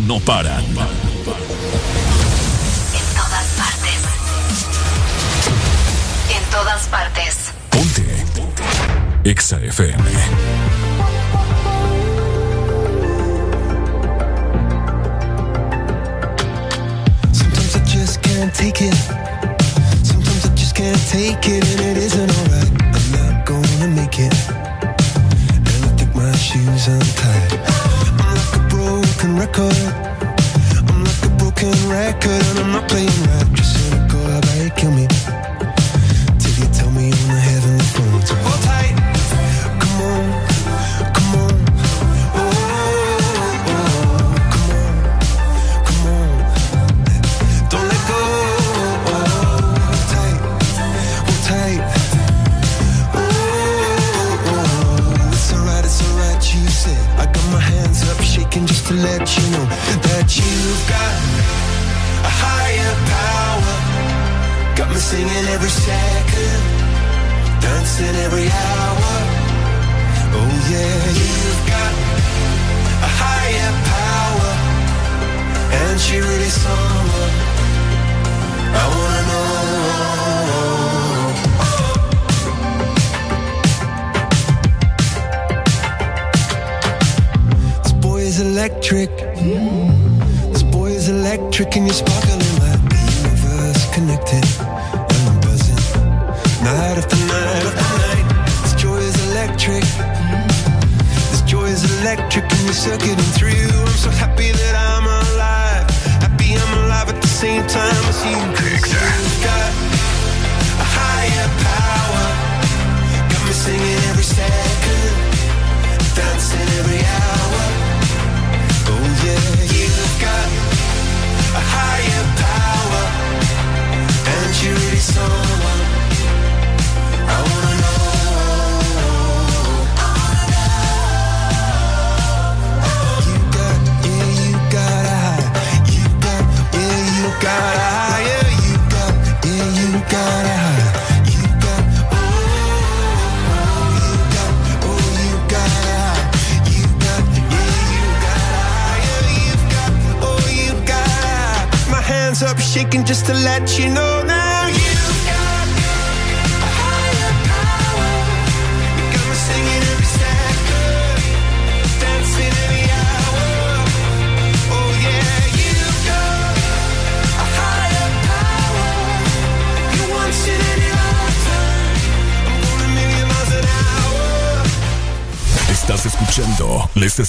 no paran.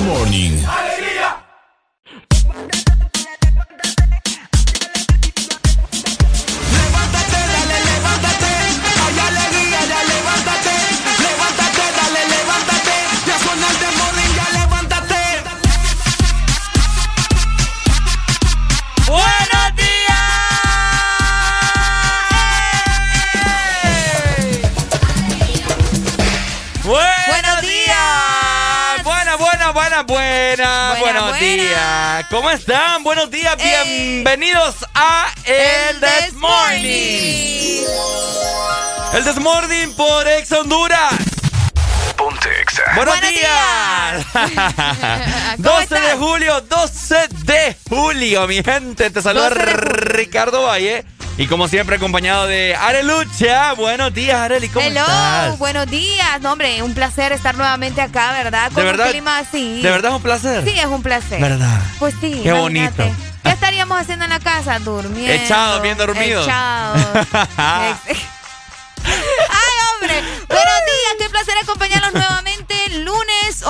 Morning. Morning por Ex Honduras. Ponte Buenos, días. 12 de julio, 12 de julio, mi gente. Te saluda Ricardo Valle. Y como siempre, acompañado de Arelucha. Buenos días, Areli, ¿cómo Hello, estás? buenos días. No, hombre, un placer estar nuevamente acá, ¿verdad? Con ¿De un clima así. ¿De verdad es un placer? Sí, es un placer. ¿Verdad? Pues sí. Qué bonito. ¿Qué estaríamos haciendo en la casa? Durmiendo. Echados, bien dormidos. Echados.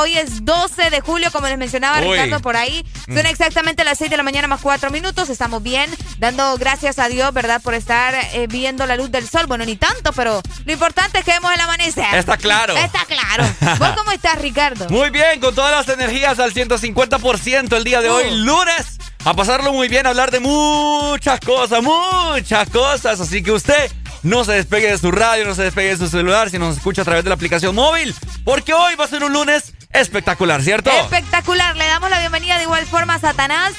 Hoy es 12 de julio, como les mencionaba Uy. Ricardo por ahí. Son exactamente las 6 de la mañana más 4 minutos. Estamos bien, dando gracias a Dios, ¿verdad? Por estar eh, viendo la luz del sol. Bueno, ni tanto, pero lo importante es que vemos el amanecer. Está claro. Está claro. ¿Vos cómo estás, Ricardo? Muy bien, con todas las energías al 150% el día de hoy, Uh. lunes. A pasarlo muy bien, a hablar de muchas cosas, muchas cosas. Así que usted no se despegue de su radio, no se despegue de su celular si nos escucha a través de la aplicación móvil. Porque hoy va a ser un lunes espectacular, ¿cierto? Espectacular. Le damos la bienvenida de igual forma a Satanás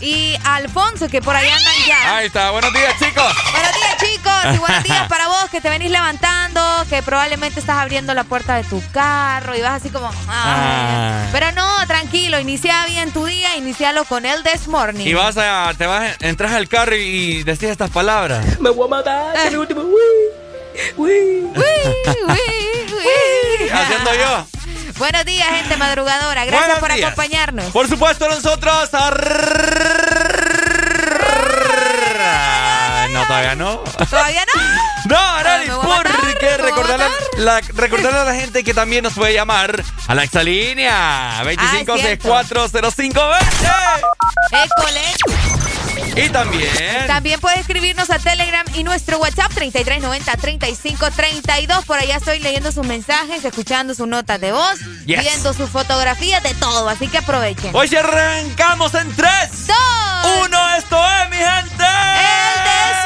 y a Alfonso, que por ahí andan ya. Ahí está, buenos días chicos. Buenos días, chicos, y buenos días para vos que te venís levantando, que probablemente estás abriendo la puerta de tu carro y vas así como. "Ay". Ah. Pero no, tranquilo, inicia bien tu día, inicialo con el This Morning. Y vas a, te vas, entras al carro y, y decís estas palabras. Me voy a matar, Eh. mi último. Uy, uy. Uy. Haciendo yo. Buenos días, gente madrugadora. Gracias Buenos por días. acompañarnos. Por supuesto, nosotros. No, todavía no. ¿Todavía no? No, Arali, porque a recordarle, matar. la, recordarle a la gente que también nos puede llamar a la exalínea Ah, 25640520. École. y también. También puede escribirnos a Telegram y nuestro WhatsApp 3390-3532. Por allá estoy leyendo sus mensajes, escuchando sus notas de voz, Yes. viendo sus fotografías, de todo. Así que aprovechen. Hoy se arrancamos en 3, ¡Dos! 1. Esto es, mi gente. El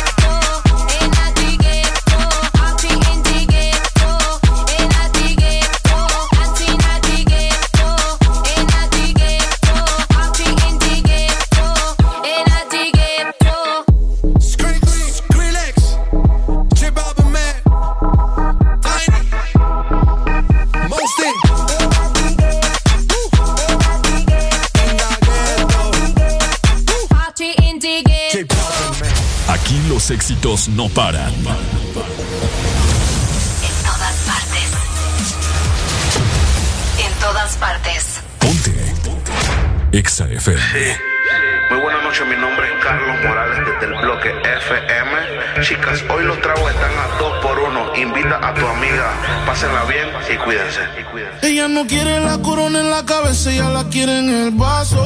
Los éxitos no paran. En todas partes. En todas partes. Ponte. Exa FM. Muy buenas noches, mi nombre es Carlos Morales desde el bloque FM. Chicas, hoy los tragos están a dos por uno. Invita a tu amiga, pásenla bien y cuídense. Y cuídense. Ella no quiere la corona en la cabeza, ella la quiere en el vaso.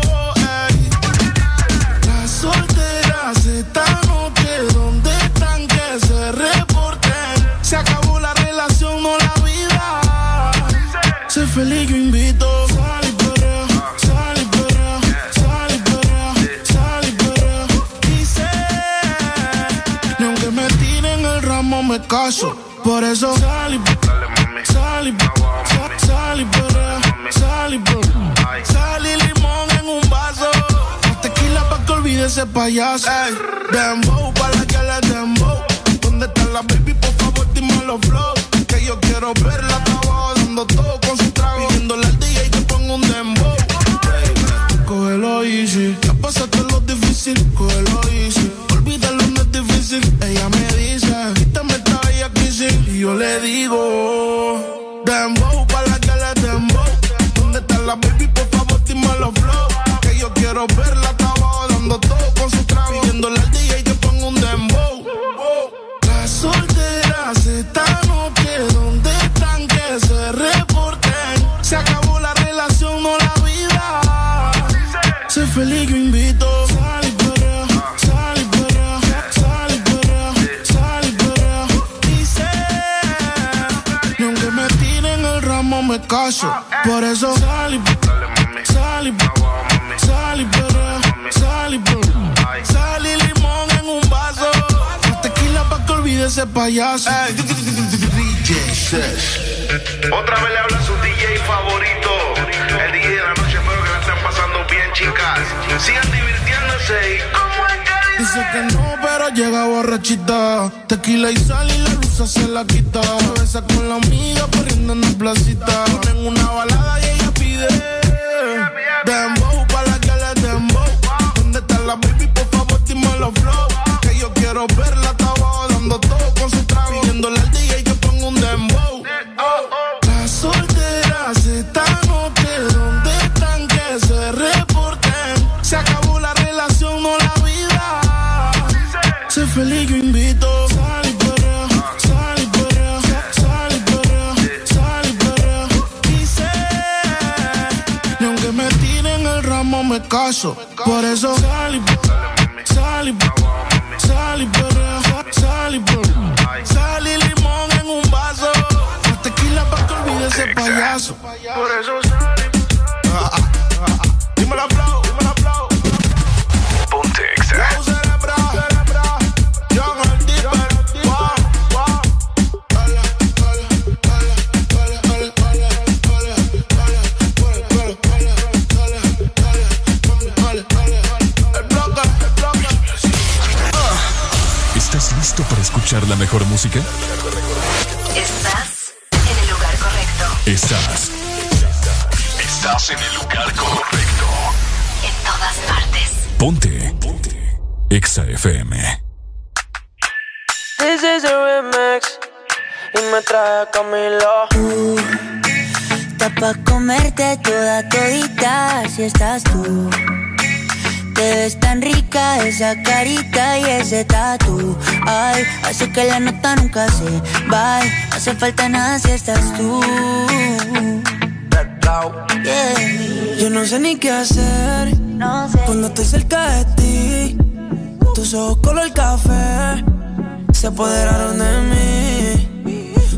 Por eso sal y sal y sa- sal y sal y. Sal y limón en un vaso. Tequila pa' que olvide ese payaso. Ey, dembow pa' la que le dembow. ¿Dónde está la baby? Por favor, dime los flow. Que yo quiero verla Que quiero verla abajo dando todo con su trago. Pidiéndole al DJ que ponga un dembow. Las solteras esta noche, ¿dónde están? Que se reporten. Se acabó la relación, no la vida. Sé feliz, yo invito. Sal y perrea, sal ese payaso. Otra vez le habla su DJ favorito. El DJ de la noche, espero que la estén pasando bien, chicas. Sigan divirtiéndose y como es que Dice que no, pero llega borrachita. Tequila y sal y la luz se la quita. Se besa con la amiga corriendo en la placita. Ponen una balada y ella pide. Dembow pa' la que le dembow. ¿Dónde está la baby? Por favor, dime los flow. Que yo quiero verla se está pidiendo la tía y yo pongo un dembow. Las solteras están hoteles donde están que se reporten. Se acabó la relación, no la vida. Se feliz que invito. Sali, porra, Sali, porra, Sali, porra, y porra. Dice: Ni aunque me tire en el ramo, me caso. Por eso, Sali, porra. Música? Estás en el lugar correcto. Estás. Estás en el lugar correcto. En todas partes. Ponte. Ponte. Exa FM. This is a remix y me trae a Camilo. Está pa' comerte toda todita si estás tú. Te ves tan rica esa carita y ese tatu. Ay, hace que la nota nunca se va. No hace falta nada si estás tú. Yeah. Yo no sé ni qué hacer No sé. cuando estoy cerca de ti. Tus ojos color café se apoderaron de mí.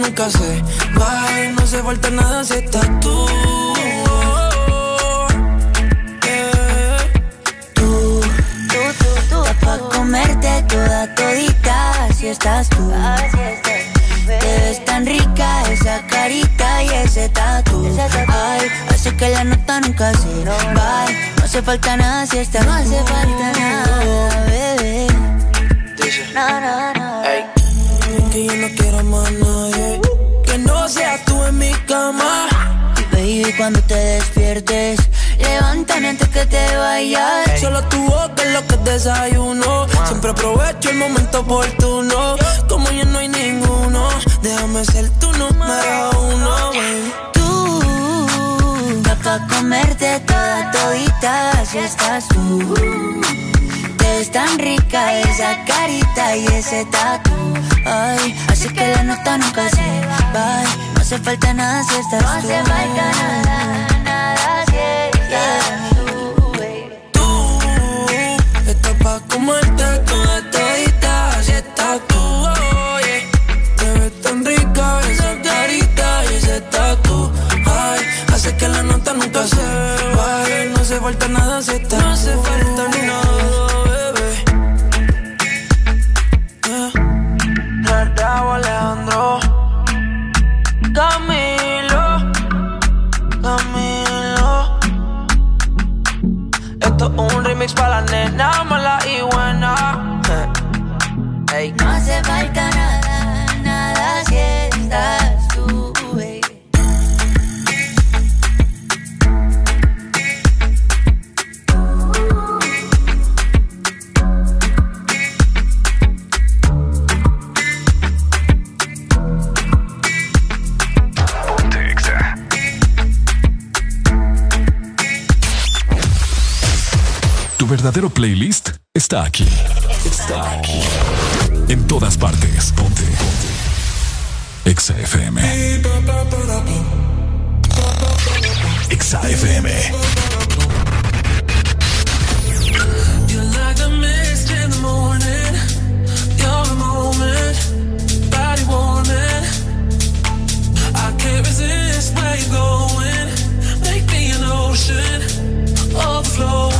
nunca se vaya. No hace falta nada si estás tú. Eh, Tú, tú, tú, tú. Pa' comerte toda todita, así estás tú. Así estás Te ves tan rica esa carita y ese tatu. Ay, hace que la nota nunca se va. No hace falta nada si estás No hace falta nada, bebé. dice. Que yo no quiero más nadie. Que no seas tú en mi cama. Baby, cuando te despiertes, levántame antes que te vayas. Solo tu boca es lo que desayuno. Siempre aprovecho el momento oportuno. Como ya no hay ninguno, déjame ser tu número uno, baby. Tú, pa' comerte toda todita, si estás tú. Ves tan rica esa carita y ese tatu. Ay, así que la nota nunca se va. No hace falta nada si estás tú. No hace falta nada, nada si estás tú, baby. Tú estás pa' comerte toda todita, si estás tú. Te ves tan rica esa carita y ese tatu. Ay, hace que la nota nunca se baje. No hace falta nada si estás No hace falta remix para la nena y buena Ey. No hace falta nada, verdadero playlist está aquí. Está aquí. En todas partes. Ponte. Ponte. Exa FM. Exa FM. Where you're going. Make me an ocean, overflowing.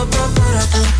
ba ba ba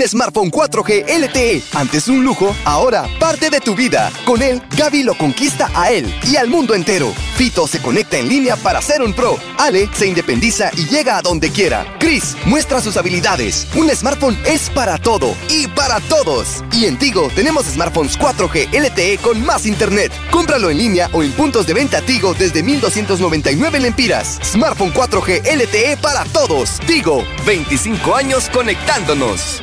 Un smartphone 4G LTE, antes un lujo, ahora parte de tu vida. Con él, Gaby lo conquista a él y al mundo entero. Fito se conecta en línea para ser un pro. Ale se independiza y llega a donde quiera. Chris muestra sus habilidades. Un smartphone es para todo y para todos. Y en Tigo tenemos smartphones 4G LTE con más internet. Cómpralo en línea o en puntos de venta Tigo desde 1299 lempiras. Smartphone 4G LTE para todos. Tigo, 25 años conectándonos.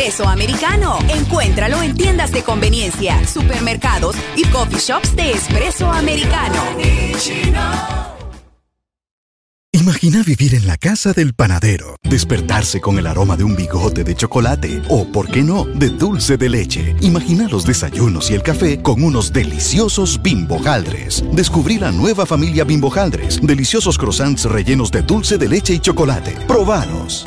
Espresso americano. Encuéntralo en tiendas de conveniencia, supermercados y coffee shops de espresso americano. Imagina vivir en la casa del panadero, despertarse con el aroma de un bigote de chocolate o, por qué no, de dulce de leche. Imagina los desayunos y el café con unos deliciosos bimbojaldres. Descubrí la nueva familia bimbojaldres, deliciosos croissants rellenos de dulce de leche y chocolate. Probanos.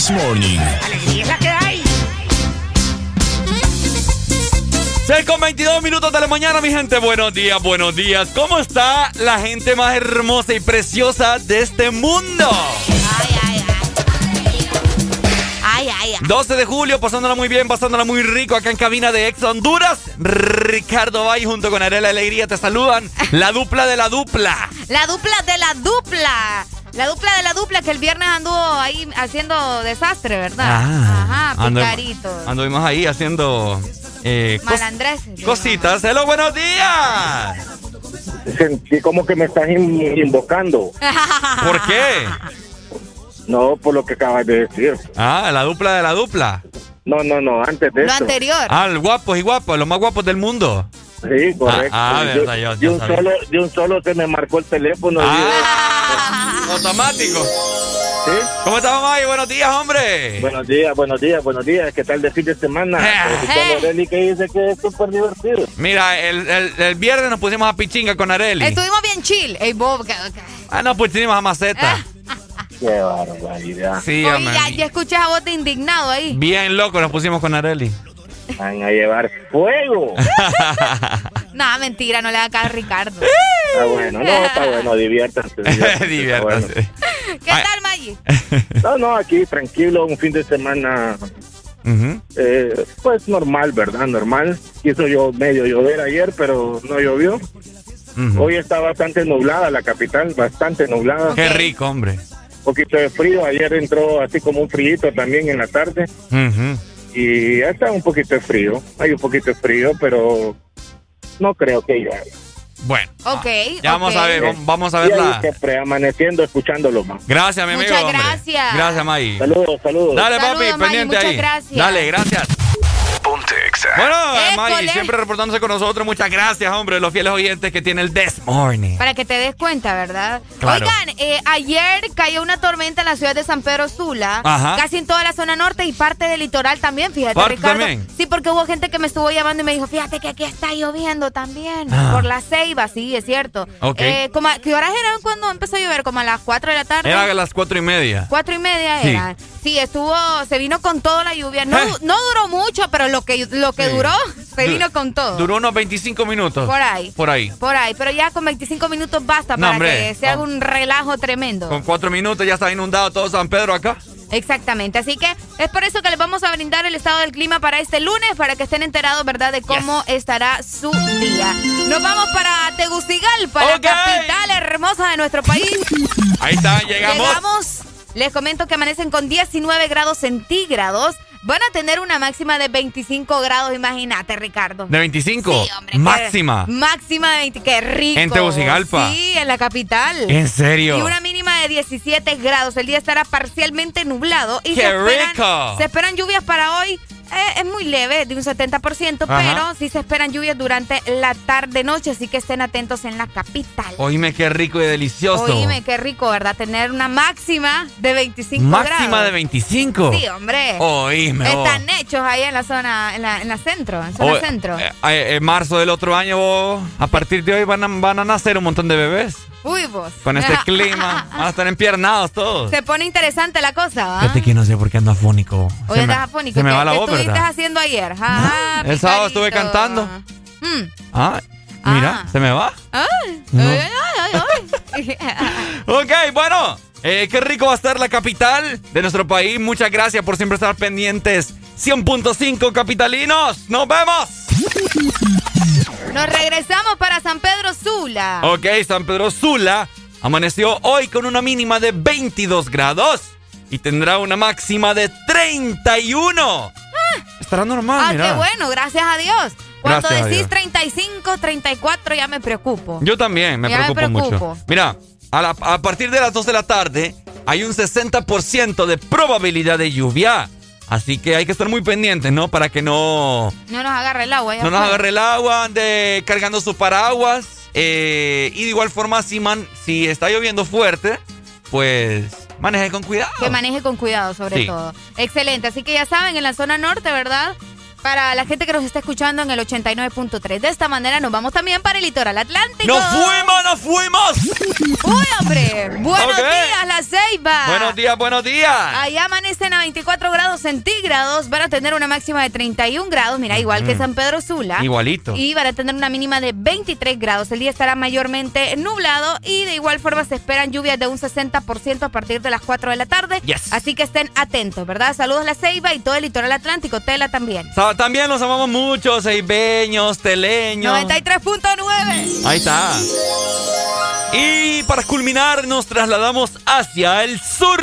This Morning. Alegría es la que hay. 6 con 22 minutos de la mañana, mi gente. Buenos días, buenos días. ¿Cómo está la gente más hermosa y preciosa de este mundo? Ay, ay, ay. 12 de julio, pasándola muy bien, pasándola muy rico acá en cabina de Ex Honduras. Ricardo Bay junto con Arela Alegría te saludan. La dupla de la dupla. La dupla de la dupla. La dupla de la dupla que el viernes anduvo ahí haciendo desastre, ¿verdad? Ajá, ando- picaritos. Anduvimos ahí haciendo eh, cos- cositas. Hello, buenos días. Sentí como que me estás in- invocando. ¿Por qué? No, por lo que acabas de decir. Ah, la dupla de la dupla. No, no, no, antes de Lo eso. anterior. Ah, los guapos y guapos, los más guapos del mundo. Sí, correcto. Ah, ah, Yo- verdad, yo- de, un solo, de un solo se me marcó el teléfono. Ah, automático. ¿Sí? ¿Cómo estamos, May? Buenos días, hombre. Buenos días, buenos días, buenos días. ¿Qué tal de fin de semana? Eh. Escuchando a Arely que dice que es súper divertido. Mira, el, el- el viernes nos pusimos a pichinga con Areli. Estuvimos bien chill. Ey, Bob. Ah, no, pusimos a maceta. Qué barbaridad. Sí, Oye, hombre. ya, ya escuché a vos de indignado ahí. Bien loco nos pusimos con Areli. Van a llevar fuego. No, mentira, no le hagas caso a Ricardo. Está bueno, no, está bueno, diviértanse. diviértanse, Diviértanse. está ¿Qué tal, Maggi? No, no, aquí tranquilo, un fin de semana. Eh, pues normal, ¿verdad? Normal. Quiso yo medio llover ayer, pero no llovió. Hoy está bastante nublada la capital, bastante nublada. Qué rico, hombre. Un poquito de frío. Ayer entró así como un frío también en la tarde. Ujú. Y ya está un poquito de frío. Hay un poquito de frío, pero no creo que llueva. Bueno, Ok. ya vamos ok. a ver, vamos- vamos a Y ver ahí la... siempre amaneciendo, escuchándolo más. Gracias, mi amigo. Muchas hombre. gracias. Gracias, May. Saludos, saludos. Dale, Saludos, papi, Maggi, pendiente muchas ahí. gracias. Dale, gracias. Ponte Exa. Bueno. Maggi, siempre reportándose con nosotros. Muchas gracias, hombre, los fieles oyentes que tiene el This Morning. Para que te des cuenta, ¿verdad? Claro. Oigan, eh, ayer cayó una tormenta en la ciudad de San Pedro Sula, Ajá. casi en toda la zona norte y parte del litoral también, fíjate, ¿Parte Ricardo. también? Sí, porque hubo gente que me estuvo llamando y me dijo, fíjate que aquí está lloviendo también, Ah. por la ceiba, sí, es cierto. Ok. Eh, como a- ¿Qué horas eran cuando empezó a llover? Como a las 4 de la tarde. Era a las cuatro y media. Cuatro y media Sí. era. Sí, estuvo, se vino con toda la lluvia. No, Eh. no duró mucho, pero lo que, lo que Sí. duró, se Du- vino con todo. Duró unos 25 minutos. Por ahí. Por ahí. Por ahí, pero ya con 25 minutos basta No, para hombre. que se haga un relajo tremendo. Con cuatro minutos ya está inundado todo San Pedro acá. Exactamente, así que es por eso que les vamos a brindar el estado del clima para este lunes, para que estén enterados, ¿verdad?, de cómo estará su día. Nos vamos para Tegucigalpa, la Ok. capital hermosa de nuestro país. Ahí está, llegamos. Llegamos. Les comento que amanecen con 19 grados centígrados. Van a tener una máxima de 25 grados, imagínate, Ricardo. De 25. Sí, hombre, qué- Máxima. Máxima de 20. Qué rico. En Tegucigalpa. Sí, en la capital. ¿En serio? Y una mínima de 17 grados. El día estará parcialmente nublado. Y ¡Qué se esperan, rico! Se esperan lluvias para hoy. Eh, es muy leve, de un 70%, Ajá. pero sí se esperan lluvias durante la tarde-noche, así que estén atentos en la capital. Oíme qué rico y delicioso. Oíme, qué rico, ¿verdad? Tener una máxima de 25 grados. Máxima de 25. Sí, hombre. Oíme, oh. Están hechos ahí en la zona, en la, en la centro, en zona Oh, centro. eh, eh, en marzo del otro año, vos, a partir de hoy van a, van a nacer un montón de bebés. Uy, vos. Con este clima. Van a estar empiernados todos. Se pone interesante la cosa, ¿va? Fíjate que no sé por qué ando afónico. Hoy Se me- andas afónico. Se me ¿Qué- va la qué voz, estuviste ¿verdad? haciendo ayer? Ah, El sábado estuve cantando. Mm. Ah, mira, se me va. No. ay, ay, ay. Ok, bueno, eh, qué rico va a estar la capital de nuestro país. Muchas gracias por siempre estar pendientes. 100.5 capitalinos. Nos vemos. Nos regresamos para San Pedro Sula. Ok, San Pedro Sula amaneció hoy con una mínima de 22 grados y tendrá una máxima de 31. Estará normal, Ah, qué bueno, gracias a Dios. Cuando Gracias decís Dios. 35, 34 ya me preocupo. Yo también, me Ya me preocupo, preocupo. mucho. Mira, a, la- a partir de las 2 de la tarde hay un 60% de probabilidad de lluvia. Así que hay que estar muy pendientes, ¿no? Para que no, No nos agarre el agua. ya no nos agarre el agua, ande cargando su paraguas. eh, y de igual forma, si, man, si está lloviendo fuerte, pues maneje con cuidado. Que maneje con cuidado, sobre Sí. todo. Excelente. Así que ya saben, en la zona norte, ¿verdad? Para la gente que nos está escuchando en el 89.3. De esta manera nos vamos también para el litoral atlántico. ¡Nos fuimos, nos fuimos! ¡Uy, hombre! ¡Buenos días, La Ceiba! Buenos días, buenos días. Allá amanecen a 24 grados centígrados. Van a tener una máxima de 31 grados. Mira, igual que. San Pedro Sula. Igualito. Y van a tener una mínima de 23 grados. El día estará mayormente nublado y de igual forma se esperan lluvias de un 60% a partir de las 4 de la tarde. Yes. Así que estén atentos, ¿verdad? Saludos La Ceiba y todo el litoral atlántico. Tela también. También los amamos mucho, seibeños, teleños. 93.9. Ahí está. Y para culminar, nos trasladamos hacia el sur.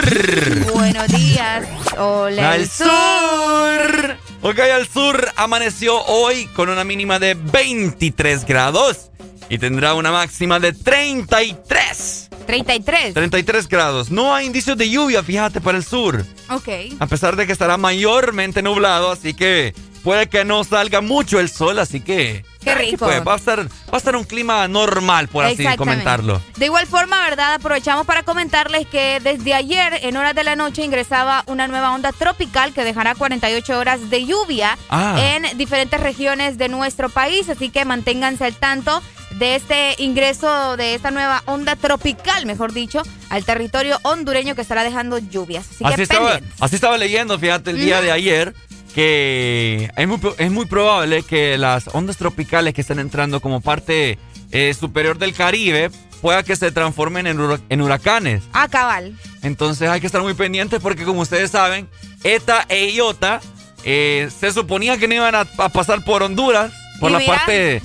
Buenos días. Hola. Al sur. Ok, al sur amaneció hoy con una mínima de 23 grados y tendrá una máxima de 33. 33. 33 grados. No hay indicios de lluvia, fíjate, para el sur. Ok. A pesar de que estará mayormente nublado, así que puede que no salga mucho el sol, así que... Qué rico. pues, va, a estar, va a estar un clima normal, por así comentarlo. De igual forma, ¿verdad? Aprovechamos para comentarles que desde ayer, en horas de la noche, ingresaba una nueva onda tropical que dejará 48 horas de lluvia Ah. en diferentes regiones de nuestro país. Así que manténganse al tanto de este ingreso de esta nueva onda tropical, mejor dicho, al territorio hondureño que estará dejando lluvias. Así, Así que estaba, pendientes. así estaba leyendo, fíjate, el día de ayer, que es muy, es muy probable que las ondas tropicales que están entrando como parte eh, superior del Caribe pueda que se transformen en, hura- en huracanes. Ah, cabal. Entonces hay que estar muy pendientes porque como ustedes saben, ETA e IOTA eh, se suponía que no iban a, a pasar por Honduras, por la parte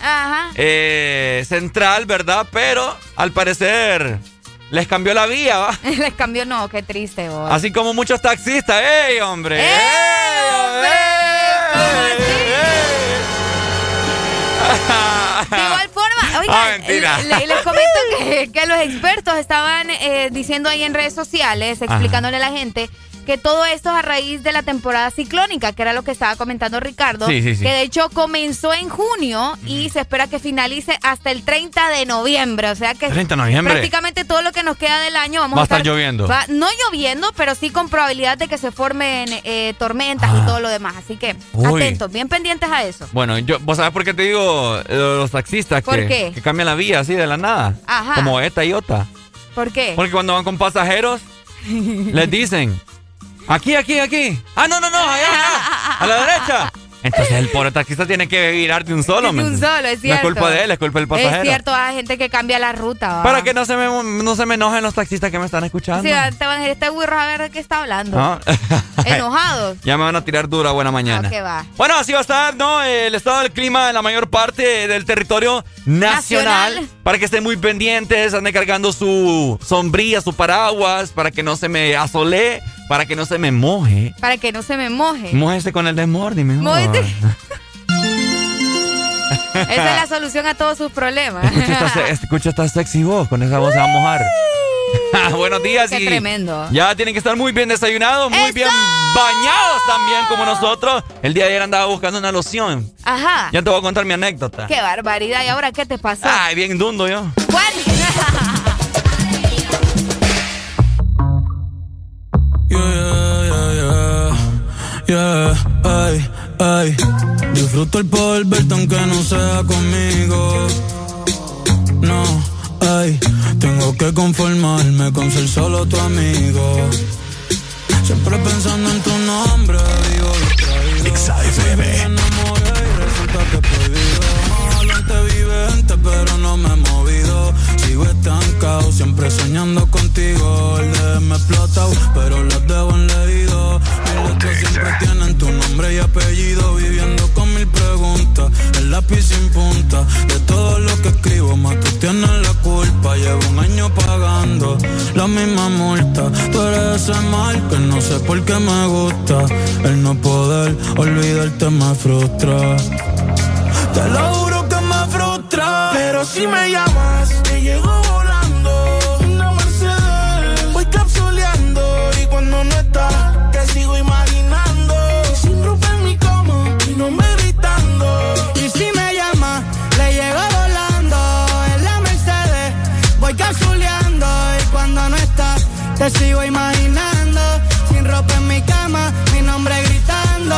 eh, central, ¿verdad? Pero al parecer les cambió la vía, ¿va? Les cambió, no, qué triste, vos. Así como muchos taxistas. ¡Ey, hombre! ¡Ey, hombre! De igual forma, oigan, Ah, mentira. le- les comento que, que los expertos estaban eh, diciendo ahí en redes sociales, explicándole a la gente que todo esto es a raíz de la temporada ciclónica, que era lo que estaba comentando Ricardo, Sí, sí, sí. que de hecho comenzó en junio y se espera que finalice hasta el 30 de noviembre, o sea que 30 de noviembre. prácticamente todo lo que nos queda del año vamos Va a estar lloviendo. va- no lloviendo, pero sí con probabilidad de que se formen eh, tormentas y todo lo demás, así que Ah. Uy. atentos, bien pendientes a eso. Bueno, yo, ¿vos sabés por qué te digo eh, los taxistas ¿Por que, qué? que cambian la vía así de la nada? Ajá. Como ETA y IOTA. ¿Por qué? Porque cuando van con pasajeros, les dicen, aquí, aquí, aquí. Ah, no, no, no, allá, allá, a la derecha. Entonces el pobre taxista tiene que virar de un solo. De un solo, es cierto. No es culpa de él, es culpa del pasajero. Es cierto, hay gente que cambia la ruta. ¿va? Para que no se, me, no se me enojen los taxistas que me están escuchando. Sí, te van a decir, este burro a ver de qué está hablando. ¿No? Enojados. ya me van a tirar dura buena mañana. No, ¿qué va? Bueno, así va a estar, ¿no? El estado del clima en la mayor parte del territorio nacional. Nacional. Para que estén muy pendientes, anden cargando su sombrilla, su paraguas, para que no se me asole, para que no se me moje. Para que no se me moje. Mójese con el desmordi, mejor. Mójese. Esa es la solución a todos sus problemas. Escucha esta, se- escucha esta sexy voz, con esa voz se va a mojar. Buenos días Qué y tremendo. ya tienen que estar muy bien desayunados, muy bien bañados también como nosotros. El día de ayer andaba buscando una loción. Ajá. Ya te voy a contar mi anécdota. Qué barbaridad. ¿Y ahora qué te pasó? Ay, bien dundo yo. Yeah, ay, ay. Disfruto el poder verte aunque no sea conmigo. No, ay. Tengo que conformarme con ser solo tu amigo. Siempre pensando en tu nombre, vivo. Me enamoré y resulta que prohibido. Adelante vive gente, pero no me he movido. Sigo estancado, siempre soñando contigo. El de me explotado, pero los debo en leído. Mis letras siempre tienen tu nombre y apellido. Viviendo con mil preguntas, el lápiz sin punta. De todo lo que escribo, más tú tienes la culpa. Llevo un año pagando la misma multa. Tú eres ese mal que no sé por qué me gusta. El no poder olvidarte me frustra. Te lo juro Pero si me llamas, te llego volando. Una Mercedes, voy capsuleando. Y cuando no estás, te sigo imaginando. Sin ropa en mi cama, mi nombre gritando. Y si me llama, le llego volando en la Mercedes. Voy cazuleando y cuando no está, te sigo imaginando. Sin ropa en mi cama, mi nombre gritando.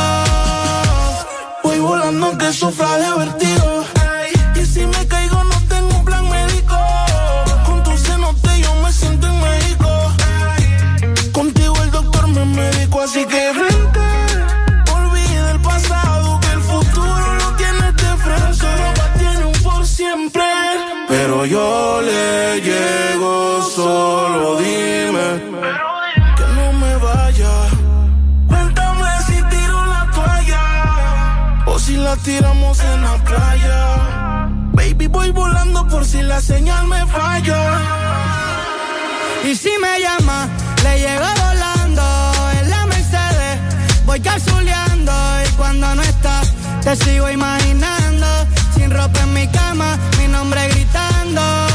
Voy volando que sufra de solo dime. Que no me vaya. Cuéntame si tiro la toalla o si la tiramos en la playa. Baby, voy volando por si la señal me falla. Y si me llama, le llego volando en la Mercedes. Voy cazuleando y cuando no está, te sigo imaginando. Sin ropa en mi cama, mi nombre gritando.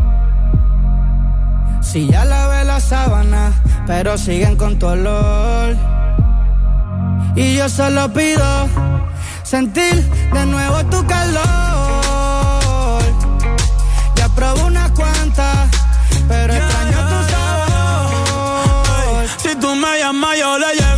Si ya lavé la sábana, pero siguen con tu olor. Y yo solo pido sentir de nuevo tu calor. Ya probé unas cuantas, pero extraño tu sabor. Si tú me llamas, yo le llego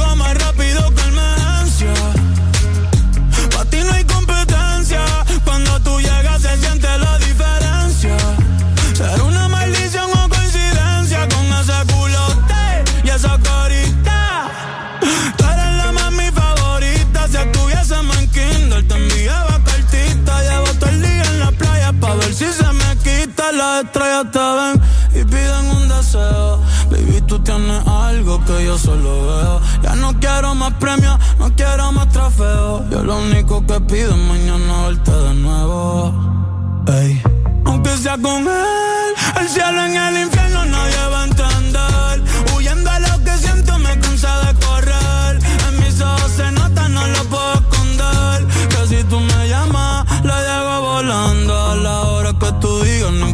estrellas te ven y piden un deseo. Baby, tú tienes algo que yo solo veo. Ya no quiero más premios, no quiero más trofeos. Yo lo único que pido es mañana verte de nuevo. Ey. Aunque sea con él, el cielo en el infierno nadie va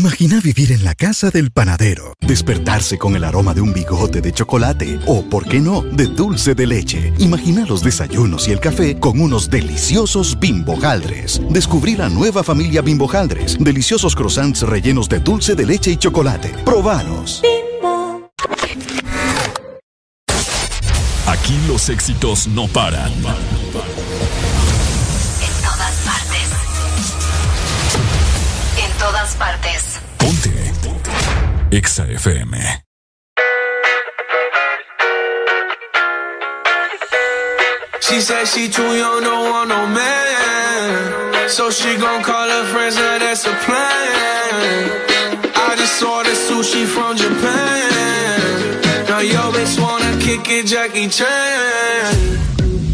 Imagina vivir en la casa del panadero, despertarse con el aroma de un bigote de chocolate o, por qué no, de dulce de leche. Imagina los desayunos y el café con unos deliciosos bimbojaldres. Descubrí la nueva familia bimbojaldres, deliciosos croissants rellenos de dulce de leche y chocolate. Probanos. Aquí los éxitos no paran. En todas partes. En todas partes. Ponte. EXA FM. She said she too young, don't want no man. So she gon' call her friends, now that's a plan. I just ordered sushi from Japan. Now yo bitch wanna kick it, Jackie Chan.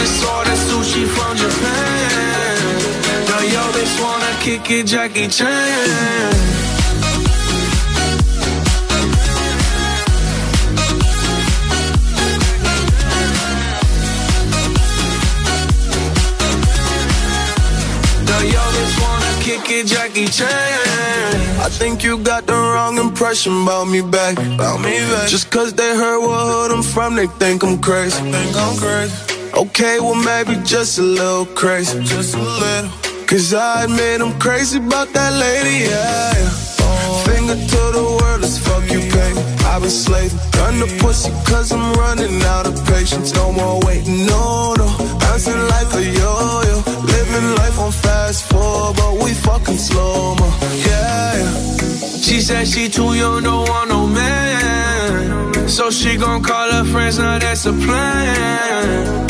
I just ordered sushi from Japan. Now yo bitch wanna kick it, Jackie Chan. Now yo bitch wanna kick it, Jackie Chan. I think you got the wrong impression about me back. About me back. Just cause they heard what hood I'm from, they think I'm crazy. think I'm crazy. Okay, well maybe just a little crazy. Just a little. Cause I admit I'm crazy about that lady, yeah. yeah. Finger to the world, let's fuck you, baby. I've been slaving. Gun the pussy cause I'm running out of patience. No more waiting, no, no. Bouncing like a yo-yo. Living life on fast forward, but we fucking slow mo. Yeah, yeah. She said she too young, don't want no man. So she gon' call her friends, now that's a plan.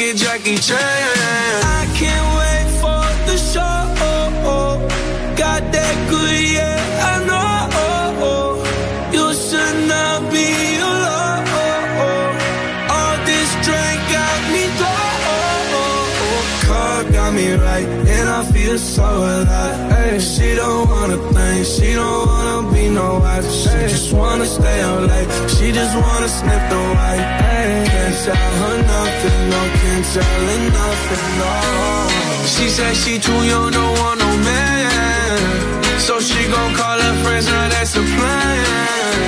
it Jackie Chan. I can't wait for the show. Got that good, yeah, I know. You should not be alone. All this drink got me drunk. Car got me right, and I feel so alive Ay, she don't wanna think, she don't wanna be no wife. She just wanna stay up late, she just wanna sniff the white. Ay, can't tell her nothing, no, can't tell her nothing, no. She said she too young, don't want no man. So she gon' call her friends, now that's a plan.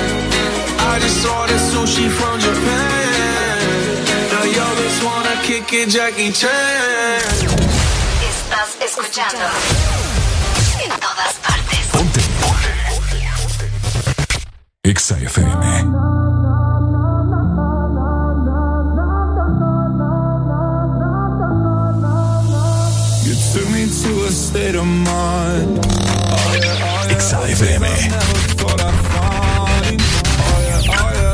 I just ordered sushi from Japan. The yo bitch wanna kick it, Jackie Chan. Estás escuchando. todas partes. Ponte. Ponte. Exa FM.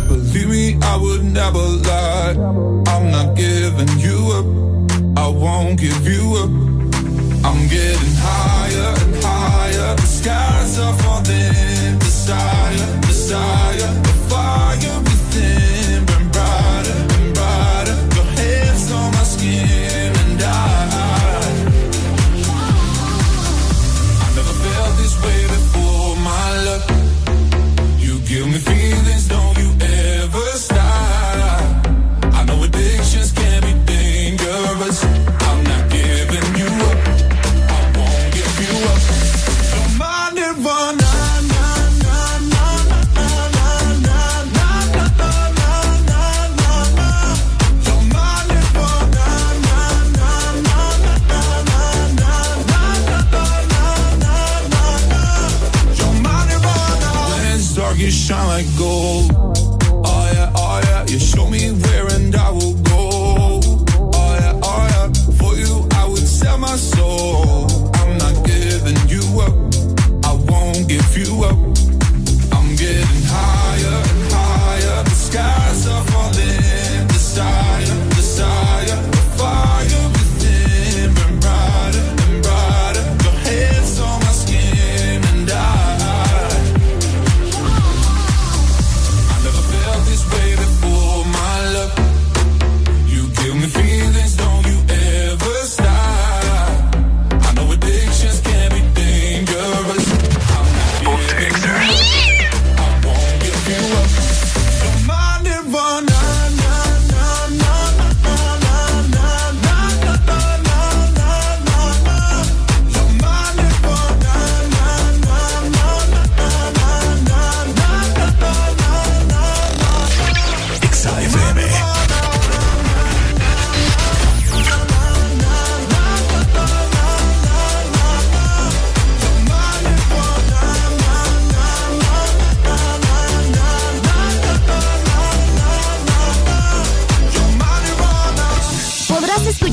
Believe me, I would never lie. I'm not giving you up. I won't give you up. I'm getting higher. Higher. The skies are falling. Desire, desire. Shine like gold.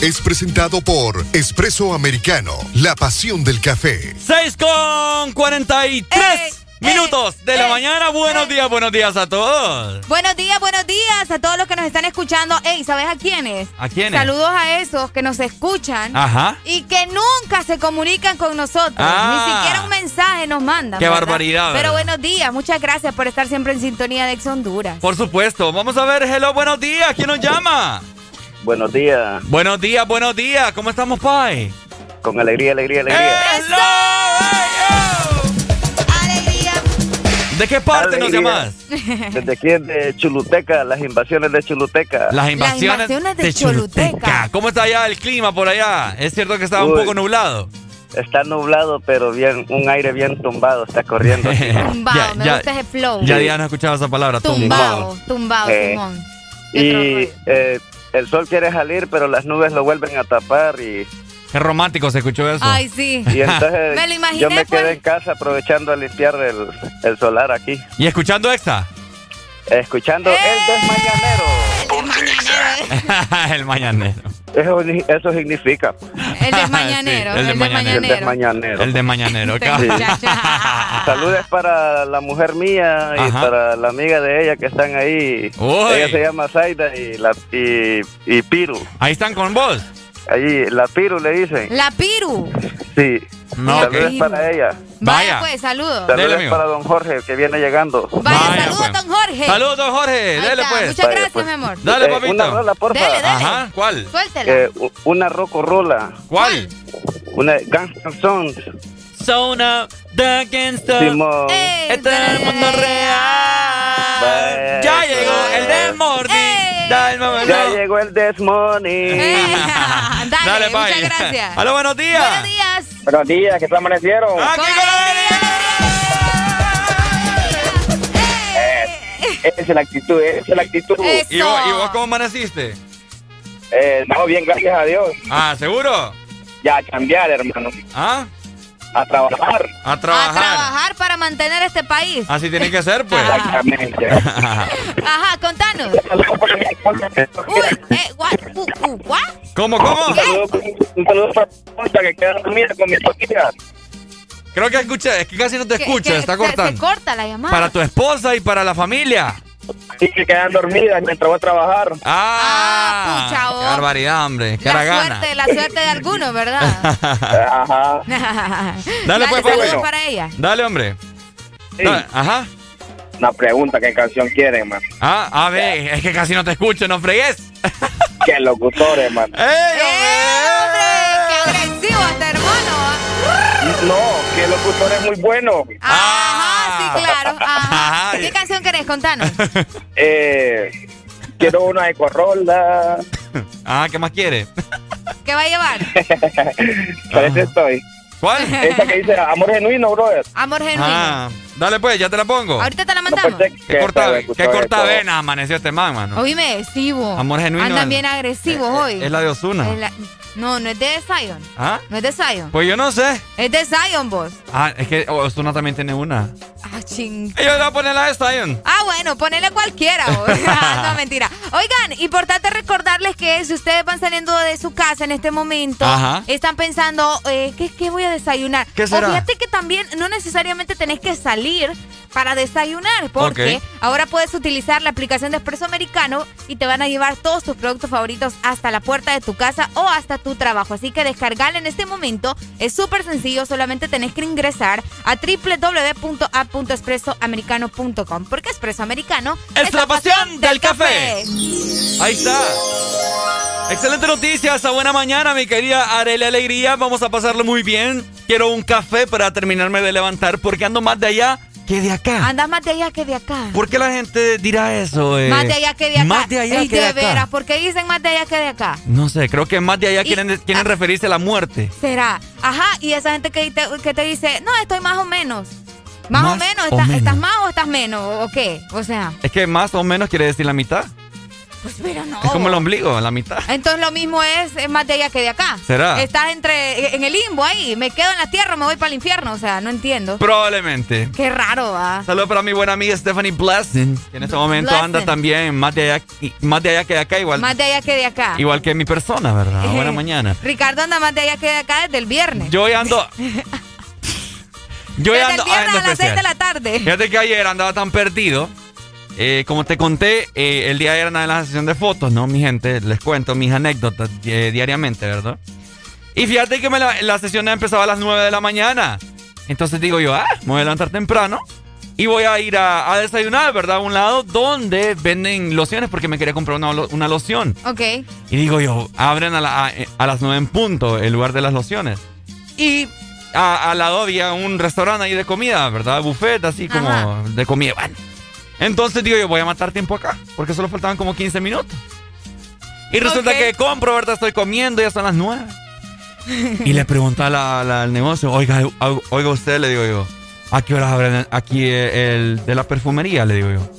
es presentado por Espresso Americano, la pasión del café. 6 con 43 minutos de la mañana. Buenos días, buenos días a todos. Buenos días, buenos días a todos los que nos están escuchando. Ey, ¿sabes a quiénes? ¿A quiénes? Saludos a esos que nos escuchan Ajá. y que nunca se comunican con nosotros. Ah. Ni siquiera un mensaje nos mandan. Qué ¿verdad? barbaridad, Pero ¿verdad? buenos días, muchas gracias por estar siempre en sintonía de Ex Honduras. Por supuesto. Vamos a ver, hello, buenos días. ¿Quién nos llama? Buenos días. Buenos días, buenos días. ¿Cómo estamos, Pai? Con alegría, alegría, alegría. ¿De qué parte nos Alegría. llamas? Desde aquí de Chuluteca, las invasiones de Chuluteca. Las invasiones, de Choluteca. ¿Cómo está allá el clima por allá? Es cierto que estaba un Uy. poco nublado. Está nublado, pero bien, un aire bien tumbado está corriendo. aquí. Tumbado, Ya, me ya- gusta ese flow. Ya Diana ha escuchado esa palabra. Tumbado, tumbado, Eh, Simón. y eh, el sol quiere salir, pero las nubes lo vuelven a tapar y, Qué romántico se escuchó eso. Ay, sí. y entonces Me lo imaginé, yo me quedé pues. en casa aprovechando a limpiar el, el solar aquí, ¿Y escuchando Exa? Escuchando ¡Eh! el desmañanero. el mañanero. Eso, eso significa. El del mañanero. Sí, el del El mañanero. del mañanero. El de mañanero. Sí. cabal. Saludos para la mujer mía y Ajá. para la amiga de ella que están ahí. Uy. Ella se llama Zaida y, la, y, y Piru. Ahí están con vos. Allí, la Piru le dicen. La Piru. Sí. No, Saludos ok. para ella. Vaya, pues, saludos. Saludos para don Jorge que viene llegando. Vaya, Vaya, saludos, pues. don Jorge. Saludos, don Jorge. Ahí Dele está. pues. Muchas Vaya, gracias, pues. mi amor. Dale, Eh, papito. Una rola, porfa. Dele, dele. Ajá, ¿cuál? Suéltela. Eh, u- una rola. ¿Cuál? Una Gangsta Songs. Zona de Gangsta. Simón. Este es el mundo real. Vaya. Ya llegó el desmorning. Dale, mamá, Ya no. llegó el Desmoney. Eh, Dale, Dale, muchas gracias. Aló, buenos días. Buenos días. Buenos días, ¿qué tal amanecieron? Aquí Con con Esa es la actitud, esa es la actitud. Eso. ¿Y vos, ¿Y vos cómo amaneciste? Eh, no, bien, gracias a Dios. Ah, ¿seguro? Ya cambiar, hermano. ¿Ah? A trabajar. A A trabajar. trabajar para mantener este país. Así tiene que ser, pues. Exactamente. Ajá, contanos. Uy, eh, what, uh, uh, what? ¿Cómo, cómo? Un saludo, un saludo para que queda dormida con mi esposita. Creo que escuché, es que casi no te escucho, está se- Se cortando. corta la llamada. Para tu esposa y para la familia. Sí, que quedan dormidas mientras voy a trabajar. Ah, Ah, pucha, qué barbaridad, hombre. Qué la gana. suerte, la suerte de algunos, ¿verdad? Ajá. Dale, pues, saludos bueno. para ella. Dale, hombre. Sí. Dale, Ajá. Una pregunta, ¿qué canción quieren, man? Ah, a ver, es que casi no te escucho, no fregues. ¿Qué locutores, man? ¡Ey, ¡Eh, hombre! ¡Qué agresivo este hermano! No, que locutor es muy bueno. Ajá, sí, claro. Ajá. ¿Qué canción querés? Contanos. Eh, quiero una de Corrola. Ah, ¿qué más quiere? ¿Qué va a llevar? Para eso estoy. ¿Cuál? Esa que dice amor genuino, brother. Amor genuino. Ah, dale pues, ya te la pongo. Ahorita te la No mandamos. pensé Qué que corta, estaba qué corta vena amaneció este man, mano. Oíme, sí, vos. Amor genuino. Andan bien agresivos hoy. Es la de Osuna. La- No, no es de Zion. ¿Ah? No es de Zion. Pues yo no sé. Es de Zion, vos. Ah, es que Osuna también tiene una. Ah, ching. Yo le voy a poner la de Zion. Ah, bueno, ponele cualquiera. vos. no, mentira. Oigan, importante recordarles que si ustedes van saliendo de su casa en este momento, Ajá. están pensando, eh, ¿qué, qué voy a desayunar? ¿Qué será? O fíjate que también no necesariamente tenés que salir para desayunar, porque ahora puedes utilizar la aplicación de Espresso Americano y te van a llevar todos tus productos favoritos hasta la puerta de tu casa o hasta tu trabajo. Así que descargarla en este momento es súper sencillo, solamente tenés que ingresar a www.app.expresoamericano.com porque Espresso Americano Es la pasión del café. Ahí está. Excelente noticia, esa buena mañana, mi querida Arele Alegría. Vamos a pasarlo muy bien. Quiero un café para terminarme de levantar porque ando más de allá que de acá. Andas más de allá que de acá. ¿Por qué la gente dirá eso? eh? Más de allá que de acá. Más de allá que de de acá. veras, ¿por qué dicen más de allá que de acá? No sé, creo que más de allá Y- quieren, quieren ah. referirse a la muerte. Será. Ajá, y esa gente que te, que te dice, no, estoy más o menos. Más, o menos, o ¿estás, menos. ¿estás más o estás menos? ¿O qué? O sea, Es que más o menos quiere decir la mitad. Pues mira, no. Es como el ombligo, la mitad. Entonces lo mismo es, es más de allá que de acá. ¿Será? Estás entre, en el limbo ahí, me quedo en la tierra, me voy para el infierno, o sea, no entiendo. Probablemente. Qué raro, va. Saludos para mi buena amiga Stephanie Blessing, que en este momento Blessing. anda también más de allá, más de allá que de acá, igual, Más de allá que de acá. igual que mi persona, ¿verdad? Buena mañana. Ricardo anda más de allá que de acá desde el viernes. Yo ando. Yo desde ando. el viernes ah, a las 6 de la tarde. Fíjate que ayer andaba tan perdido. Eh, como te conté, eh, el día de ayer andaba en la sesión de fotos, ¿no? Mi gente, les cuento mis anécdotas eh, diariamente, ¿verdad? Y fíjate que me la, la sesión empezaba a las 9 de la mañana. Entonces digo yo, ah, me voy a levantar temprano y voy a ir a, a desayunar, ¿verdad? A un lado donde venden lociones porque me quería comprar una, una loción. Ok. Y digo yo, abren a, la- a- a las 9 en punto el lugar de las lociones. Y al lado había un restaurante ahí de comida, ¿verdad? Buffet, así como Ajá. de comida. Bueno. Entonces digo yo, voy a matar tiempo acá, porque solo faltaban como 15 minutos. Y resulta que compro, ¿verdad? Estoy comiendo, ya son las 9. Y le pregunto a la- la- al negocio, oiga, oiga usted, le digo yo, ¿a qué horas abren aquí el de la perfumería? Le digo yo.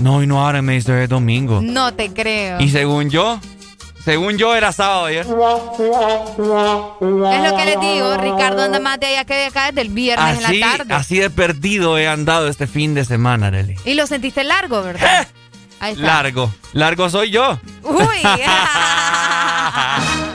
No, y no abren, me dice, es domingo. No te creo. Y según yo, según yo era sábado ayer. Es lo que les digo, Ricardo anda más de allá que de acá desde el viernes Así, en la tarde. así de perdido he andado este fin de semana, Arely. Y lo sentiste largo, ¿verdad? Ahí está. Largo, largo soy yo. Uy.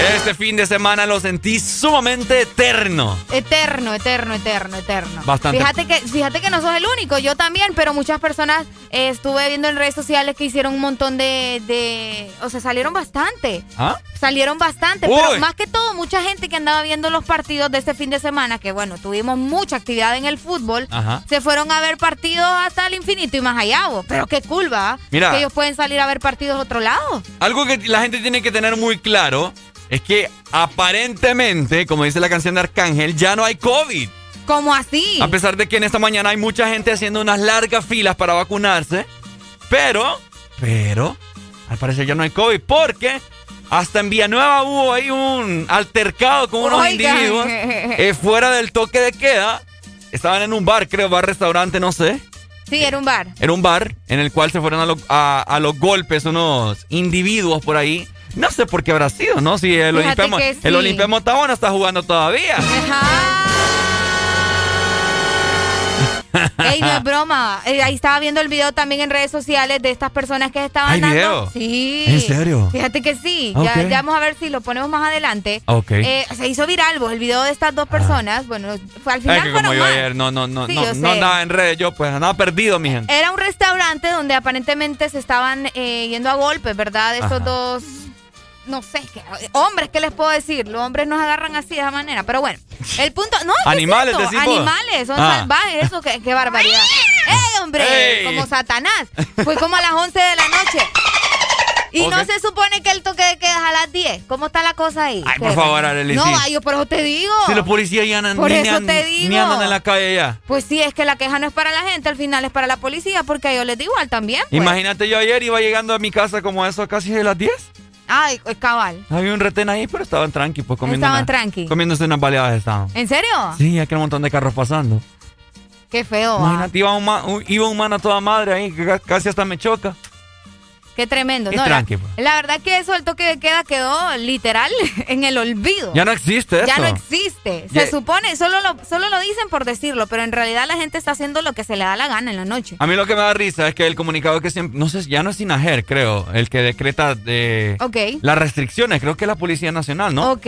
este fin de semana lo sentí sumamente eterno. Eterno, eterno, eterno, eterno. Bastante. Fíjate que, fíjate que no sos el único, yo también, pero muchas personas eh, estuve viendo en redes sociales que hicieron un montón de, de o sea, salieron bastante. ¿Ah? Salieron bastante, Uy. pero más que todo, mucha gente que andaba viendo los partidos de este fin de semana, que bueno, tuvimos mucha actividad en el fútbol, Ajá. se fueron a ver partidos hasta el infinito y más allá, vos. Pero qué cool, ¿va? Mira. Que ellos pueden salir a ver partidos a otro lado. Algo que la gente tiene que tener muy claro es que aparentemente, como dice la canción de Arcángel, ya no hay COVID. ¿Cómo así? A pesar de que en esta mañana hay mucha gente haciendo unas largas filas para vacunarse. Pero, pero, al parecer ya no hay COVID porque hasta en Villanueva hubo ahí un altercado con unos Oigan. individuos eh, fuera del toque de queda. Estaban en un bar, creo, bar, restaurante, no sé. Sí, era un bar. Era un bar en el cual se fueron a, lo- a- a los golpes unos individuos por ahí. No sé por qué habrá sido, ¿no? Si el Fíjate Olimpia, sí. el Olimpia está jugando todavía. Ey, no es broma. Eh, ahí estaba viendo el video también en redes sociales de estas personas que estaban ¿Hay dando. video? Sí. ¿En serio? Fíjate que sí. Ok. Ya, ya vamos a ver si lo ponemos más adelante. Ok. Eh, se hizo viral vos, el video de estas dos personas. Bueno, fue al final Es que como yo ayer no, no, no, Sí, no, no andaba en redes, yo pues andaba perdido, mi gente. Era un restaurante donde aparentemente se estaban eh, yendo a golpes, ¿verdad? Estos Ajá. dos, no sé, que- hombres, ¿qué les puedo decir? Los hombres nos agarran así de esa manera. Pero bueno, el punto... No, ¿qué es Animales. Animales, son Ah. salvajes, eso, qué, qué barbaridad. ¡Ey, hombre! Como Satanás. Fue como a las 11 de la noche. Y no se supone que el toque de queda es a las 10. ¿Cómo está la cosa ahí? Ay, por favor, Arely, No, sí. ay, yo por eso te digo. Si los policías ya andan, Por ni, eso an- te digo. ni andan en la calle ya. Pues sí, es que la queja no es para la gente, al final es para la policía, porque a ellos les da igual también. pues. Imagínate, yo ayer iba llegando a mi casa como a eso casi de las 10. Ay, es cabal. Había un retén ahí, pero estaban tranqui, pues comiendo. Estaban una- tranqui. Comiéndose unas baleadas estaban. ¿En serio? Sí, hay que un montón de carros pasando. Qué feo. ah. Imagínate, iba un, iba un man a toda madre ahí, que ca- casi hasta me choca. Qué tremendo. Y No, la, tranqui, pues. la verdad que eso, el toque de queda quedó literal en el olvido. Ya no existe eso. Ya no existe. Se Ya- supone, solo lo, solo lo dicen por decirlo, pero en realidad la gente está haciendo lo que se le da la gana en la noche. A mí lo que me da risa es que el comunicado que siempre, no sé, ya no es Sinajer, creo, el que decreta de Ok. las restricciones, creo que es la Policía Nacional, ¿no? Ok.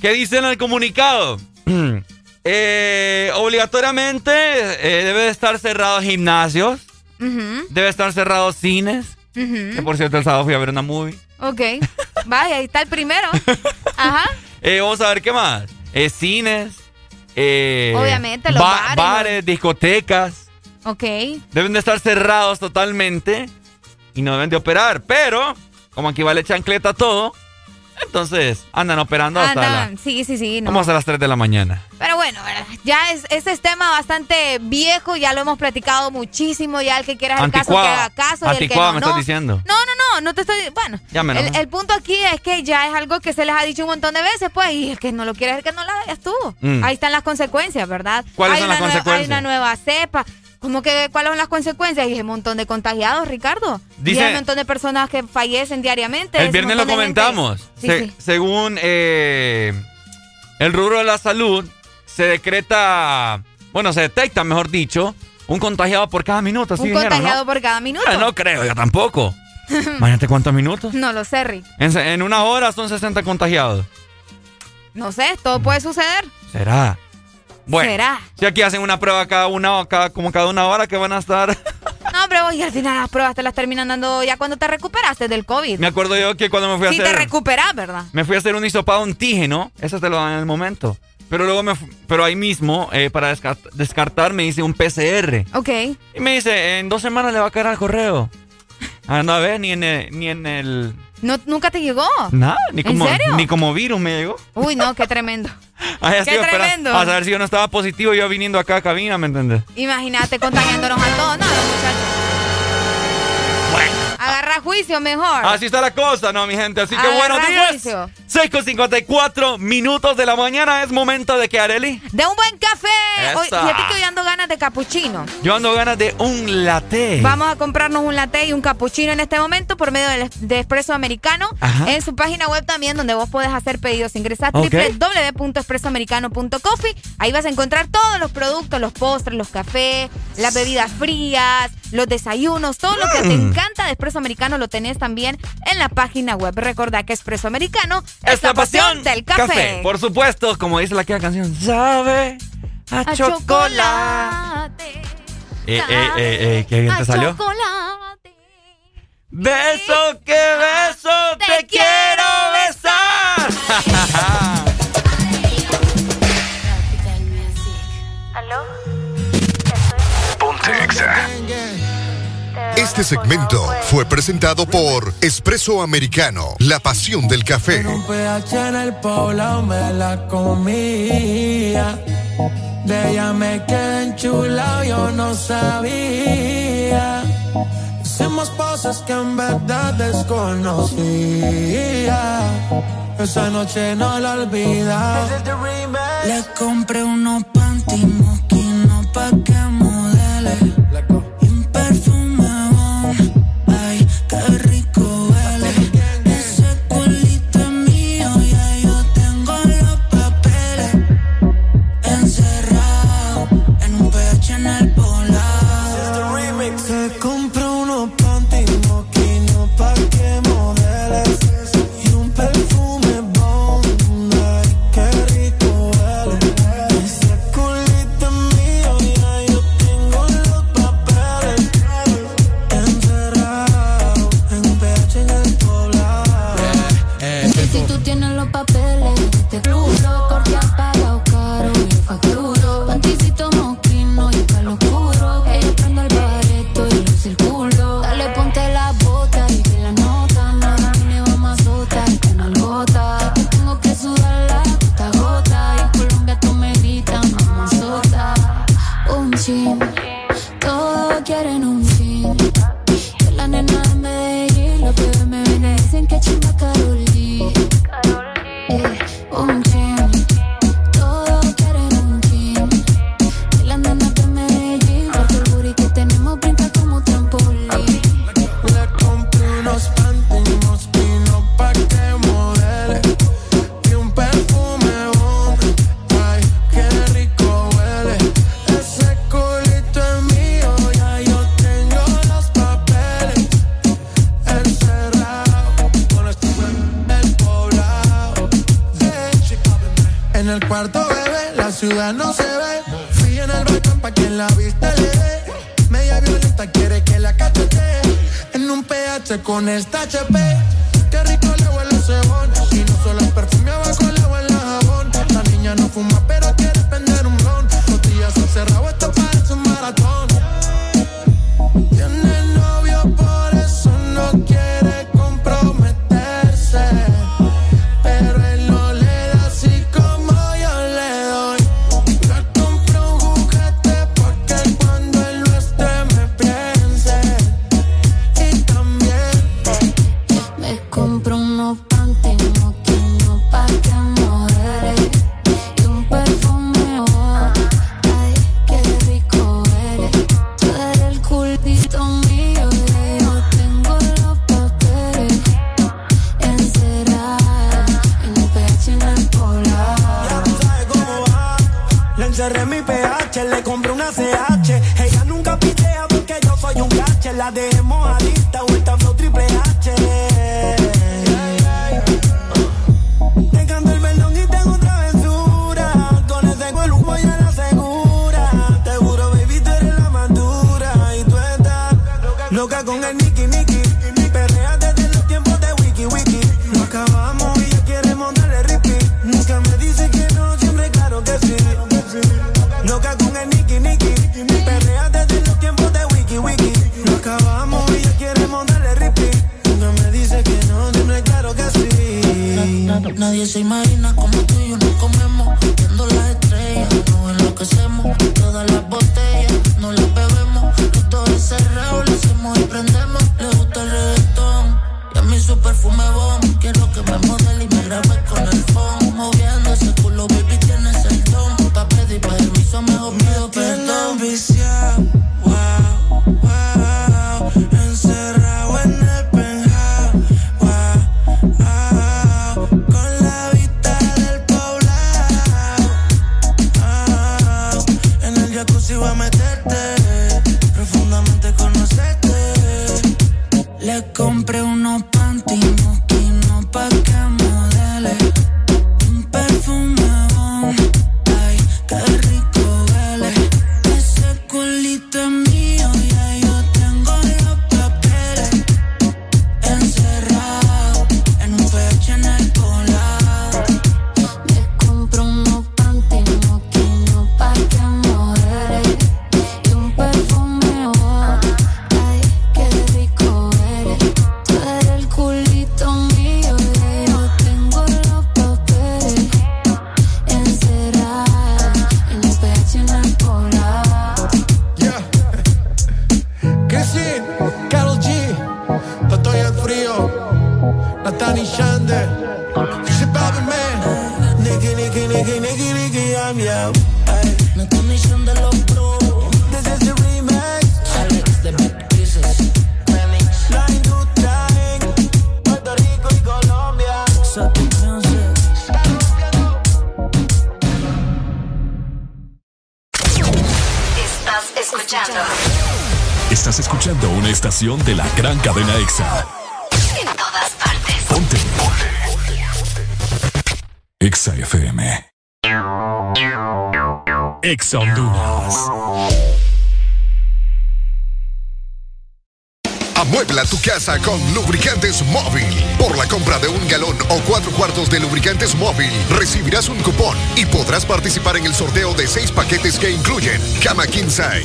¿Qué dice en el comunicado? Eh, obligatoriamente eh, debe de estar cerrados gimnasios, Ujú, debe estar cerrados cines, ujú. que por cierto el sábado fui a ver una movie. Ok. Vaya, ahí está el primero. Ajá. Eh, vamos a ver qué más. Eh, cines, eh, Obviamente, los bares, bares, discotecas, Ok. deben de estar cerrados totalmente y no deben de operar, pero como aquí vale chancleta todo, entonces andan operando hasta Andan, la, sí, sí, sí. no. vamos a las 3 de la mañana. Pero bueno, ya es, ese es tema bastante viejo, ya lo hemos platicado muchísimo, ya el que quiera hacer caso que haga caso y el que Anticuada no, me no. estás diciendo. No, no, no, no te estoy... Bueno, el, punto aquí es que ya es algo que se les ha dicho un montón de veces, pues, y el que no lo quiere hacer que no lo hagas tú. Mm. Ahí están las consecuencias, ¿verdad? ¿Cuáles Hay son las consecuencias? Hay una nueva cepa. ¿Cómo que cuáles son las consecuencias? Y hay un montón de contagiados, Ricardo. Dice- y hay un montón de personas que fallecen diariamente. El viernes lo comentamos. Sí, Se- sí. Según eh, el rubro de la salud, se decreta, bueno, se detecta, mejor dicho, un contagiado por cada minuto. ¿sí Un dijeron, contagiado ¿no? por cada minuto. Ah, no creo, yo tampoco. Imagínate cuántos minutos. No lo sé, Rick. En una hora son 60 contagiados. No sé, todo puede suceder. ¿Será? Bueno, ¿Será? si aquí hacen una prueba cada una, cada, como cada una hora que van a estar. No, hombre, vos, y al final las pruebas te las terminan dando ya cuando te recuperaste del COVID. Me acuerdo yo que cuando me fui a Si te hacer. recuperas, ¿verdad? Me fui a hacer un hisopado antígeno. Eso te lo dan en el momento. Pero luego me pero ahí mismo, eh, para desca- descartar, me hice un PCR. Ok. Y me dice, en dos semanas le va a caer al correo. Ah, no, a ver, ni en el, ni en el. No, ¿Nunca te llegó? Nada, ni ¿En como, serio? ni como virus me llegó. Uy, no, qué tremendo. Ay, ¡Qué yo espera- tremendo! A saber si yo no estaba positivo, yo viniendo acá a cabina, ¿me entiendes? Imagínate contagiándonos a todos. No, no, muchachos. Agarra juicio mejor. Así está la cosa, ¿no, mi gente? Así que Agarra buenos días. juicio. 6 con 54 minutos de la mañana es momento de que Areli. De un buen café. Hoy, fíjate que hoy ando ganas de capuchino. Yo ando ganas de un latte. Vamos a comprarnos un latte y un cappuccino en este momento por medio del de Espresso Americano. Ajá. En su página web también, donde vos podés hacer pedidos. Ingresá a Ok. www.espressoamericano.coffee. Ahí vas a encontrar todos los productos, los postres, los cafés, las bebidas frías, los desayunos, todo lo que te Mm. encanta de americano lo tenés también en la página web. Recordá que Espresso Americano es, la, pasión, del café. Por supuesto, como dice la que canción, sabe a, chocolate. Eh, eh, eh, ¿Qué bien te salió? Beso que beso, te, quiero besar. Ponte Exa. Este segmento fue presentado por Espresso Americano, la pasión del café. Con un pH en el poblado me la comía. De ella me quedé enchulado, yo no sabía. Hicimos cosas que en verdad desconocía. Esa noche no la olvida. Le compré unos panty moquinos pa' que con esta HP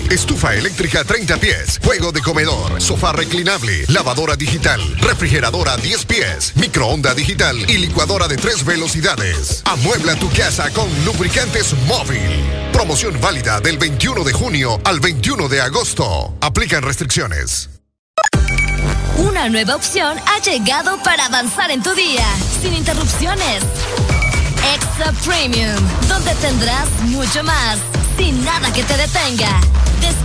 Estufa eléctrica 30 pies. Juego de comedor. Sofá reclinable. Lavadora digital. Refrigeradora 10 pies. Microonda digital y licuadora de tres velocidades. Amuebla tu casa con lubricantes móvil. Promoción válida del 21 de junio al 21 de agosto. Aplican restricciones. Una nueva opción ha llegado para avanzar en tu día, sin interrupciones. Extra Premium, donde tendrás mucho más, sin nada que te detenga.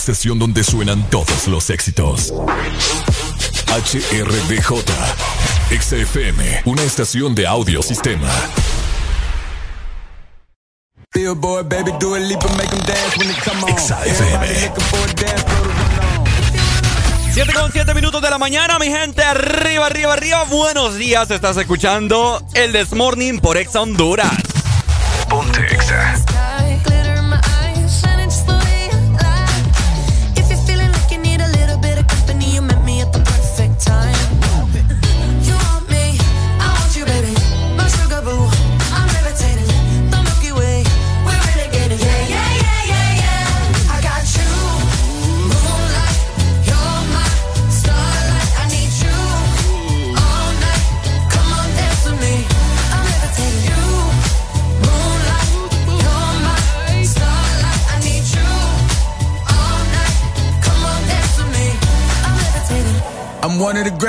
Estación donde suenan todos los éxitos. HRDJ, XFM, una estación de audio sistema. Billboard, baby, do a leap and make 'em dance when they come on. XFM. Everybody looking for a dance floor to run on. 7 con 7 minutos de la mañana, mi gente. Arriba, arriba, arriba. Buenos días. Estás escuchando el This Morning por Exa Honduras.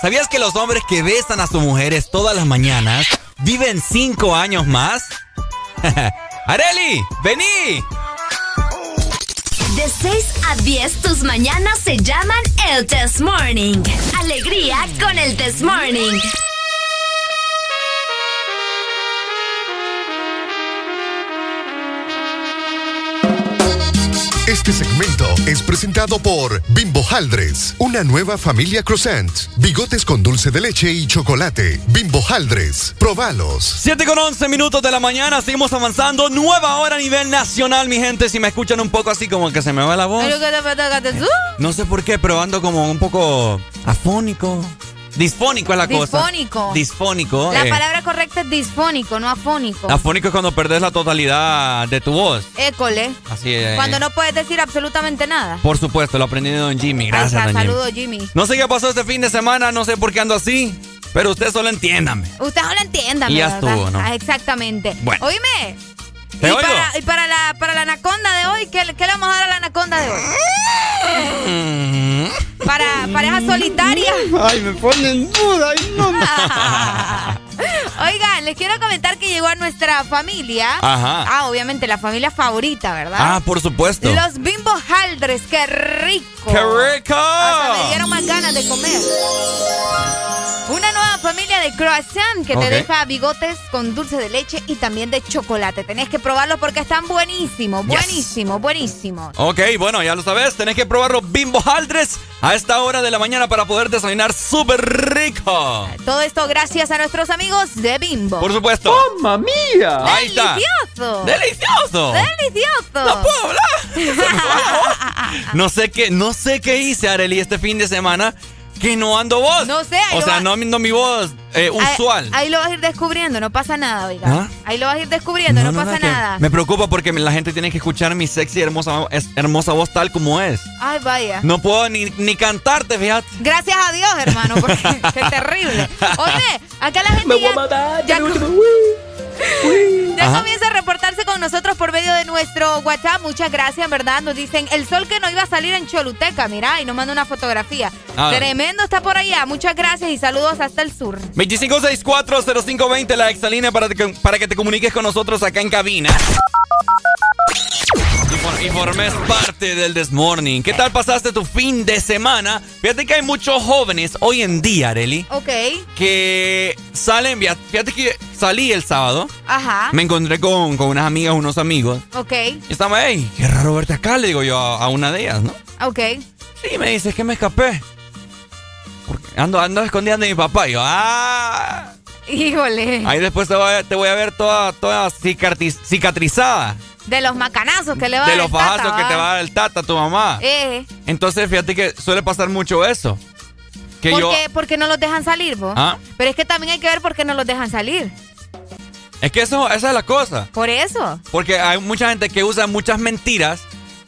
¿Sabías que los hombres que besan a sus mujeres todas las mañanas viven cinco años más? ¡Areli! ¡Vení! De 6 a 10, tus mañanas se llaman el Test Morning. Alegría con el Test Morning. Este segmento es presentado por Bimbo Haldres, una nueva familia croissant, bigotes con dulce de leche y chocolate. Bimbo Haldres, probalos. 7 con 11 minutos de la mañana, seguimos avanzando. Nueva hora a nivel nacional, mi gente. Si me escuchan un poco así como que se me va la voz. No sé por qué, pero ando como un poco afónico. Disfónico es la cosa. Disfónico. Disfónico. La eh. palabra correcta es disfónico, no afónico. Afónico es cuando perdés la totalidad de tu voz. École. Así es. Cuando no puedes decir absolutamente nada. Por supuesto, lo aprendí de Don Jimmy. Gracias, está, Don Jimmy. saludos, Jimmy. No sé qué pasó este fin de semana, no sé por qué ando así, pero usted solo entiéndame. Usted no lo entienda, Y ya estuvo, ¿no? Ah, exactamente. Bueno. Oíme. Te y, oigo. para, y para la, para la anaconda de hoy, ¿qué, qué le vamos a dar a la anaconda de hoy? Para pareja solitaria. Ay, me ponen duda. Ay, no. Oigan, les quiero comentar que llegó a nuestra familia. Ajá. Ah, obviamente, la familia favorita, ¿verdad? Ah, por supuesto. Los bimbo haldres, qué rico. ¡Qué rico! Hasta me dieron más ganas de comer. Una nueva familia de croissant que te deja bigotes con dulce de leche y también de chocolate. Tenés que probarlos porque están buenísimos, buenísimos, buenísimos. Ok, bueno, ya lo sabes, tenés que probar los bimbo haldres a esta hora de la mañana para poder desayunar súper rico. Todo esto gracias a nuestros amigos de Bimbo. Por supuesto. ¡Mamma mía! Ahí está. ¡Delicioso! ¡Delicioso! ¡Delicioso! ¡No puedo hablar! No sé qué, no sé qué hice, Areli, este fin de semana que no ando voz. No sé, ahí O lo sea, va- no ando mi voz eh, usual. Ahí, lo vas a ir descubriendo, no pasa nada, oiga. ¿Ah? Ahí lo vas a ir descubriendo, no, pasa nada. Me preocupa porque la gente tiene que escuchar mi sexy y hermosa, hermosa voz tal como es. Ay, vaya. No puedo ni, ni cantarte, fíjate. Gracias a Dios, hermano, porque qué terrible. Oye, acá la gente ya, ya, ya Ajá. comienza a reportarse con nosotros por medio de nuestro WhatsApp. Muchas gracias, verdad. Nos dicen el sol que no iba a salir en Choluteca, mira, y nos manda una fotografía. Ah. Tremendo está por allá. Muchas gracias y saludos hasta el sur. 25640520, la exalínea para, para que te comuniques con nosotros acá en cabina. Y, parte del Desmorning. ¿Qué tal pasaste tu fin de semana? Fíjate que hay muchos jóvenes hoy en día, Areli, Ok, que salen, fíjate que salí el sábado, ajá, me encontré con, con unas amigas, unos amigos. ok, Y estaba, hey, qué raro verte acá, le digo yo a, a una de ellas, ¿no? ok. Sí, me dice, es que me escapé. Porque ando, ando escondida de mi papá. Y yo, ah. Híjole. Ahí después te voy a, te voy a ver toda, toda cicatriz- cicatrizada. De los macanazos que le va a De dar los el tata, fajazos que te va a dar el tata a tu mamá. Eh, Entonces, fíjate que suele pasar mucho eso. Que ¿por, yo. qué, por qué no los dejan salir, vos? Ah. Pero es que también hay que ver por qué no los dejan salir. Es que eso, esa es la cosa. Por eso. Porque hay mucha gente que usa muchas mentiras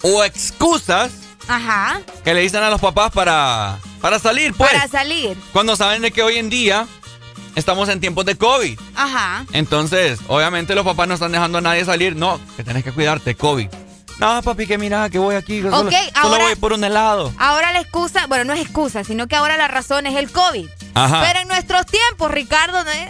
o excusas Ajá. que le dicen a los papás para, para salir, pues. Para salir. Cuando saben de que hoy en día estamos en tiempos de COVID. Ajá. Entonces, obviamente los papás no están dejando a nadie salir. No, que tenés que cuidarte, COVID. No, papi, que mira, que voy aquí. que solo, Ok, solo ahora- voy por un helado. Ahora la excusa, bueno, no es excusa, sino que ahora la razón es el COVID. Ajá. Pero en nuestros tiempos, Ricardo, ¿no? Eh,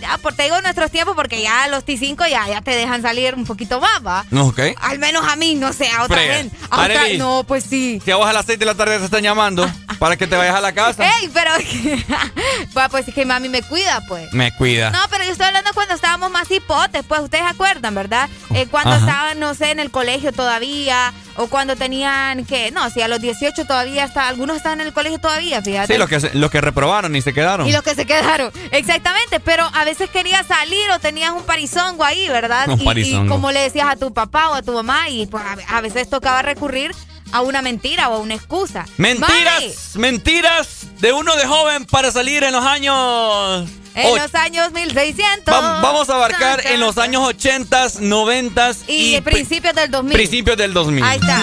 ya, por, te digo nuestros tiempos porque ya los T5 ya, ya te dejan salir un poquito más, ¿va? No, ok. Al menos a mí, no sé, a otra Pre- gente. A otra- no, pues sí. Si a vos a las 6 de la tarde te están llamando para que te vayas a la casa, Ey, pero pues, es que mami me cuida, pues. me cuida. No, pero yo estoy hablando cuando estábamos más hipotes, pues ustedes se acuerdan, ¿verdad? Eh, cuando Ajá. estaban, no sé, en el colegio todavía, o cuando tenían que, no, si a los 18 todavía está, algunos estaban en el colegio todavía, fíjate. Sí, los que, se- los que reprobaron y se quedaron. Y los que se quedaron, exactamente, pero a veces querías salir o tenías un parizongo ahí, ¿verdad? Un Y- y, parizongo. como le decías a tu papá o a tu mamá, y pues a, veces tocaba recurrir a una mentira o a una excusa. Mentiras, mentiras de uno de joven para salir en los años... En los años 1600. Va- vamos a abarcar en los años 80, 90 Y, y, pri- principios del 2000. principios del 2000. Ahí está.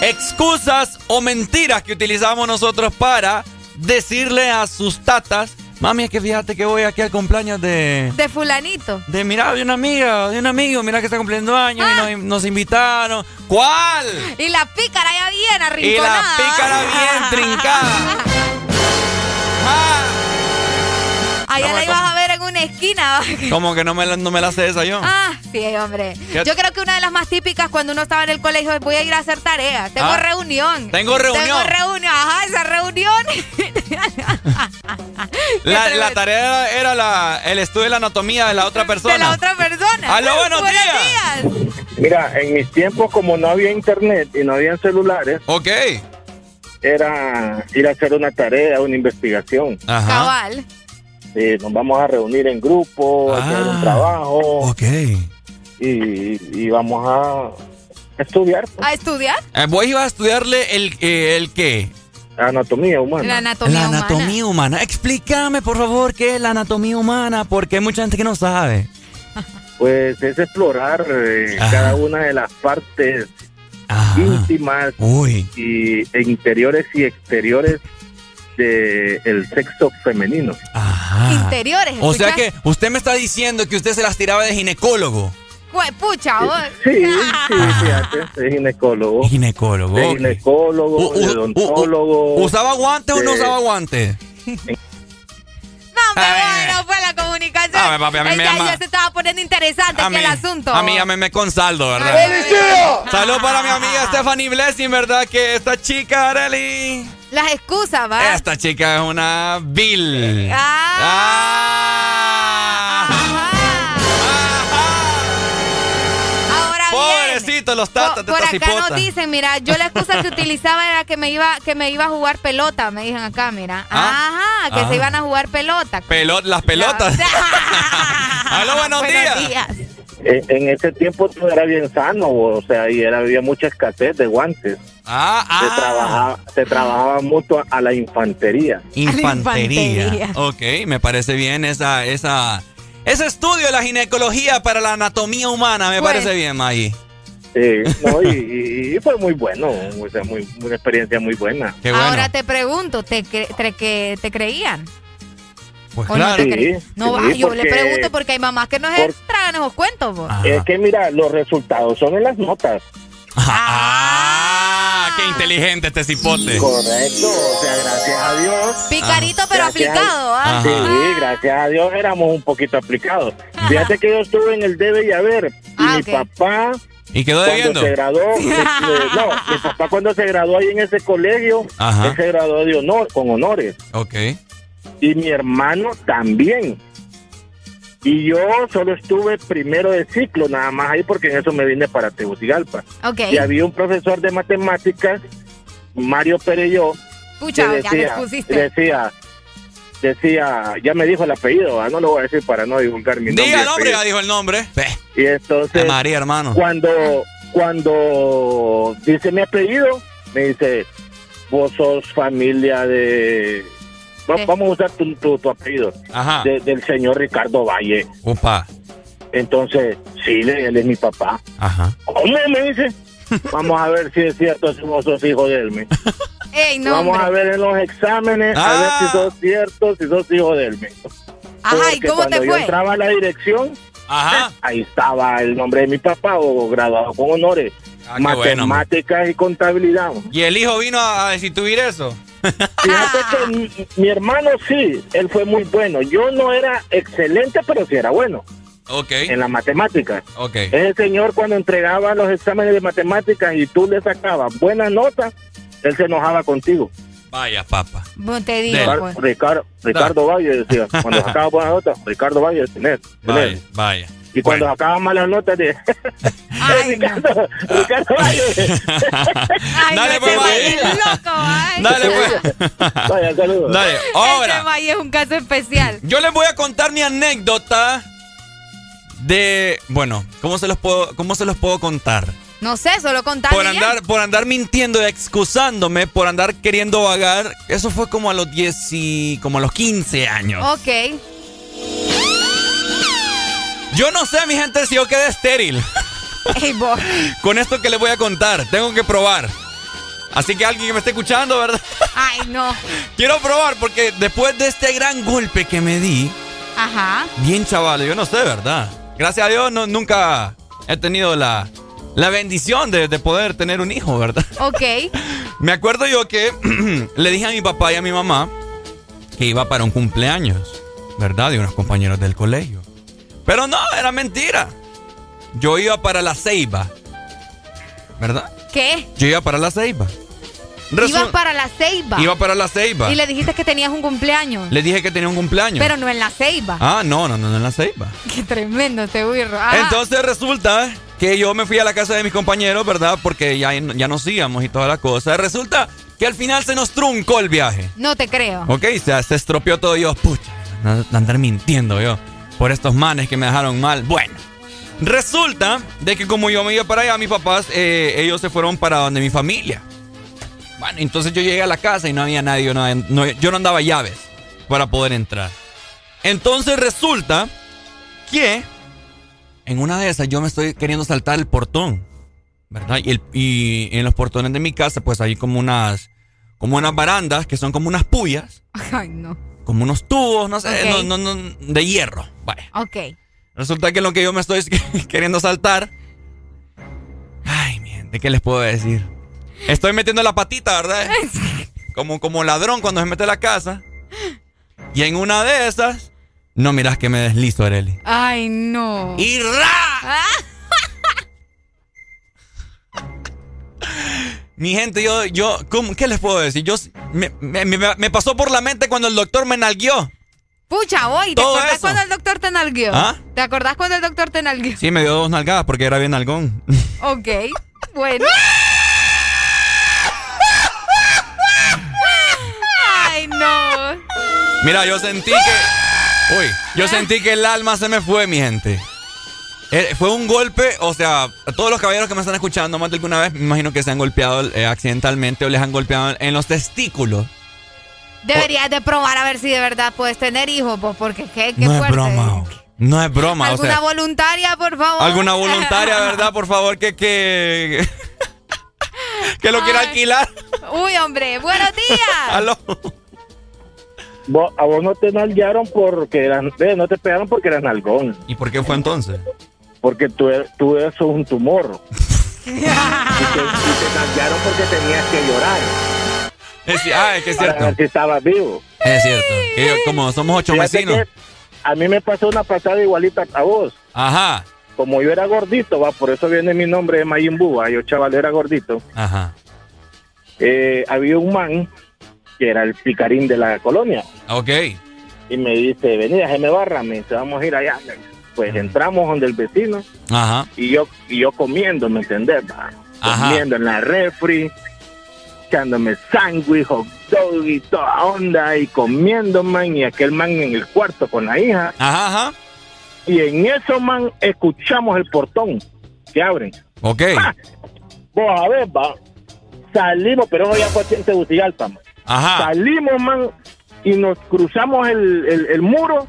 excusas o mentiras que utilizamos nosotros para decirle a sus tatas, mami, es que fíjate que voy aquí al cumpleaños de... De fulanito. De, mira, de una amiga, de un amigo, mira que está cumpliendo años y Ah. nos, nos invitaron. ¿Cuál? Y la pícara ya bien Y la arrinconada. pícara bien trincada. Allá No, la ibas a ver en una esquina. ¿Cómo que no me la, no me la sé esa yo? Ah, sí, hombre. ¿Qué? Yo creo que una de las más típicas cuando uno estaba en el colegio es voy a ir a hacer tareas. Tengo Ah. reunión. Tengo reunión. Tengo reunión. Ajá, esa reunión. La, la tarea era, la, el estudio de la anatomía de la otra persona. De la otra persona. Aló, buenos días. Mira, en mis tiempos, como no había internet y no había celulares, ok. era ir a hacer una tarea, una investigación. Cabal. Eh, nos vamos a reunir en grupo, a hacer un trabajo. Ok. Y, y vamos a estudiar pues, ¿A estudiar? Eh, vos ibas a estudiarle el, eh, el qué? anatomía humana. La anatomía la humana. anatomía humana. Explícame, por favor, qué es la anatomía humana, porque hay mucha gente que no sabe. Pues es explorar eh, cada una de las partes íntimas Uy. y e interiores y exteriores del sexo femenino. Interiores. O sea que usted me está diciendo que usted se las tiraba de ginecólogo. Jue- Pucha, vos. Sí, sí, fíjate, soy ginecólogo. Ginecólogo. De ginecólogo, U- u- de odontólogo. ¿Usaba guantes o no de- usaba guantes? No, bueno fue la comunicación. A ver, papi, a mí El me ya- llama- ya se estaba poniendo interesante aquí el asunto. a mí llámeme con saldo, ¿verdad? ¡Policía! Salud para mi amiga Stephanie Blessing, ¿verdad? Que esta chica, Arely. Las excusas, ¿va? Esta chica es una Bill. Ahora Pobrecito los tatas de Por acá nos dicen, mira, yo la excusa que utilizaba era que me iba que me iba a jugar pelota, me dicen acá, mira. Ajá, que Ah. se iban a jugar pelota. Pelot, las pelotas. Aló, buenos, días. En, en ese tiempo todo era bien sano, o sea, y era, había mucha escasez de guantes. Ah, Se trabajaba, se trabajaba mucho a la infantería. Infantería. infantería. Ok, me parece bien esa, esa, ese estudio de la ginecología para la anatomía humana. Me Pues. parece bien, Maggie. Sí, no, y, y- fue muy bueno, o sea, muy, una experiencia muy buena. Qué bueno. Ahora te pregunto, ¿te, cre- te, que te creían? Pues ¿O no Sí? No, sí, va, yo le porque- pregunto porque hay mamás que no se tragan esos cuentos. po. Es que mira, los resultados son en las notas. Ah, qué inteligente este cipote. Correcto, o sea, gracias a Dios. Picadito, pero Gracias aplicado, a- ¿ah? Sí, gracias a Dios éramos un poquito aplicados. Fíjate que yo estuve en el debe y haber. Y mi papá. ¿Y quedó cuando debiendo? se graduó, no, mi papá cuando se graduó ahí en ese colegio, Ajá. él se graduó de honor, con honores. Ok. Y mi hermano también. Y yo solo estuve primero de ciclo, nada más ahí, porque en eso me vine para Tegucigalpa. Ok. Y había un profesor de matemáticas, Mario Pereyó, Pucha, que ya decía, pusiste. decía, decía, ya me dijo el apellido, ¿ah? no lo voy a decir para no divulgar mi nombre. Diga el nombre, ya dijo el nombre. Y entonces, María, hermano. cuando, cuando dice mi apellido, me dice, vos sos familia de... va- Vamos a usar tu, tu- tu apellido. Ajá. de- del señor Ricardo Valle. Upa. Entonces, sí, él es mi papá. Ajá. ¿Cómo me dice? Vamos a ver si es cierto si vos sos hijo de él. me. Ey, no, Vamos a ver en los exámenes, a Ah. ver si sos cierto, si sos hijo de él. me. Ajá, ¿y cómo te cuando yo entraba a la dirección, Ajá. ahí estaba el nombre de mi papá o graduado con honores. Ah, bueno, Matemáticas y contabilidad. ¿Y el hijo vino a, a destituir eso? Fíjate que mi, mi hermano sí, él fue muy bueno. Yo no era excelente, pero sí era bueno Ok. en las matemáticas. Ok. Ese señor cuando entregaba los exámenes de matemáticas y tú le sacabas buenas notas, él se enojaba contigo. Vaya, papa. Bueno, te digo, Ricardo, pues. Ricardo, Ricardo Valle decía, cuando sacaba buenas notas, Ricardo Valle, tenés, Vaya, vaya. Y cuando sacaba malas notas, de Ricardo, Ricardo Valle. Ay, Dale, pues, este Valle. Loco, ay. Dale, pues. Vaya, saludos. Dale. Este Ahora, Valle es un caso especial. yo les voy a contar mi anécdota de. Bueno, ¿cómo se los puedo, cómo se los puedo contar? No sé, solo contame Por ya. andar, por andar mintiendo, excusándome, por andar queriendo vagar. Eso fue como a los 10 y. como a los 15 años. Ok. Yo no sé, mi gente, si yo quedé estéril. Ey, vos. Con esto que les voy a contar, tengo que probar. Así que alguien que me esté escuchando, ¿verdad? Ay, no. Quiero probar porque después de este gran golpe que me di, Ajá. bien chaval, yo no sé, ¿verdad? Gracias a Dios no, nunca he tenido la, la bendición de, de poder tener un hijo, ¿verdad? Ok. Me acuerdo yo que le dije a mi papá y a mi mamá que iba para un cumpleaños, ¿verdad? De unos compañeros del colegio. Pero no, era mentira. Yo iba para la ceiba, ¿verdad? ¿Qué? Yo iba para la ceiba. Resu- Ibas para la ceiba. Iba para la ceiba. Y le dijiste que tenías un cumpleaños. Le dije que tenía un cumpleaños. Pero no en la ceiba. Ah, no, no, no, no en la ceiba. Qué tremendo este birro. Ajá. Entonces resulta que yo me fui a la casa de mis compañeros, ¿verdad? Porque ya, ya nos íbamos y toda la cosa. Resulta que al final se nos truncó el viaje. No te creo. Ok, se, se estropeó todo. Yo, pucha, no- andar mintiendo yo por estos manes que me dejaron mal. Bueno, resulta de que como yo me iba para allá, mis papás, eh, ellos se fueron para donde mi familia. Bueno, entonces yo llegué a la casa y no había nadie, no- no- yo no andaba llaves para poder entrar. Entonces resulta que en una de esas yo me estoy queriendo saltar el portón, ¿verdad? Y, y en los portones de mi casa pues hay como unas, como unas barandas que son como unas puyas, Ay, no. Como unos tubos, no sé, no, no, no, de hierro. Vaya. Ok. Resulta que lo que yo me estoy queriendo saltar. Ay, mien, ¿de qué les puedo decir? Estoy metiendo la patita, ¿verdad? Como, como ladrón cuando se mete a la casa. Y en una de esas, no miras que me deslizo, Areli. Ay, no. ¡Y ra! Mi gente, yo, yo, ¿cómo- ¿qué les puedo decir? Yo, me, me- me- me pasó por la mente cuando el doctor me nalguió. Pucha, hoy, ¿te acordás eso. cuando el doctor te nalgueó? ¿Ah? ¿Te acordás cuando el doctor te nalgueó? Sí, me dio dos nalgadas porque era bien nalgón. Ok, bueno. Ay, no. Mira, yo sentí que. Uy, yo sentí que el alma se me fue, mi gente. Eh, fue un golpe, o sea, todos los caballeros que me están escuchando más de alguna vez, me imagino que se han golpeado eh, accidentalmente o les han golpeado en los testículos. Deberías de probar a ver si de verdad puedes tener hijos, pues, porque qué, qué no es broma, no es broma. O ¿Alguna sea, voluntaria, por favor? alguna voluntaria, ¿verdad? Por favor, que que, que lo quiera Ay. alquilar. Uy, hombre, buenos días. Aló. Vos- a vos no te nalguearon porque eran, eh, no te pegaron porque eras nalgón. ¿Y por qué fue entonces? Porque tú, tú eso es un tumor. y, te, y te nalguearon porque tenías que llorar. Es, ah, es que es Para cierto. ver si estabas vivo. Es cierto. Que yo- como somos ocho Fíjate vecinos. A mí me pasó una pasada igualita a vos. Ajá, Como yo era gordito, va, por eso viene mi nombre de Mayimbu, yo chaval era gordito. ajá. Eh, había un man que era el picarín de la colonia Ok. y me dice, vení, déjeme barra, me dice, vamos a ir allá. Pues entramos donde el vecino Ajá. y yo y yo comiendo, ¿me entendés? Comiendo en la refri, echándome sándwich, hot dog y toda onda y comiendo, man, y aquel man en el cuarto con la hija. Ajá, ajá. Y en eso, man, escuchamos el portón que abren. Ok. Ah, Vos a ver, va. Salimos, pero eso ya fue en Tegucigalpa, man. Ajá. Salimos, man, y nos cruzamos el, el- el muro.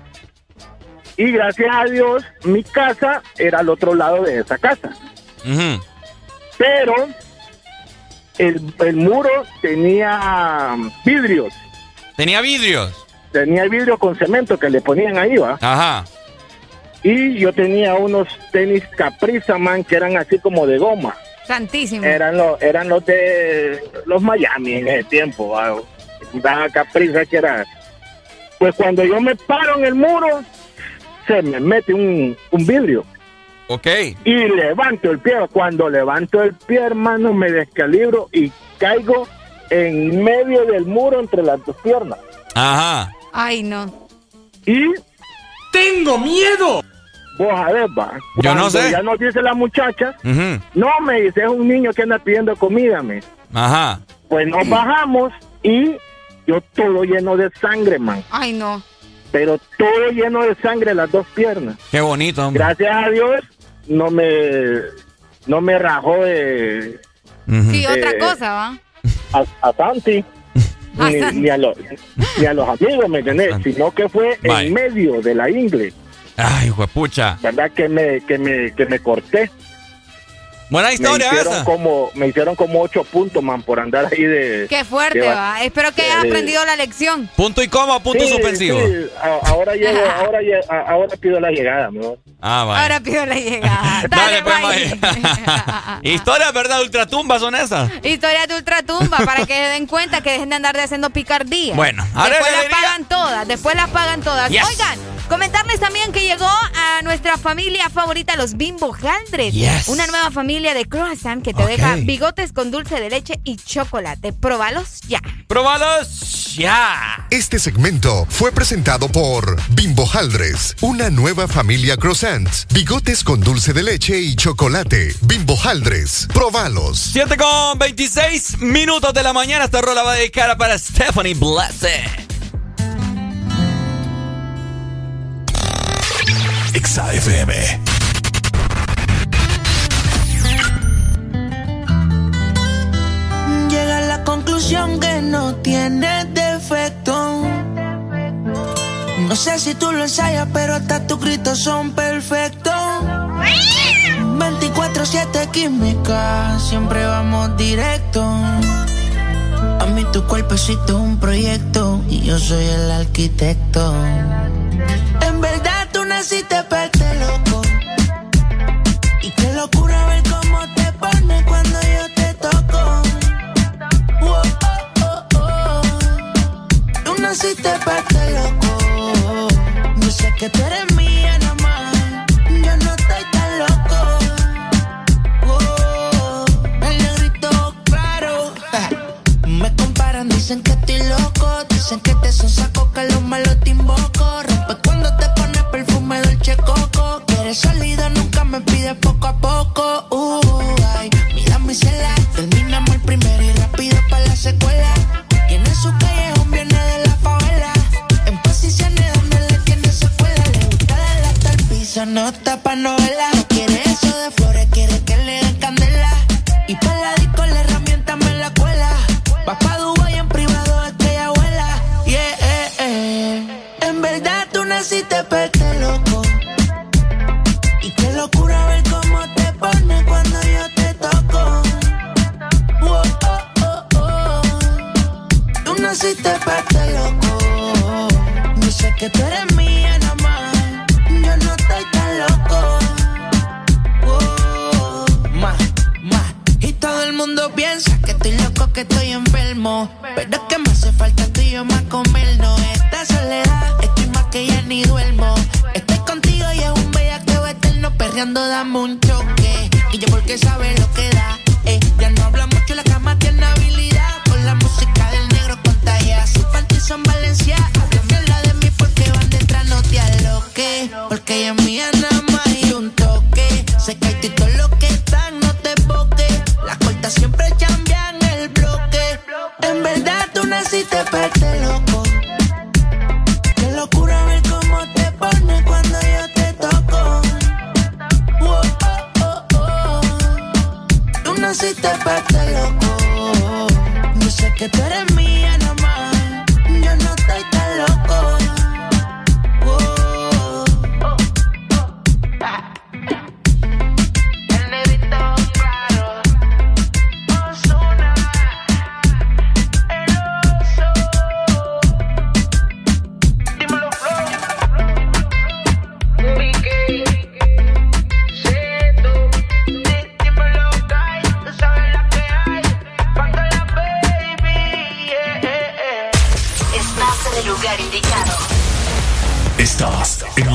Y gracias a Dios, mi casa era al otro lado de esa casa. Pero el, el muro tenía vidrios. Tenía vidrios. Tenía vidrio con cemento que le ponían ahí, va. Ajá. Y yo tenía unos tenis Capriza, man, que eran así como de goma. Santísimo. Eran los, eran los de los Miami en ese tiempo, va. Capriza que era. Pues cuando yo me paro en el muro, se me mete un, un vidrio. Ok. Y levanto el pie. Cuando levanto el pie, hermano, me descalibro y caigo en medio del muro entre las dos piernas. Ajá. Ay, no. Y tengo miedo. Vos a ver, va. Yo no sé. Ya nos dice la muchacha, no me dice, es un niño que anda pidiendo comida, me. Ajá. Pues nos bajamos y yo todo lleno de sangre, man. Ay, no. Pero todo lleno de sangre las dos piernas. Qué bonito, hombre. Gracias a Dios no me no me rajó de Ujú. Sí, otra cosa, ¿va? a, a Santi ni, a los ni a los amigos, ¿me entendés? Sino que fue Bye. en medio de la ingle, Ay, pucha. ¿verdad? Que me que me que me corté. Buena historia me hicieron esa. como me hicieron como ocho puntos, man, por andar ahí de Qué fuerte, de- va. Espero que hayas aprendido la lección. Punto y coma, punto Sí, suspensivo. sí, ahora llego, ahora ahora pido la llegada, ¿no? Ah, vale. Ahora pido la llegada. Dale, Dale, pues, bye. Historias, ¿verdad? Ultratumbas son esas. Historias de ultratumba para que se den cuenta que dejen de andar de haciendo picardía. Bueno, ahora después las pagan todas, después las pagan todas. Yes. Oigan, comentarles también que llegó a nuestra familia favorita, los Bimbo Haldres. Yes. Una nueva familia de croissant que te deja bigotes con dulce de leche y chocolate. Próbalos ya. ¡Probalos ya! Este segmento fue presentado por Bimbo Haldres, una nueva familia croissants, bigotes con dulce de leche y chocolate. Bimbo Haldres, probalos. 7 con 26 minutos de la mañana. Esta rola va dedicada para Stephanie Blessed. Exa FM. Llega a la conclusión que no tiene defecto. No sé si tú lo ensayas, pero hasta tus gritos son perfectos. 24-7 química, siempre vamos directo. A mí tu cuerpecito es un proyecto y yo soy el arquitecto importa si te parte loco. Y qué locura ver cómo te pones cuando yo te toco. Oh, oh, oh, oh. Tú naciste parte loco. Yo sé que tú eres mía, no Dicen que estoy loco, dicen que te son saco, que los malos te invoco. Rompe cuando te pones perfume dolce coco. Quieres salida, nunca me pides poco a poco. Uh, ay, mira mi cela, terminamos el primero y rápido para la secuela. Tiene su callejón, viene de la favela. En posiciones donde le tiene secuela. Le gusta darle hasta el piso, no está pa' novela. No eso de flores, quiere tú naciste pete loco. Y qué locura ver cómo te pones cuando yo te toco. Oh, oh, oh. Tú naciste pete loco. Yo sé que tú eres mía nada más. Yo no estoy tan loco. Más, más. Y todo el mundo piensa que estoy loco, que estoy enfermo. Pero es que me hace falta tú y yo más comernos. Esta soledad, más que ya ni duermo. Estoy contigo y es un bellaqueo eterno. Perreando, dame un choque. Y yo porque sabe lo que da. Eh, ya no habla mucho, la cama tiene habilidad. Con la música del negro contagia. Su panty son Valencia. Habla mierda de mí porque van detrás, no te aloques. Porque ella es mía nada más y un toque. Se cae y todo lo que están, no te boques. Las cortas siempre cambian el bloque. En verdad tú naciste perte loco. Tú naciste perte loco. Yo sé que tú eres mía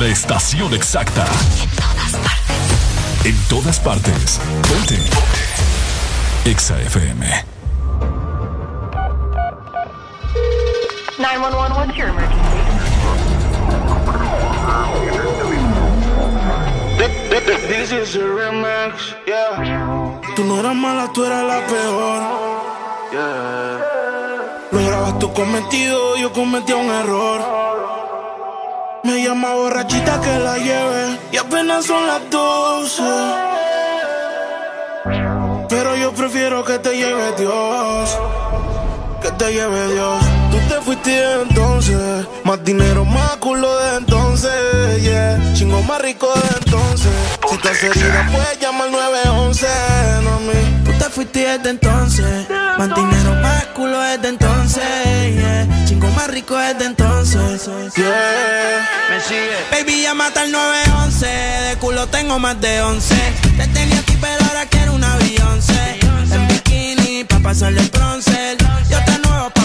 la estación exacta. En todas partes. Ponte. Exa FM. 911, what's your emergency? This is a remix, yeah. Tú no eras mala, tú eras la peor. Yeah. Lograbas tu cometido, yo cometí un error. Me llama borrachita que la lleve y apenas son las 12. Pero yo prefiero que te lleve Dios. Que te lleve Dios. Tú te fuiste entonces. Más dinero, más culo de entonces. Chingo más rico de entonces. Si estás herida, puedes llamar 911. No mí. Te fuiste desde entonces. Más dinero, más culo desde entonces. Yeah. Chingo más rico desde entonces. Yeah. Me sigue. Baby, ya mata el 911. De culo tengo más de 11. Te tenía aquí, pero ahora quiero una Beyoncé. En bikini, pa' pasarle el bronce. Yo te nuevo pa'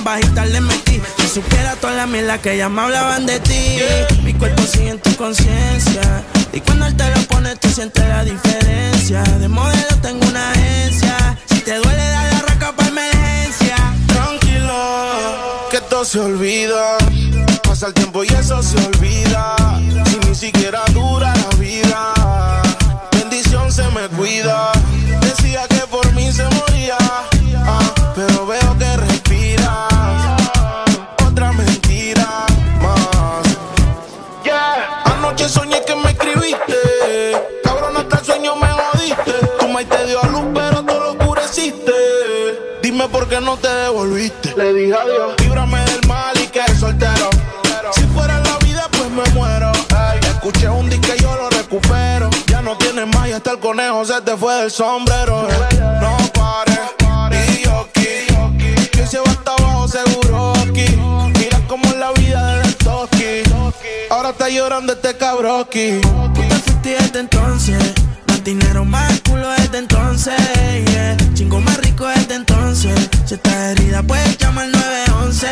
en bajita le metí. Si supiera toda la mierda que ya me hablaban de ti. Mi cuerpo sigue en tu conciencia. Y cuando él te lo pone, tú sientes la diferencia. De modelo tengo una agencia. Si te duele, dale la raca para emergencia. Tranquila, que todo se olvida. Pasa el tiempo y eso se olvida. Si ni siquiera dura la vida. Bendición se me cuida. Decía que por mí se moría. ah, no te devolviste. Le dije adiós. Líbrame del mal y que soltero. Si fuera la vida, pues me muero. Escuché un disque y yo lo recupero. Ya no tienes más y hasta el conejo se te fue del sombrero. eh. No pares. Y yo aquí. Que se va hasta abajo seguro aquí. Mira cómo llorando este cabroqui. Tú te fuiste desde entonces. Más dinero, más culo desde entonces. Yeah. Chingo más rico desde. Si estás herida, puedes llamar al 911,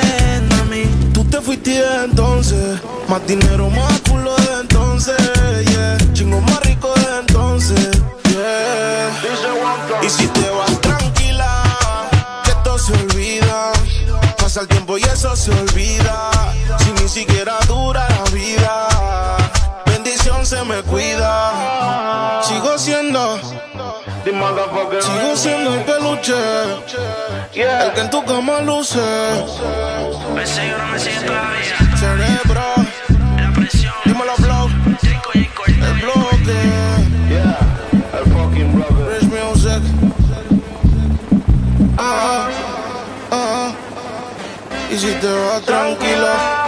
mami. Tú te fuiste desde entonces. Más dinero, más culo desde entonces. Yeah. Chingo más rico desde entonces. Yeah. Y si te vas tranquila, que todo se olvida. Pasa el tiempo y eso se olvida. Si ni siquiera dura la vida. Bendición se me cuida. Sigo siendo. Sigo siendo el peluche. El que en tu cama luce. Cerebro. Dímelo, blow. El bloque. El fucking brother. Rich music. Ah, ah, ah. Y si te vas tranquilo.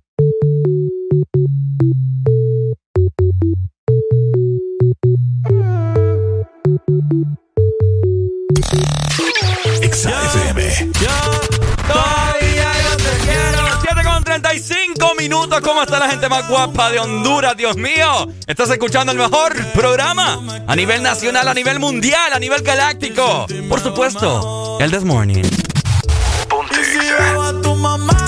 Minutos. ¿Cómo está la gente más guapa de Honduras? Dios mío. Estás escuchando el mejor programa a nivel nacional, a nivel mundial, a nivel galáctico. Por supuesto, el This Morning. Y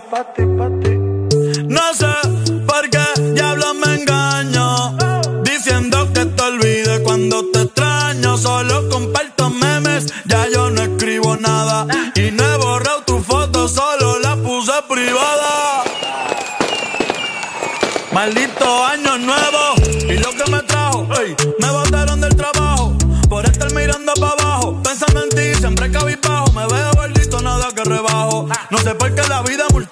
para ti. No sé por qué diablo me engaño. Diciendo que te olvide cuando te extraño. Solo comparto memes, ya yo no escribo nada. Y no he borrado tu foto, solo la puse privada. Maldito año nuevo y lo que me trajo. me botaron del trabajo por estar mirando para abajo. Pensando en ti, siempre cabizbajo. Me veo gordito, nada que rebajo. No sé por qué la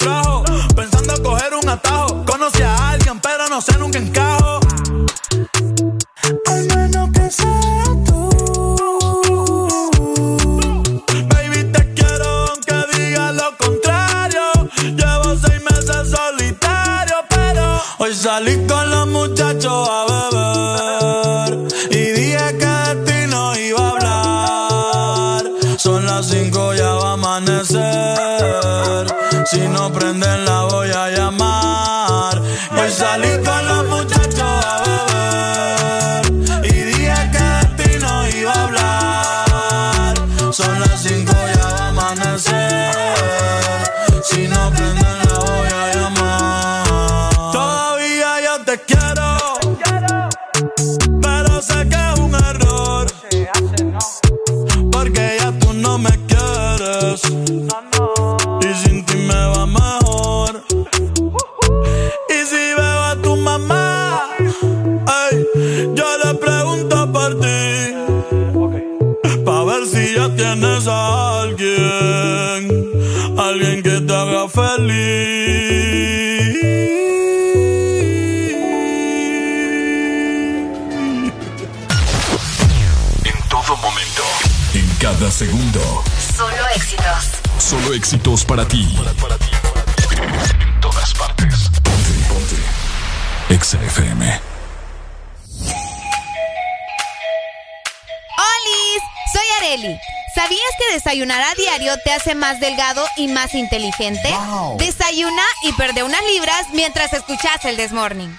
ultrajo. Pensando coger un atajo. Conocí a alguien, pero no sé nunca encajo. Al menos que sea tú. Baby, te quiero aunque diga lo contrario. Llevo seis meses solitario, pero hoy salí con los cada segundo. Solo éxitos. Solo éxitos para ti. En todas partes. Ponte, ponte. Exa FM. ¡Olis! Soy Areli. ¿Sabías que desayunar a diario te hace más delgado y más inteligente? Desayuna y perde unas libras mientras escuchas el Desmorning.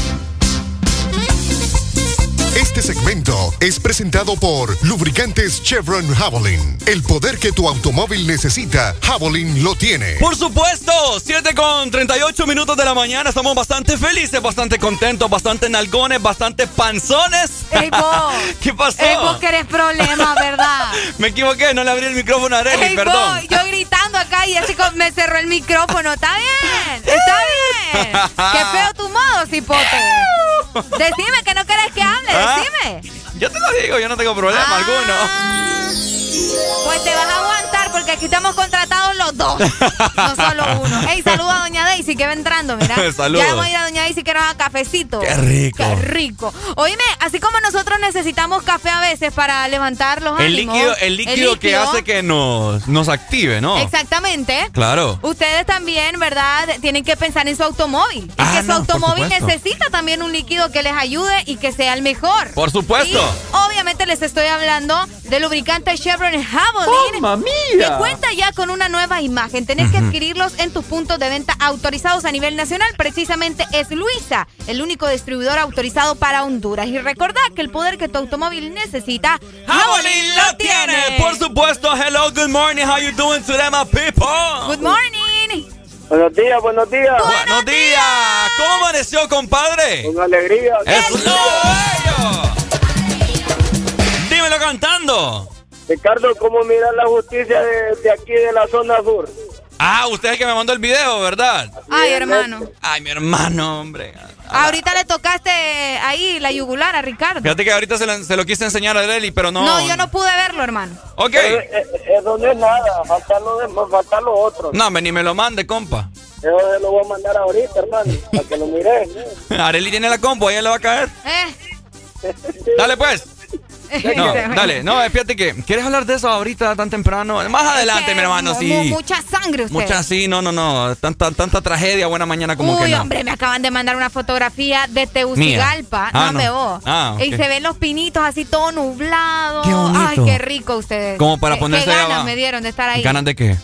Este segmento es presentado por Lubricantes Chevron Javelin. El poder que tu automóvil necesita, Javelin lo tiene. Por supuesto, 7 con 38 minutos de la mañana. Estamos bastante felices, bastante contentos, bastante nalgones, bastante panzones. ¡Ey, vos! ¿Qué pasó? ¡Ey, vos que eres problema, verdad! Me equivoqué, no le abrí el micrófono a Arely, ¡Ey, perdón. vos! Yo gritando acá y así como me cerró el micrófono. ¡Está bien! ¡Está bien! ¡Qué feo tu modo, cipote! Decime que no querés que hable, ¿Ah? decime. Yo te lo digo, yo no tengo problema Ah. alguno. Pues te vas a aguantar porque aquí estamos contratados los dos. No solo uno. Ey, saluda a doña Daisy que va entrando, mira. Saludos. Ya vamos a ir a doña Daisy que nos haga cafecito. Qué rico. Qué rico. Oíme, así como nosotros necesitamos café a veces para levantar los El ánimos, líquido, el líquido que líquido, hace que nos, nos active, ¿no? Exactamente. Claro. Ustedes también, ¿verdad? Tienen que pensar en su automóvil. Es Ah, que su no, automóvil necesita también un líquido que les ayude y que sea el mejor. Por supuesto. Y obviamente les estoy hablando de lubricante Chevron Javelin. ¡Mamma mía! Que cuenta ya con una nueva imagen. Tenés que adquirirlos en tus puntos de venta autorizados a nivel nacional. Precisamente es Luisa, el único distribuidor autorizado para Honduras. Y recordá que el poder que tu automóvil necesita, Javelin lo tiene. Por supuesto. Hello, good morning. How you doing today, my people? Good morning. Buenos días, buenos días. Buenos días. ¿Cómo amaneció, compadre? Con alegría. ¡Eso es lo bello! Dímelo cantando. Ricardo, ¿cómo miras la justicia de, de aquí de la zona sur? Ah, usted es el que me mandó el video, ¿verdad? Ay, hermano. Ay, mi hermano, hombre. Ahorita le tocaste ahí la yugular a Ricardo. Fíjate que ahorita se lo, se lo quise enseñar a Leli, pero no. No, yo no pude verlo, hermano. Ok. Eh, eh, Eso no es nada, falta lo, de, falta lo otro. No, hombre, ni me lo mande, compa. Eso se lo voy a mandar ahorita, hermano, para que lo mires. Areli tiene la compu, ahí le va a caer. Eh. Dale, pues. No, dale, no, fíjate que. ¿Quieres hablar de eso ahorita tan temprano? Más adelante, mi hermano, sí. Mucha sangre usted. Mucha, sí, no, no, no. Tanta, tanta tragedia, buena mañana como Uy, que no. hombre, me acaban de mandar una fotografía de Tegucigalpa. Ah, no, me vos. Ah. Y se ven los pinitos así todo nublado. Qué bonito. Ay, qué rico ustedes. Como para ponerse Qué ganas me dieron de estar ahí. ¿Ganas de qué?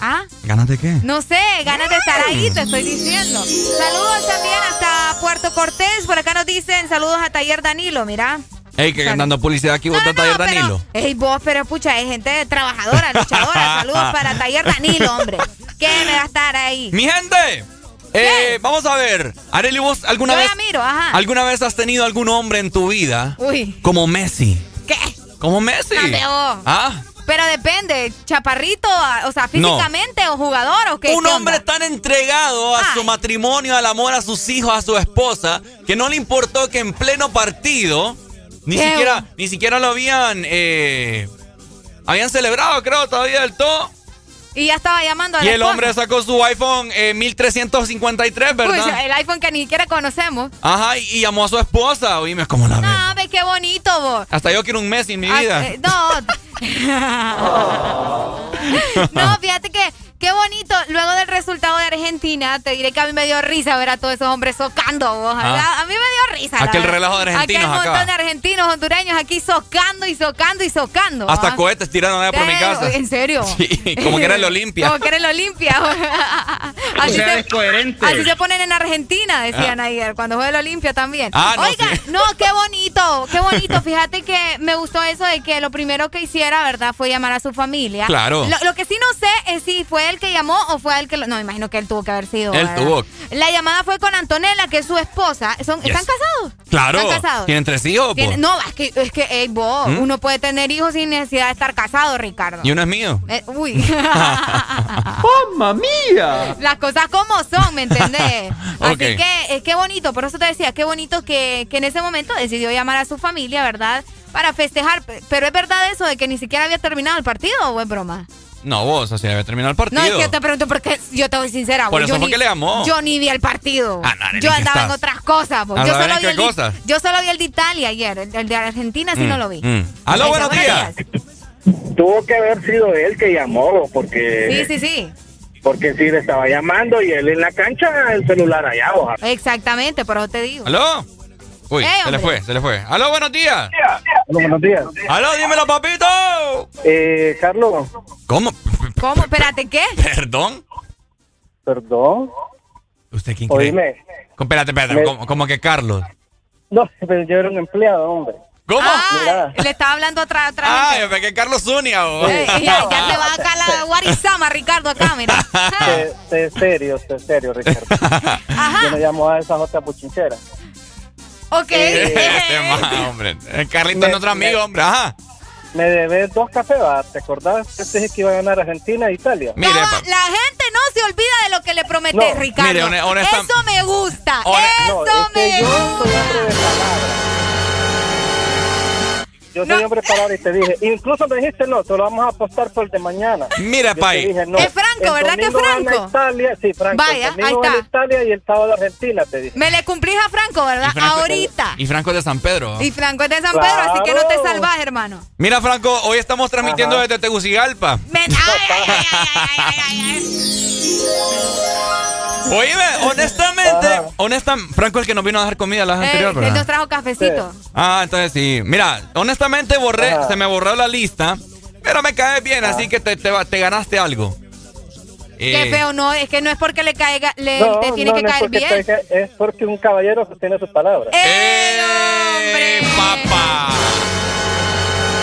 ¿Ah? ¿Ganas de qué? No sé, ganas de estar ahí, te estoy diciendo. Saludos también hasta Puerto Cortés. Por acá nos dicen saludos a Taller Danilo, mira. Ey, que dando publicidad aquí, vos taller Danilo. Ey, vos, pero pucha, es gente trabajadora, luchadora. Saludos para Taller Danilo, hombre. ¿Qué me va a estar ahí? Mi gente, eh, vamos a ver. Areli, vos alguna Yo vez. la miro, ajá. ¿Alguna vez has tenido algún hombre en tu vida Uy, como Messi? ¿qué? Como Messi. No. Ah, Pero depende, chaparrito, o sea, físicamente o jugador o qué. un hombre tan entregado a su matrimonio, al amor, a sus hijos, a su esposa, que no le importó que en pleno partido ni ¿Qué? siquiera, ni siquiera lo habían, eh, habían celebrado, creo, todavía del todo. Y ya estaba llamando a Y el esposa. hombre sacó su iPhone eh, 1353, ¿verdad? Uy, el iPhone que ni siquiera conocemos. Ajá, y, y llamó a su esposa. Oíme, como la. No, ve qué bonito vos. Hasta yo quiero un Messi en mi Ah, vida. eh, no. no, fíjate que qué bonito. Luego del resultado de Argentina, te diré que a mí me dio risa ver a todos esos hombres socando. vos. A- Ah. A, mí me dio risa. Aquel relajo de argentinos Aquel montón acá. de argentinos, hondureños aquí socando y socando y socando. Hasta ¿ah? cohetes tiraron allá por mi casa. ¿En serio? Sí, como que era el Olimpia. Como que era el Olimpia. así, sea, se, es coherente. así se ponen en Argentina, decían Ah. ayer, cuando juega el Olimpia también. Ah, no, Oiga, sí. no, qué bonito, qué bonito. Fíjate que me gustó eso de que lo primero que hiciera, ¿verdad? Fue llamar a su familia. Claro. Lo, lo que sí no sé es si fue él que llamó o fue a él que lo.? No, me imagino que él tuvo que haber sido. Él ¿verdad? tuvo. La llamada fue con Antonella, que es su esposa. Son, Yes. ¿Están casados? Claro. ¿Están casados? ¿Tienen tres hijos? Tiene- po? no, es que, es que ey, vos, ¿Mm? uno puede tener hijos sin necesidad de estar casado, Ricardo. Y uno es mío. Eh, uy. ¡Mamma mía! Las cosas como son, ¿me entendés? Así que eh, qué bonito, por eso te decía, qué bonito que, que en ese momento decidió llamar a su familia, ¿verdad? Para festejar. Pero es verdad eso de que ni siquiera había terminado el partido o es broma. No, vos, o sea, debe terminar el partido. No, es que yo te pregunto porque yo te voy sincera. Por eso yo fue ni- que le llamó. Yo ni vi el partido. Ah, no, ¿en yo andaba en otras cosas. ¿A Yo solo, en vi qué el de, cosas? yo solo vi el de Italia ayer. El, el de Argentina sí Mm, no lo vi. mm. Aló, buenos días. Tuvo que haber sido él que llamó, porque, Sí, sí, sí. porque si le estaba llamando y él en la cancha, el celular allá, ojalá. Exactamente, por eso te digo. ¿Aló? Uy, Eh, se le fue, se le fue. ¡Aló, buenos días! buenos días. ¡Aló, dímelo, papito! Eh, Carlos. ¿Cómo? ¿Cómo? Espérate, ¿qué? ¿Perdón? Perdón. ¿Usted quién cree? Oíme. Espérate, espérate, Me- como, como que Carlos. No, pero yo era un empleado, hombre. ¿Cómo? Ah, le estaba hablando otra, otra Ah, yo pensé que Carlos Zúñiga. o- Eh, ya, ya te va acá la guarizama, Ricardo, acá, mira. Sé, sé serio, sé serio, Ricardo. Yo me llamo a esas otras buchincheras. Ok. Este más, hombre. El Carlito es nuestro amigo, hombre. Ajá. Me debes dos cafés. ¿te acordás? Este es el que iba a ganar Argentina e Italia. Mire, No, pa- la gente no se olvida de lo que le prometes, No, Ricardo. mire, hone- honesta- Eso me gusta. Eso No, es que me yo gusta. Yo soy hombre palabra y te dije, incluso me dijiste no, te lo vamos a apostar por el de mañana. Mira, Yo Pai. dije, no. Es Franco, ¿verdad que es Franco? Italia, sí, Franco. Vaya, el ahí está. Italia y el sábado Argentina, te dije. Me le cumplís a Franco, ¿verdad? Y Franco- Ahorita. Y Franco es de San Pedro. Y Franco es de San Pedro, así que no te salvas, hermano. Mira, Franco, hoy estamos transmitiendo Ajá. desde Tegucigalpa. Me- ay, ay, ay, ay, ay, ay, ay. Oíme, honestamente, honestamente, Franco es el que nos vino a dejar comida la vez Eh, anterior, él nos trajo cafecito. Ah, entonces sí. Mira, honestamente borré, Ajá. se me borró la lista, pero me cae bien, así que te, te, va- te ganaste algo. Qué Eh, feo, no, es que no es porque le caiga, le, No, te tiene no, que no caer bien. te- es porque un caballero sostiene sus palabras. ¡Ey, ¡Eh, hombre! papá!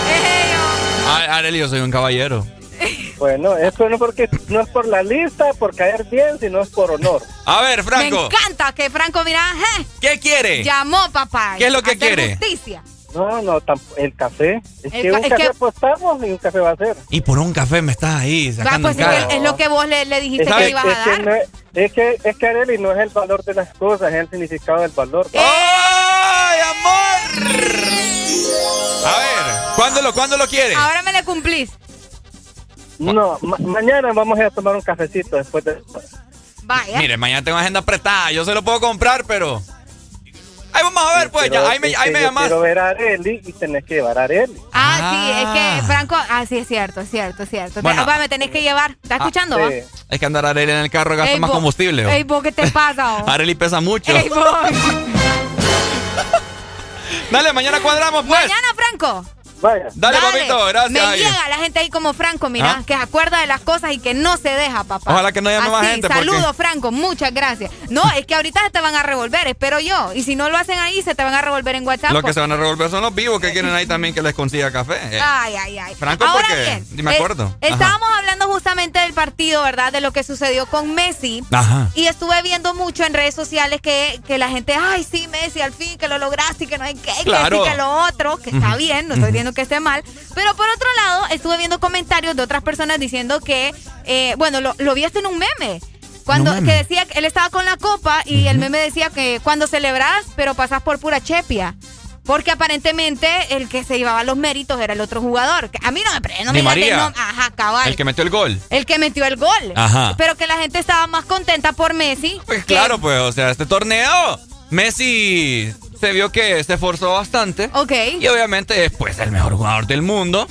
¡Ey, hombre! Ah, Arely, yo soy un caballero. Bueno, esto no, porque, no es por la lista, por caer bien, sino es por honor. A ver, Me Franco, encanta que Franco, mira, ¿qué quiere? llamó papá. ¿Qué es lo que hacer quiere? justicia. No, no, el café. Es El que ca- un es café que- apostamos y un café va a ser. Y por un café me estás ahí sacando pues es, cara. que- es lo que vos le, le dijiste Es que que, le ibas a es que dar. no es, es que, es que Arely no es el valor de las cosas, es el significado del valor. Eh. ¡Ay, amor! A ver, ¿cuándo lo, ¿cuándo lo quiere? Ahora me le cumplís. No, ma- mañana vamos a ir a tomar un cafecito después de... Vaya. Mire, mañana tengo agenda apretada. Yo se lo puedo comprar, pero. Ahí vamos a ver, pues. Ya, ahí me, es ahí me llamas. Quiero ver a Arely y tenés que llevar a Arely. Ah, Ah. sí, es que Franco, ah, sí, es cierto, es cierto, es cierto. Bueno. Te- va, me tenés que llevar. ¿Estás escuchando, va? Sí. Hay que andar a Arely en el carro, gasta Ey, más combustible. Ey, vos, ¿qué te pasa? oh? Arely pesa mucho. Ey, vos. Dale, mañana cuadramos, pues. Mañana, Franco. Vaya. Dale, papito, gracias. Me Ay. llega la gente ahí como Franco, mira, ¿Ah? que se acuerda de las cosas y que no se deja, papá. Ojalá que no llame más Así, gente, porque- Saludos, Franco, muchas gracias. No, es que ahorita se te van a revolver, espero yo. Y si no lo hacen ahí, se te van a revolver en WhatsApp. Lo que se van a revolver son los vivos que quieren ahí también que les consiga café. Eh, Ay, ay, ay. Franco, Ahora porque bien, ni me eh, acuerdo. Estábamos hablando justamente del partido, ¿verdad? De lo que sucedió con Messi. Ajá. Y estuve viendo mucho en redes sociales que, que la gente, ay, sí, Messi, al fin, que lo lograste y que no hay que, Claro. que sí, que lo otro, que está bien, no estoy diciendo que esté mal. Pero por otro lado, estuve viendo comentarios de otras personas diciendo que, eh, bueno, lo, lo vi hasta en un meme. Cuando, que decía que él estaba con la copa y el meme decía que cuando celebras, pero pasas por pura chepia. Porque aparentemente el que se llevaba los méritos era el otro jugador. A mí no me, no me María. Ajá, cabal. El que metió el gol. El que metió el gol. Ajá. Pero que la gente estaba más contenta por Messi. Pues que- claro, pues, o sea, este torneo, Messi se vio que se esforzó bastante. Ok. Y obviamente es pues el mejor jugador del mundo.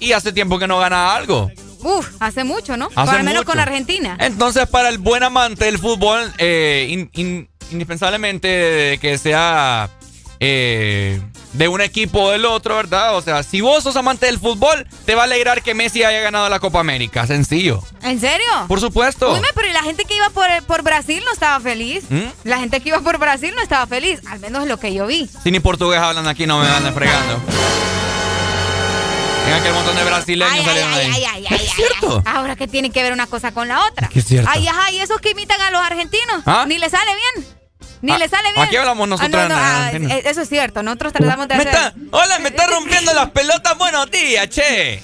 Y hace tiempo que no gana algo. Uf, hace mucho, ¿no? Hace Por al menos mucho. con Argentina. Entonces, para el buen amante del fútbol, eh, in- in- indispensablemente que sea eh, de un equipo o del otro, ¿verdad? O sea, si vos sos amante del fútbol, te va a alegrar que Messi haya ganado la Copa América. Sencillo. ¿En serio? Por supuesto. Uy, pero ¿y la gente que iba por, por Brasil no estaba feliz? ¿Mm? La gente que iba por Brasil no estaba feliz. Al menos lo que yo vi. Si ni portugués hablan aquí, no me van fregando. En aquel montón de brasileños Ay, salieron ay, ahí. ay, ay, ay, ¿Es ay, cierto? Ahora que tiene que ver una cosa con la otra. Que es cierto. Ay, ajá, y esos que imitan a los argentinos. ¿Ah? Ni le sale bien. Ni Ah, le sale bien. aquí hablamos nosotros Ah, no, no, en ah, eso es cierto. Nosotros tratamos de Me hacer. está- hola, me está rompiendo las pelotas. Buenos días, che.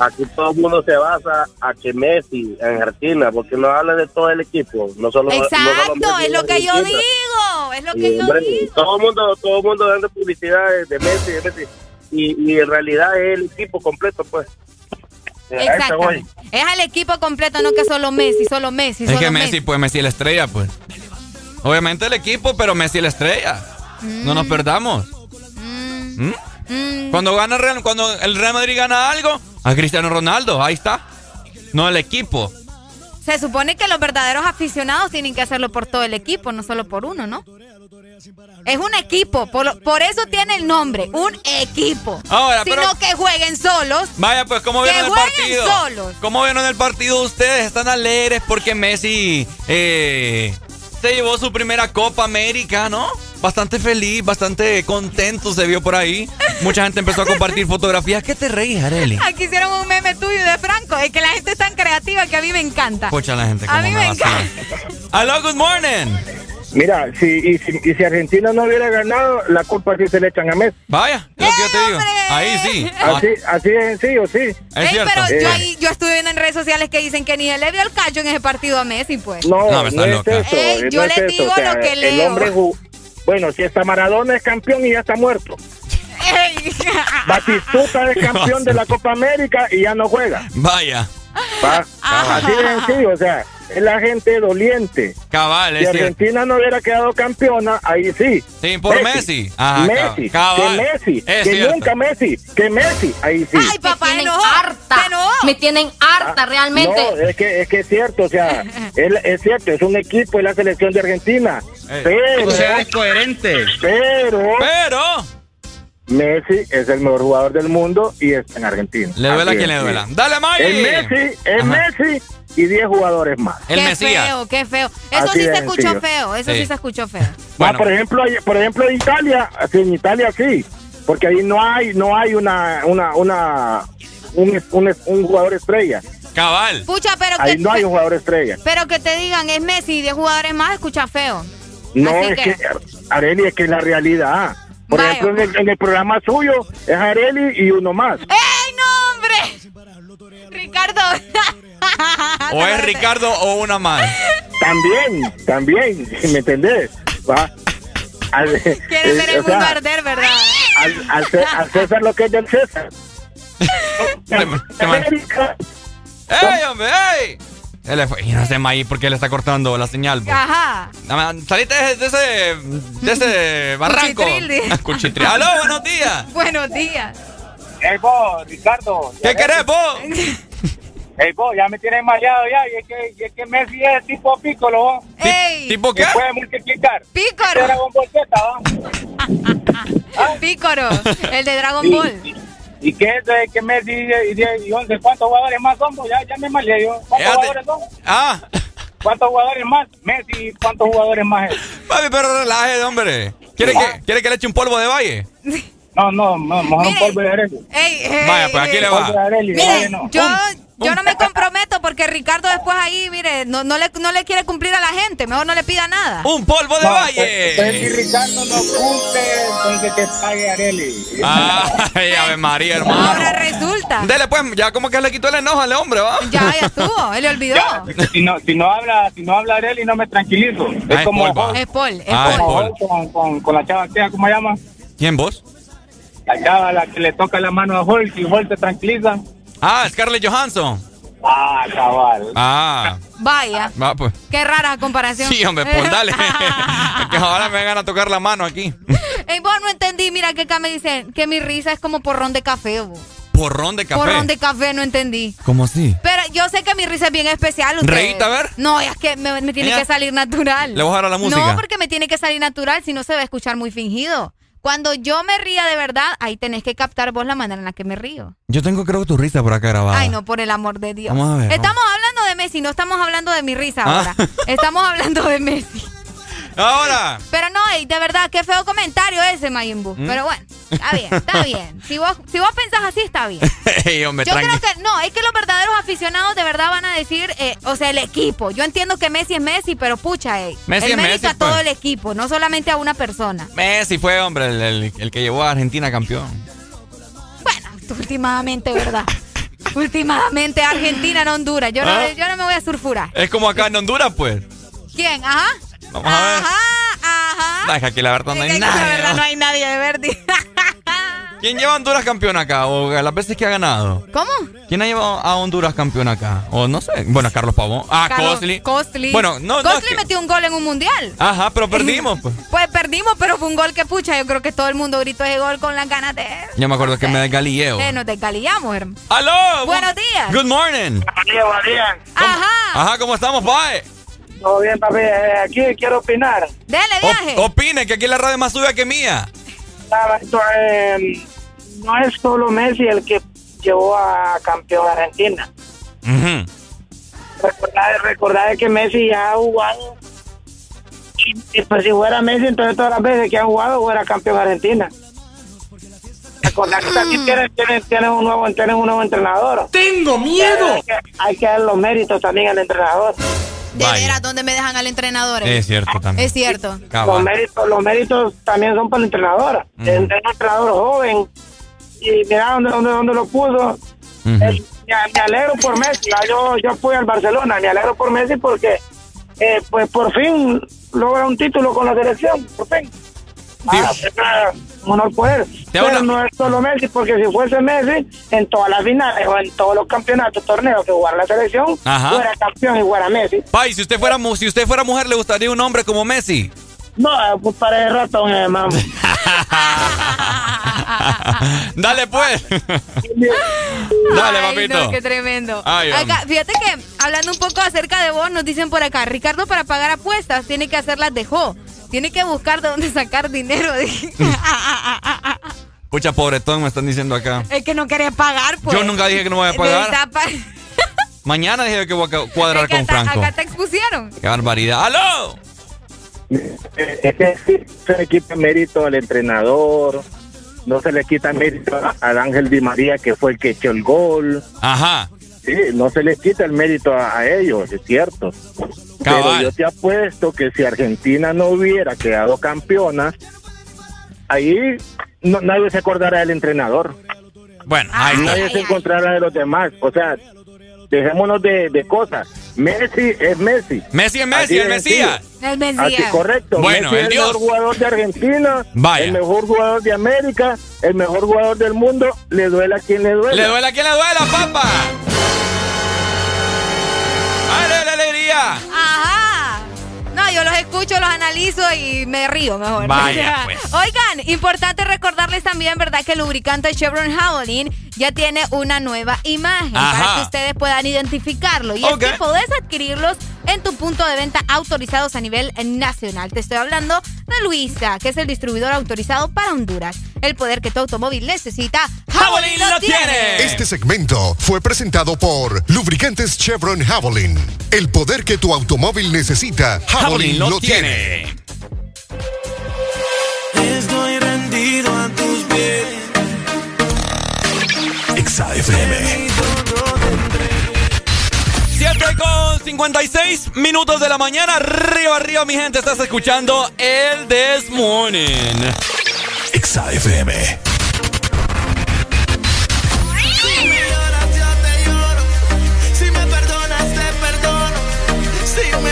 Aquí todo el mundo se basa a que Messi en Argentina, porque no habla de todo el equipo, no solo no solo Exacto, Messi es lo que yo digo. Es lo Y, que yo hombre, digo. todo el mundo, todo el mundo dando publicidad de, de Messi, de Messi, y, y en realidad es el equipo completo, pues. Exactamente. Es al equipo completo, no que solo Messi, solo Messi, Es solo que Messi, pues Messi es la estrella, pues. Obviamente el equipo, pero Messi es la estrella. No nos perdamos. ¿Mm? Cuando gana el Real, cuando el Real Madrid gana algo, a Cristiano Ronaldo, ahí está. No el equipo. Se supone que los verdaderos aficionados tienen que hacerlo por todo el equipo, no solo por uno, ¿no? Es un equipo, por, por eso tiene el nombre, un equipo. Ahora, Sino pero- que jueguen solos. Vaya, pues, ¿cómo vieron el jueguen partido? solos. ¿Cómo vieron el partido ustedes? ¿Están alegres porque Messi eh, se llevó su primera Copa América, no? Bastante feliz, bastante contento se vio por ahí. Mucha gente empezó a compartir fotografías. ¿Qué te reís, Areli? Aquí hicieron un meme tuyo de Franco. Es que la gente es tan creativa que a mí me encanta. Escucha la gente A mí me vacila. Aló, good morning. Mira, si, y, si, y si Argentina no hubiera ganado, la culpa sí se le echan a Messi. Vaya, es lo que yo te digo. Ahí sí. Así, así es sencillo, sí. Es Ey, cierto. pero Eh. yo, ahí- yo estuve viendo en redes sociales que dicen que ni se le vio el cacho en ese partido a Messi, pues. No, No, es eso. Ey, no yo es les eso. digo O sea, lo que El leo. hombre ju- Bueno, si está Maradona es campeón y ya está muerto. Ey. Batistuta es campeón de la Copa América y ya no juega. Vaya. ¿va? Así de sencillo, o sea, es la gente doliente. Cabal, Si es cierto. Argentina no hubiera quedado campeona, ahí sí. Sí, por Messi. Ajá, Messi, cabal. que Messi, Es que cierto. nunca Messi, que Messi, ahí sí. Ay, papá, me tienen enojó. harta. Me tienen harta realmente. No, es que, es que es cierto, o sea, es, es cierto, es un equipo, es la selección de Argentina. Ey. Pero, Seas coherente. pero, Pero Messi es el mejor jugador del mundo y está en Argentina. le duela a quien es, le duela. Dale, Maggie. Es Messi, es Ajá. Messi y 10 jugadores más. El qué Mesías. feo, qué feo. Eso Así sí se escuchó sencillo. feo, eso sí. Sí. se escuchó feo. Bueno. Ah, por ejemplo, por ejemplo en Italia, sí, en Italia sí, porque ahí no hay no hay una una una un, un, un jugador estrella. Cabal. Pucha, pero Ahí que, no hay un jugador estrella. pero que te digan es Messi y 10 jugadores más, escucha feo. No, Así es que- que, Areli, es que es la realidad. Por Vaya. ejemplo, en el, en el programa suyo es Areli y uno más. ¡Ey, no, hombre! Ricardo. O es Ricardo o una más. También, también, ¿me entendés? Va. Al, Quiere eh, ver el o sea, mundo arder, ¿verdad? al, al al César lo que es del César. ¡Ey, hombre, ey! Él le fue. Y no sé, Maggie, porque le está cortando la señal. bo. Ajá. Salite de, de ese, de ese barranco. Cuchitril. Cuchitril. ¡Aló, buenos días! Buenos días. Ey, vos, Ricardo. ¿Qué querés, vos? Ey, vos, ya me tienes mareado ya. Y es que, y es que Messi es tipo pícolo, vos. ¡Ey! ¿Tipo qué? Que puede multiplicar. ¡Pícoro! Dragon Ball Z, ¿va? Pícoro, el de Dragon Sí. Ball. ¿Y qué es de que Messi y, y, y 11? ¿Cuántos jugadores más son? vos? Ya, ya me mareé yo. ¿Cuántos Fíjate. jugadores son? Ah, ¿Cuántos jugadores más? Messi, ¿cuántos jugadores más es? papi, pero relaje, hombre. ¿Quiere que, ¿Quiere que le eche un polvo de valle? No, no, no, mejor un polvo de ey, Vaya, pues aquí le va. arena, de Mire, valle no. yo, yo no me comprometo porque Ricardo después ahí, mire, no, no, le, no le quiere cumplir a la gente. Mejor no le pida nada. ¡Un polvo de No, pues, pues, si valle! Ricardo no cumple, entonces que pague Areli. ¡Ay, Ave María, hermano! Ahora resulta. Dele, pues, ya como que le quitó el enojo al hombre, ¿va? Ya, ya estuvo. Él le olvidó. Ya, si no, si no habla, si no habla Areli, no me tranquilizo. Ah, Es es como Paul, Es Paul, es Ah, es Paul. Paul. Hulk con, con, con la chava que, ¿cómo se llama? ¿Quién, vos? La chava la que le toca la mano a Hulk y Hulk se tranquiliza. Ah, Scarlett Johansson. Ah, cabal. Ah, Vaya. va, pues. Qué rara comparación. Sí, hombre, pues dale. que ahora me vengan a tocar la mano aquí. Ey, vos no entendí. Mira que acá me dicen que mi risa es como porrón de café. bo. Porrón de café. Porrón de café, no entendí. ¿Cómo así? Pero yo sé que mi risa es bien especial. ustedes. A ver. No, es que me, me tiene Ella- que salir natural. ¿Le voy a dar a la música? No, porque me tiene que salir natural, si no se va a escuchar muy fingido. Cuando yo me ría de verdad, ahí tenés que captar vos la manera en la que me río. Yo tengo creo que tu risa por acá grabada. Ay, no, por el amor de Dios. Vamos a ver, Estamos hablando de Messi, no estamos hablando de mi risa Ah. ahora. Estamos hablando de Messi. Ahora. Pero no, ey, de verdad, qué feo comentario ese, Mayimbu. ¿Mm? Pero bueno, Está bien, está bien. Si vos, si vos pensás así, está bien. Hombre, Yo creo que no, es que los verdaderos aficionados de verdad van a decir, eh, o sea, el equipo. Yo entiendo que Messi es Messi, pero pucha, eh, Messi el es Messi, a todo pues. el equipo, no solamente a una persona. Messi fue, hombre, el, el- el que llevó a Argentina campeón. Últimamente, ¿verdad? Últimamente Argentina, no Honduras. Yo, ¿Ah? no, yo no me voy a surfurar. Es como acá en Honduras, pues. ¿Quién? Ajá. Vamos a ver. Ajá, ajá. Deja que la verdad no Es hay que La verdad no hay nadie de Verdi. ¿Quién lleva a Honduras campeón acá? O las veces que ha ganado. ¿Cómo? ¿Quién ha llevado a Honduras campeón acá? O no sé. Bueno, Carlos Pavón. Ah, Carlos- Costly. Costly. Bueno, no, no. Costly es que- metió un gol en un mundial. Ajá, pero perdimos, pues. Pues perdimos, pero fue un gol que pucha. Yo creo que todo el mundo gritó ese gol con las ganas de. Yo me acuerdo que me desgalilleo. Eh, nos desgalillamos, hermano. ¡Aló! Buenos días. Good morning. Buenos días, buenos días. Ajá. Ajá, ¿cómo estamos, Pae? Todo bien, papi. Eh, aquí quiero opinar. Dele, viaje. Opine, que aquí la radio es más suya que mía. Nada, esto, eh, no es solo Messi el que llevó a campeón a Argentina. Ujú. Recordad, recordad que Messi ya ha jugado. Y, y pues si fuera Messi, entonces todas las veces que ha jugado, fuera campeón Argentina. Recordad que también tienen, tienen, tienen un nuevo, tienen un nuevo entrenador. ¡Tengo miedo! Hay que, hay que dar los méritos también al entrenador. De Vaya. veras, ¿dónde me dejan al entrenador? Es cierto también. Es cierto. Los méritos, los méritos también son para el entrenador. Es un entrenador joven. Y mira dónde, dónde, dónde lo puso. Me, me alegro por Messi. Ah, Yo, yo apoyo al Barcelona. Me alegro por Messi porque, eh, pues por fin logra un título con la selección. Por fin. Ah, pues, un honor por él. Pero una- no es solo Messi, porque si fuese Messi, en todas las finales o en todos los campeonatos, torneos que jugara la selección, Ajá. fuera campeón y fuera Messi. Pai, si usted fuera mu- si usted fuera mujer, ¿le gustaría un hombre como Messi? No, eh, pues para el ratón, eh, mamá. Dale pues. Dale, Ay, papito. no, qué tremendo. Ay, hombre. acá, fíjate que hablando un poco acerca de vos, nos dicen por acá, Ricardo para pagar apuestas tiene que hacerlas dejó. Tiene que buscar de dónde sacar dinero. Pucha, pobretón, me están diciendo acá. es que no quería pagar, pues. Yo nunca dije que no voy a pagar. Mañana dije que voy a cuadrar Es que con Franco. Acá te expusieron. Qué barbaridad. ¡Aló! Es que sí, se le quita mérito al entrenador, no se le quita mérito a- al Ángel Di María, que fue el que echó el gol. Ajá. Sí, no se les quita el mérito a, a ellos, es cierto. Pero yo te apuesto que si Argentina no hubiera quedado campeona, ahí no- nadie se acordará del entrenador. Bueno, ahí está. Nadie se encontrará de los demás. O sea, dejémonos de, de cosas. Messi es Messi. Messi es Messi, Así el Mesías. El Así, Mesías. correcto. Bueno, Messi el es Dios. el mejor jugador de Argentina, Vaya. el mejor jugador de América, el mejor jugador del mundo. Le duela a quien le duela. Le duele a quien le duela, papá. ¡Ay, la alegría! Ajá. No, yo los escucho, los analizo y me río mejor. Vaya, pues. Oigan, importante recordarles también, ¿verdad? Que el lubricante Chevron Javelin ya tiene una nueva imagen Ajá. para que ustedes puedan identificarlo. Y Ok. es que podés adquirirlos en tu punto de venta autorizados a nivel nacional. Te estoy hablando de Luisa, que es el distribuidor autorizado para Honduras. El poder que tu automóvil necesita, Javelin lo tiene. Este segmento fue presentado por Lubricantes Chevron Javelin. El poder que tu automóvil necesita, Javelin lo, tiene. Estoy rendido a tus pies. Exa FM. 7 con 56 minutos de la mañana. Arriba, arriba, mi gente. Estás escuchando el This Morning. Exa FM. Si me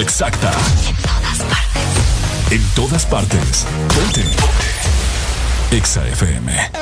exacta. En todas partes. En todas partes. Ponte. Ponte. Exa FM.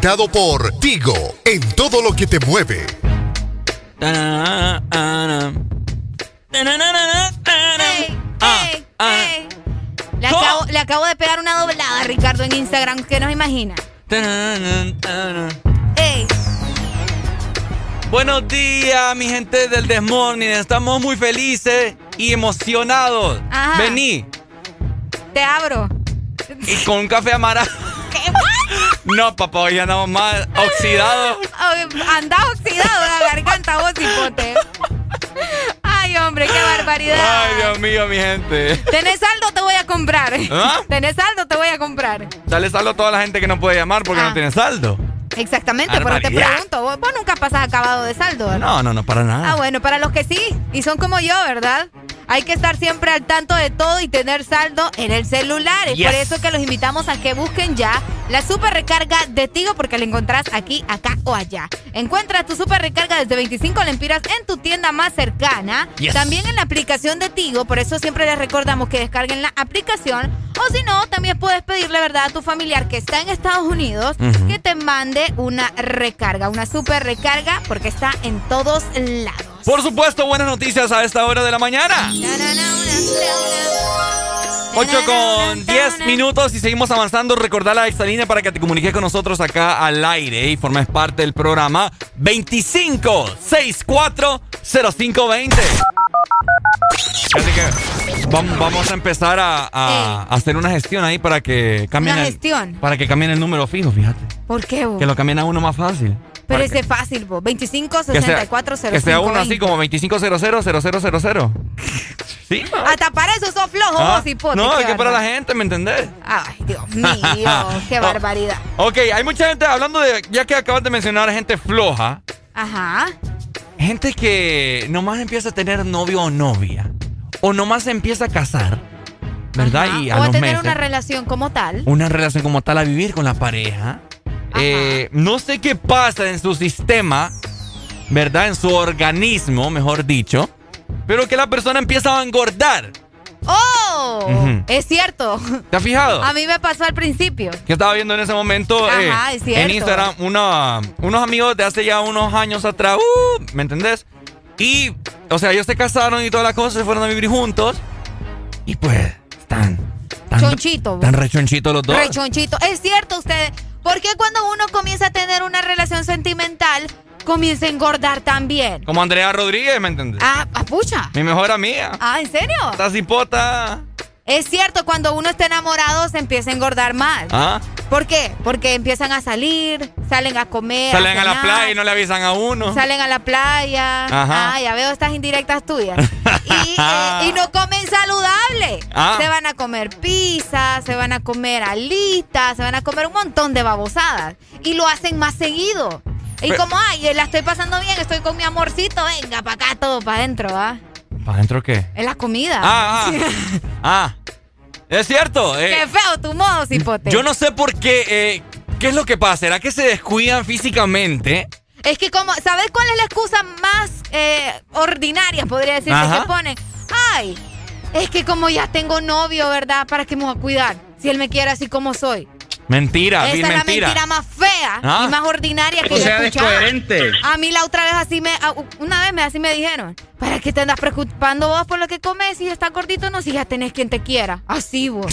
Presentado por Tigo, en todo lo que te mueve. Ah, Ey, ey. Le acabo, le acabo de pegar una doblada a Ricardo en Instagram que no se imagina. Buenos días, mi gente del Desmorning. Estamos muy felices y emocionados. Ajá. Vení. te abro. Y con un café amarado. No, papá, hoy andamos más oxidados. Anda oxidado la garganta, vos hipote. Ay, hombre, qué barbaridad. Ay, Dios mío, mi gente. ¿Tenés saldo? Te voy a comprar. ¿Ah? ¿Tenés saldo? Te voy a comprar. Dale saldo a toda la gente que no puede llamar porque Ah. no tiene saldo. Exactamente, pero te pregunto, vos, vos nunca pasas acabado de saldo, ¿verdad? No, no, no, para nada. Ah, bueno, para los que sí, y son como yo, ¿verdad? Hay que estar siempre al tanto de todo y tener saldo en el celular. Es Yes. por eso que los invitamos a que busquen ya la super recarga de Tigo, porque la encontrás aquí, acá o allá. Encuentra tu super recarga desde 25 lempiras en tu tienda más cercana. Yes. También en la aplicación de Tigo, por eso siempre les recordamos que descarguen la aplicación. O si no, también puedes pedirle, ¿verdad?, a tu familiar que está en Estados Unidos que te mande una recarga, una super recarga, porque está en todos lados. Por supuesto, buenas noticias a esta hora de la mañana. 8 con 10 minutos y seguimos avanzando. Recordar la extra línea para que te comuniques con nosotros acá al aire y formes parte del programa 25 64 0520. Así que vam- vamos a empezar a, a- a hacer una gestión ahí para que cambien Una el, gestión. para que cambien el número fijo, fíjate. ¿Por qué, vos? Que lo cambien a uno más fácil. Pero ese es fácil, vos. 25 que sea, 64 que sea uno así 05 como 2500 0000. Sí. Hasta para eso sos flojo Ah, vos, hipote. No, es que para la gente, ¿me entendés? Ay, Dios mío, qué barbaridad. Ok, hay mucha gente hablando de, ya que acabas de mencionar gente floja, Ajá. gente que nomás empieza a tener novio o novia, o nomás se empieza a casar, ¿verdad? Y a o a tener meses, una relación como tal. una relación como tal a vivir con la pareja. Eh, no sé qué pasa en su sistema, ¿verdad? En su organismo, mejor dicho, pero que la persona empieza a engordar. ¡Oh! Ujú. Es cierto. ¿Te has fijado? A mí me pasó al principio. que estaba viendo en ese momento eh, Ajá, es cierto. en Instagram una- unos amigos de hace ya unos años atrás, uh, ¿me entendés? Y, o sea, ellos se casaron y todas las cosas, se fueron a vivir juntos. Y pues, están, están, Chonchito. están rechonchitos los dos. Rechonchito. Es cierto, ustedes. ¿Por qué cuando uno comienza a tener una relación sentimental, comienza a engordar también? Como Andrea Rodríguez, ¿me entendés? Ah, ah, pucha. Mi mejor amiga. Ah, ¿en serio? Esta cipota. Es cierto, cuando uno está enamorado se empieza a engordar más. ¿Ah? ¿Por qué? Porque empiezan a salir, salen a comer. Salen a la playa y no le avisan a uno. Salen a la playa. Ajá. Ah, ya veo estas indirectas tuyas. y, eh, y no comen saludable. Ah. Se van a comer pizza, se van a comer alitas, se van a comer un montón de babosadas. Y lo hacen más seguido. Y como, ay, la estoy pasando bien, estoy con mi amorcito, venga, para acá, todo para adentro, ¿ah? ¿Para adentro qué? Es la comida. Ah, ah. Ah. Es cierto. eh, Qué feo tu modo, cipote. Yo no sé por qué. eh, ¿Qué es lo que pasa? ¿Será que se descuidan físicamente? Es que como, ¿sabes cuál es la excusa más eh, ordinaria, podría decirse, Ajá. que ponen? Ay, es que como ya tengo novio, ¿verdad? ¿Para qué me voy a cuidar? Si él me quiere así como soy. Mentira, Esa vil es la mentira. más fea Ah. y más ordinaria que O yo he sea, escuchado. descoherente. A mí la otra vez así me, una vez me así me dijeron, ¿para qué te andas preocupando vos por lo que comes si estás gordito no? Si ya tenés quien te quiera. Así vos.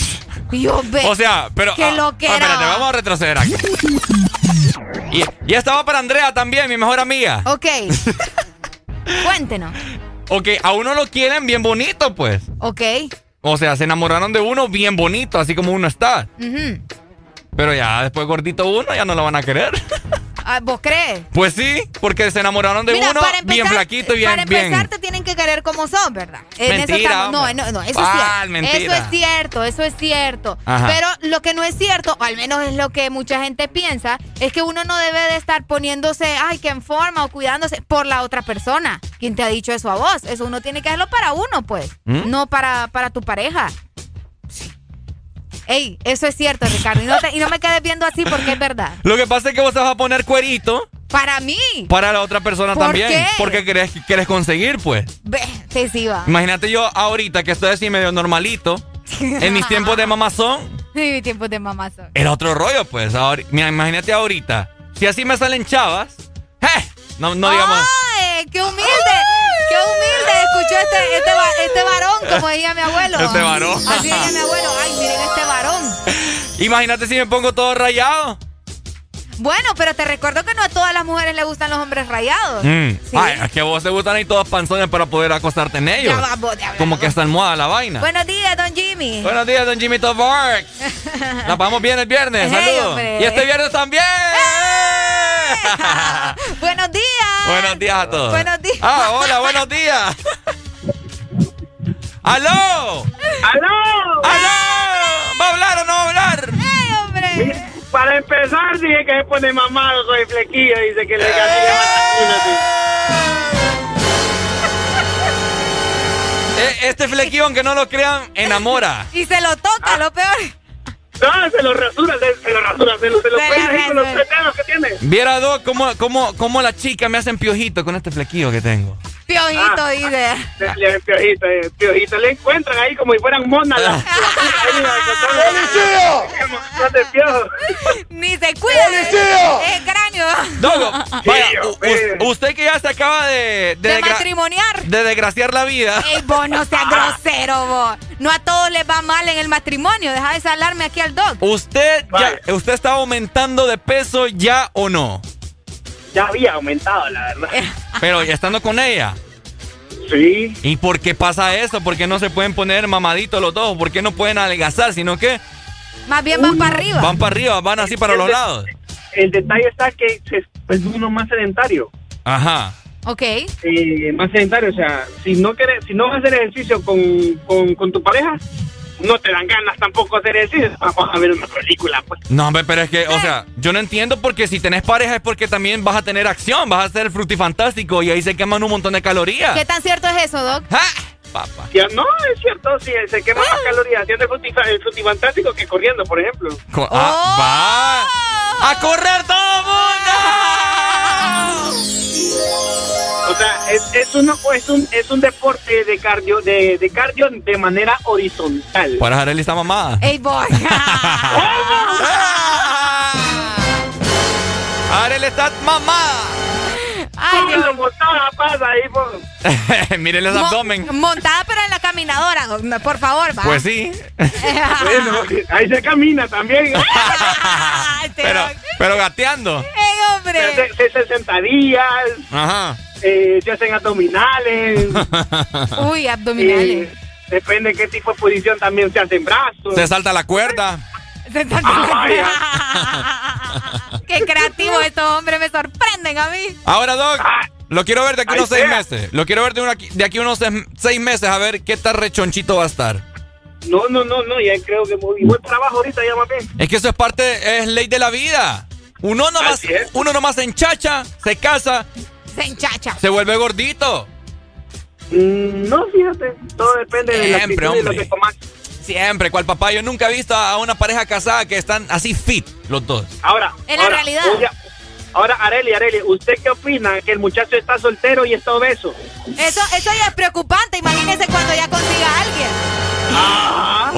Yo ve. O sea, pero. Qué ah, lo que ah, era. espérate, vamos a retroceder aquí. Y, y esta va para Andrea también, mi mejor amiga. Ok. Cuéntenos. Ok, a uno lo quieren bien bonito, pues. Ok. O sea, se enamoraron de uno bien bonito, así como uno está. Ujú. Pero ya después gordito uno, ya no lo van a querer. Ah, ¿Vos crees? Pues sí, porque se enamoraron de Mira, uno bien flaquito y bien, Para empezar, bien. te tienen que querer como sos, ¿verdad? En eso Mentira, estamos- no, no, no, eso ¿Cuál es cierto. mentira? Eso es cierto, eso es cierto. Ajá. Pero lo que no es cierto, o al menos es lo que mucha gente piensa, es que uno no debe de estar poniéndose, ay, que en forma o cuidándose por la otra persona. ¿Quién te ha dicho eso a vos? Eso uno tiene que hacerlo para uno, pues. ¿Mm? No para, para tu pareja. Ey, eso es cierto, Ricardo. Y no, te- y no me quedes viendo así porque es verdad. Lo que pasa es que vos te vas a poner cuerito Para mí. para la otra persona ¿Por también. qué? Porque querés, querés conseguir, pues. Ve, te sí va. Imagínate yo ahorita que estoy así medio normalito. en mis tiempos de mamazón, Mi tiempo de mamazón. era otro rollo, pues. Ahora- mira, imagínate ahorita. Si así me salen chavas, ¡eh! No, no digamos. ¡Ay! ¡Qué humilde! Este, este, este varón, como decía mi abuelo. Este varón. Así decía mi abuelo. ¡Ay, miren este varón! Imagínate si me pongo todo rayado. Bueno, pero te recuerdo que no a todas las mujeres les gustan los hombres rayados. Mm. Sí. Ay, es que a vos te gustan ahí todos panzones para poder acostarte en ellos. Ya va, vos, ya va, Como que está almohada la vaina. Buenos días, don Jimmy. Buenos días, don Jimmy Tobark. La pasamos bien el viernes. Saludos. y este viernes también. Buenos días. Buenos días a todos. Buenos días. Ah, hola, buenos días. ¡Aló! ¡Aló! ¡Aló! ¿Va a hablar o no va a hablar? ¡Ey, hombre! Para empezar, dije que se pone mamado con el flequillo. Dice que le Eh, Este flequillo, aunque no lo crean, enamora. Y se lo toca, lo peor. No, se lo rasura, se, lo rasura, se lo, se lo ahí con los rasura. tres dedos que tiene. Viera, Doc, cómo, cómo, cómo la chica me hacen piojito con este flequillo que tengo. Piojito, Ah. dice. Le, piojito, eh, piojito, le encuentran ahí como si fueran monas. la- la- la- de piojo. Ni se cuida. ¡Policía! Es cráneo. Dogo, vaya, Tío, u- u- usted que ya se acaba de, de, matrimoniar. de desgraciar la vida. Ey, vos no seas grosero, vos. No a todos les va mal en el matrimonio. Deja de salarme aquí al dog. ¿Usted ya, usted está aumentando de peso ya o no? Ya había aumentado, la verdad. Pero ya estando con ella. Sí. ¿Y por qué pasa eso? ¿Por qué no se pueden poner mamaditos los dos? ¿Por qué no pueden adelgazar? Sino que Más bien van para arriba. van para arriba, van así para los lados. El detalle está que se- es uno más sedentario. Ajá. Ok. eh, más sedentario. O sea, si no quieres, si no vas a hacer ejercicio con, con, con tu pareja, no te dan ganas tampoco de hacer ejercicio. Vamos a ver una película, pues. No, hombre, pero es que, o sea, yo no entiendo porque si tenés pareja es porque también vas a tener acción, vas a ser frutifantástico y ahí se queman un montón de calorías. ¿Qué tan cierto es eso, Doc? Papá. Ya, no, es cierto, sí, se quema más calorías haciendo el, fruti- el frutifantástico que corriendo, por ejemplo. Co- ah, va a correr todo el mundo. O sea, es, es, uno, es, un, es un deporte de cardio, de, de cardio de manera horizontal. Por Arely está mamada. Ey, boy. Arely está mamada. Ay, Dios. montada pasa ahí, por... Miren los Mo- abdomen. Montada, pero en la caminadora, Por favor, va. Pues sí. Bueno, ahí se camina también. Pero, pero gateando. ¡Ey, hombre! Se, se hacen sentadillas, Ajá. eh, se hacen abdominales. Uy, abdominales. eh, depende de qué tipo de posición también se hacen brazos. Se salta la cuerda. Se está- Qué creativos estos hombres, me sorprenden a mí. Ahora, Doc, lo quiero ver de aquí unos seis sea. meses. Lo quiero ver de, una- de aquí unos seis, seis meses a ver qué tan rechonchito va a estar. No, no, no, no, ya creo que muy buen trabajo ahorita ya más bien. Es que eso es parte, es ley de la vida. Uno nomás, uno nomás se enchacha, se casa, Se enchacha. se vuelve gordito. Mm, no, fíjate, todo depende de la y lo hombre. que comas. Siempre, cual papá. Yo nunca he visto a una pareja casada que están así fit, los dos. Ahora, En la ahora, realidad. oiga, ahora, Areli, Areli, ¿usted qué opina que el muchacho está soltero y está obeso? Eso, eso ya es preocupante. Imagínense cuando ya consiga a alguien.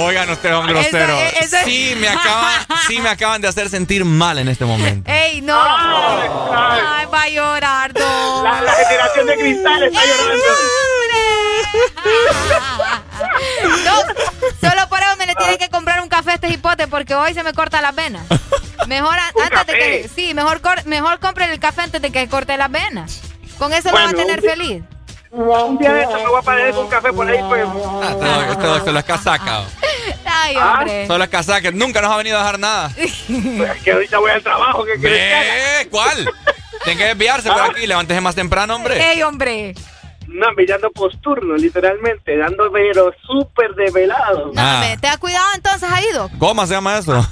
Oigan ustedes, Eso- grosero. eso- Sí, me acaban, sí me acaban de hacer sentir mal en este momento. ¡Ey, no! Ay, va a llorar, Doc. La, la generación de cristal está llorando. Doc, solo por eso me le tiene que comprar un café a este hipote porque hoy se me corta las venas. Mejor a- ¿Un antes de que sí, mejor cor- mejor compre el café antes de que corte las venas. Con eso lo va a Bueno, tener un feliz. Un día de esto me voy a parar con café por ahí, pues. Ah, doc solo es casaca. Ay, Ah. hombre. Solo es casaca. Nunca nos ha venido a dejar nada. Pues es que ahorita voy al trabajo, ¿qué quieres. ¿Cuál? Tienen que desviarse por aquí. Levántese más temprano, hombre. ¡Ey, hombre! No, me dando posturno, literalmente, dando pero súper desvelado. No, Ah. ¿te has cuidado entonces ahí, Doc? ¿Cómo se llama eso?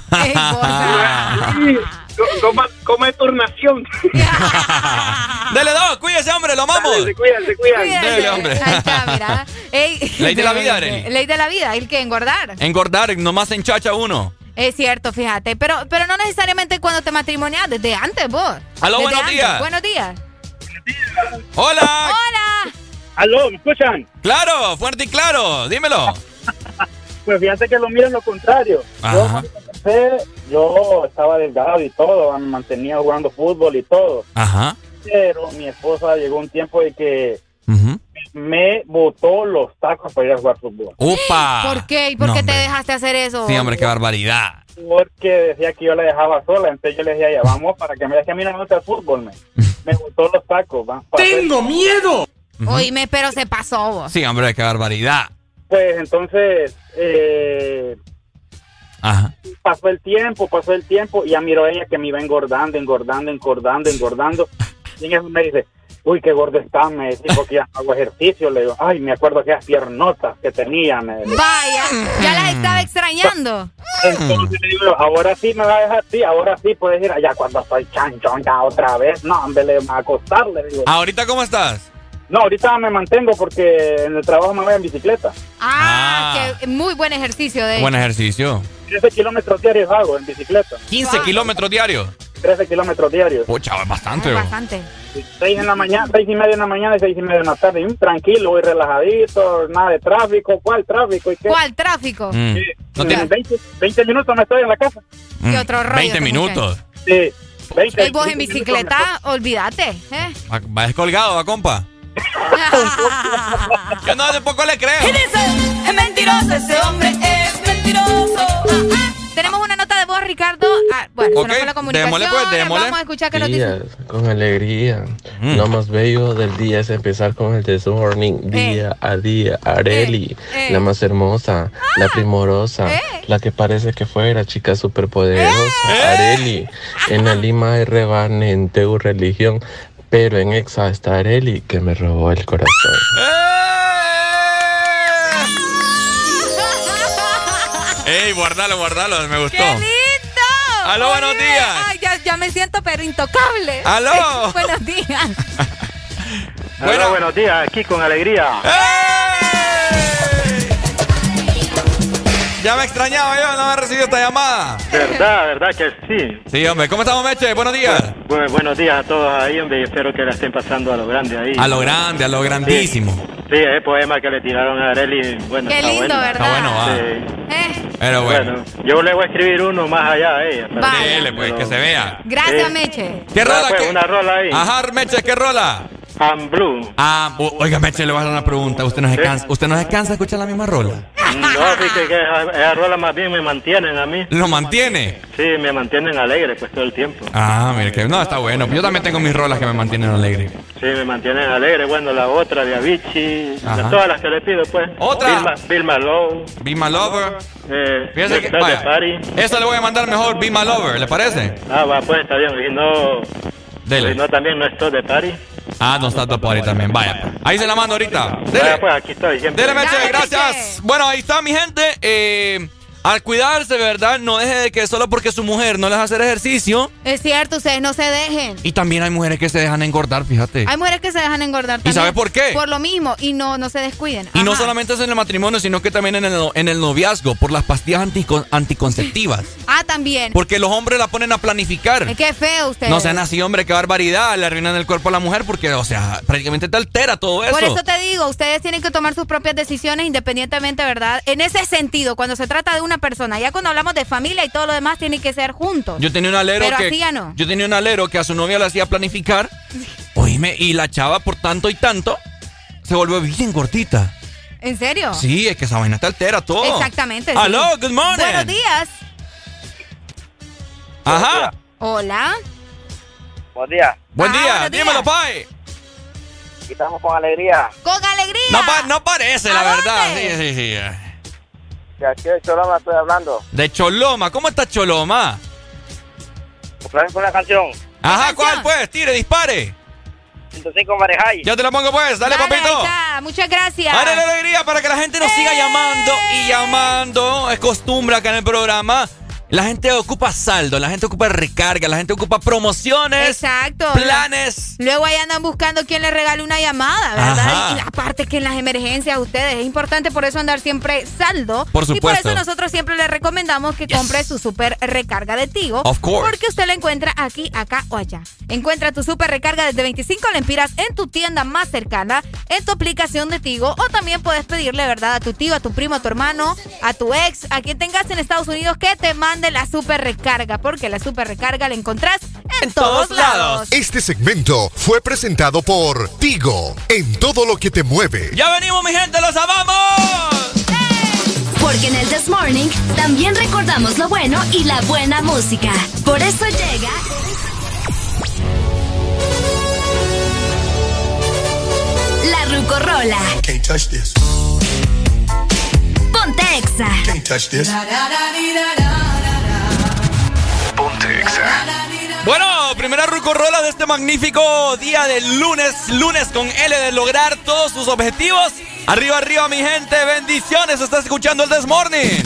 Coma, coma turnación. Dele dos, cuídese, hombre, lo amamos. Se cuidan, se cuidan. Cuídense. Dele, hombre. Ahí está, mira. Ey. Ley de la vida, Arely. Ley de la vida, el que engordar. Engordar, nomás enchacha uno. Es cierto, fíjate, pero, pero no necesariamente cuando te matrimonias, desde antes vos. Aló, Desde buenos antes. días. Buenos días. Hola. Hola. Aló, ¿me escuchan? Claro, fuerte y claro. Dímelo. Pues fíjate que lo miren lo contrario. Ajá. Yo, empecé, yo estaba delgado y todo, me mantenía jugando fútbol y todo. Ajá. Pero mi esposa llegó un tiempo de que me botó los tacos para ir a jugar fútbol. Upa. ¿Por qué? ¿Y por No, qué te dejaste hacer eso? Sí, hombre, qué barbaridad. Porque decía que yo la dejaba sola, entonces yo le decía, ya vamos para que me deje a mí no me gusta el fútbol, me. Me botó los tacos, va. ¡Tengo miedo! Oíme, pero se pasó vos. Sí, hombre, qué barbaridad. Pues entonces, eh, Ajá. pasó el tiempo, pasó el tiempo, y ya miró ella que me iba engordando, engordando, engordando, engordando. Y en eso me dice, uy, qué gordo estás, me dice, porque ya no hago ejercicio. Le digo, ay, me acuerdo aquellas piernotas que tenía, me dice. Vaya, ya las estaba extrañando. Entonces le digo, ahora sí me va a dejar, sí, ahora sí puedes ir allá cuando estoy chanchón ya otra vez. No, hombre, le va a acostar, le digo. ¿Ahorita cómo estás? No, ahorita me mantengo porque en el trabajo me voy en bicicleta. Ah, que muy buen ejercicio de Buen ejercicio. 13 kilómetros diarios hago en bicicleta. 15 kilómetros diarios. 13 kilómetros diarios. Pucha, es bastante. Es bro. bastante. 6 en la mañana, seis y media en la mañana y seis y media en la tarde. Y un tranquilo, voy relajadito, nada de tráfico. ¿Cuál tráfico? ¿Y qué? ¿Cuál tráfico? Mm. No En tiene- 20, 20 minutos me estoy en la casa. Mm. otro rollo 20 te minutos. Sí, 20. Ey, vos en 20 minutos bicicleta, olvídate. ¿eh? Va, va descolgado, va, compa. Yo no, de poco le creo. Es mentiroso, ese hombre es mentiroso. Tenemos una nota de voz, Ricardo. Ah, bueno, se Ok, nos fue la comunicación. démosle, pues, démosle. Vamos a escuchar qué nos dice. días con alegría. Lo más bello del día es empezar con el This Morning, día a día. Areli, eh. la más hermosa, la primorosa, la que parece que fuera chica superpoderosa. Areli, en la Lima hay rebane en tu religión. Pero en Exa está Areli que me robó el corazón. ¡Ey, guardalo, guardalo! Me gustó. ¡Qué lindo! Aló, buenos días. Ay, ya, ya me siento pero intocable. Aló. buenos días. Hola, buenos días, aquí con alegría. Ya me extrañaba yo, no me recibido esta llamada. Verdad, verdad que sí. Sí, hombre. ¿Cómo estamos, Meche? Buenos días. Bu- buenos días a todos ahí, hombre, y espero que la estén pasando a lo grande ahí. A lo grande, a lo grandísimo. Sí, el poema que le tiraron a Areli, bueno, Qué está lindo, bueno. ¿verdad? Está bueno, va. Sí. Pero bueno. yo le voy a escribir uno más allá a ella. Vaya. Dele, pues, que se vea. Gracias, Sí. Meche. ¿Qué rola? pues, qué? una rola ahí. Ajá, Meche, ¿qué rola? I'm Blue. Ah, oiga, Meche, le voy a hacer una pregunta. ¿Usted no se cansa, ¿usted no se cansa de escuchar la misma rola? No, sí que, que esa, esa rola más bien me mantienen a mí. ¿Lo mantiene? Sí, me mantienen alegre pues todo el tiempo. Ah, mire, que no, está bueno. Yo también tengo mis rolas que me mantienen alegre. Sí, me mantienen alegre. Bueno, la otra de Avicii, Ajá. de todas las que le pido pues. ¿Otra? Vilma, Vilma. Be My Lover. Eh, Fíjese que, vaya, Party. esa le voy a mandar mejor, My Lover, ¿le parece? Ah, va, pues está bien. Y no, Dele. y no también no estoy de Party. Ah, no está Top Party también, vaya. Ahí se la mando ahorita. Vaya, Dele. pues aquí estoy. Dele, Meche, gracias. Bueno, ahí está mi gente. Eh, al cuidarse, ¿verdad? No deje de que solo porque su mujer no les hace ejercicio. Es cierto, ustedes no se dejen. Y también hay mujeres que se dejan engordar, fíjate. Hay mujeres que se dejan engordar ¿Y también. sabe por qué? Por lo mismo. Y no, no se descuiden. Y no solamente es en el matrimonio, sino que también en el, no- en el noviazgo, por las pastillas antico- anticonceptivas. Ah, también. Porque los hombres la ponen a planificar. Es que feo ustedes. No sean así, hombre, qué barbaridad. Le arruinan el cuerpo a la mujer porque, o sea, prácticamente te altera todo eso. Por eso te digo, ustedes tienen que tomar sus propias decisiones independientemente, ¿verdad? En ese sentido, cuando se trata de una persona, ya cuando hablamos de familia y todo lo demás, tiene que ser juntos. Yo tenía un alero Pero que. así ya no. Yo tenía un alero que a su novia le hacía planificar. Oíme, y la chava por tanto y tanto se volvió bien gordita. ¿En serio? Sí, es que esa vaina te altera todo. Exactamente. sí. Aló, good morning. Buenos días. Ajá. Hola. Días. Buen Ah, día, buenos días. dímelo, Pai. Aquí estamos con alegría. Con alegría. No, pa- no parece, la ¿A verdad. Sí, sí, sí. De aquí de Choloma estoy hablando. De Choloma, ¿cómo está Choloma? Complaven con la canción. Ajá, ¿cuál pues? Tire, dispare. 105 Marejay. Ya te la pongo pues, dale, Dale, papito. ahí está. Muchas gracias. Dale la alegría para que la gente nos siga llamando y llamando. Es costumbre acá en el programa. La gente ocupa saldo, la gente ocupa recarga, la gente ocupa promociones, Exacto. planes. Luego ahí andan buscando quién le regale una llamada, ¿verdad? Ajá. Y aparte que en las emergencias ustedes es importante por eso andar siempre saldo. Por Y por supuesto. eso nosotros siempre les recomendamos que compre su super recarga de Tigo. Of course. Porque usted la encuentra aquí, acá o allá. Encuentra tu super recarga desde 25 lempiras en tu tienda más cercana, en tu aplicación de Tigo o también puedes pedirle, ¿verdad? A tu tío, a tu primo, a tu hermano, a tu ex, a quien tengas en Estados Unidos que te mande la super recarga. Porque la super recarga la encontrás en, todos, lados. Este segmento fue presentado por Tigo, en todo lo que te mueve. Ya venimos, mi gente, los amamos. Porque en el This Morning también recordamos lo bueno y la buena música. Por eso llega. La Rucorola. Can't touch this. Ponte Exa. Can't touch this. Ponte Bueno, primera rucorola de este magnífico día del lunes, lunes con L de lograr todos sus objetivos. Arriba, arriba, mi gente, bendiciones. Estás escuchando el This Morning.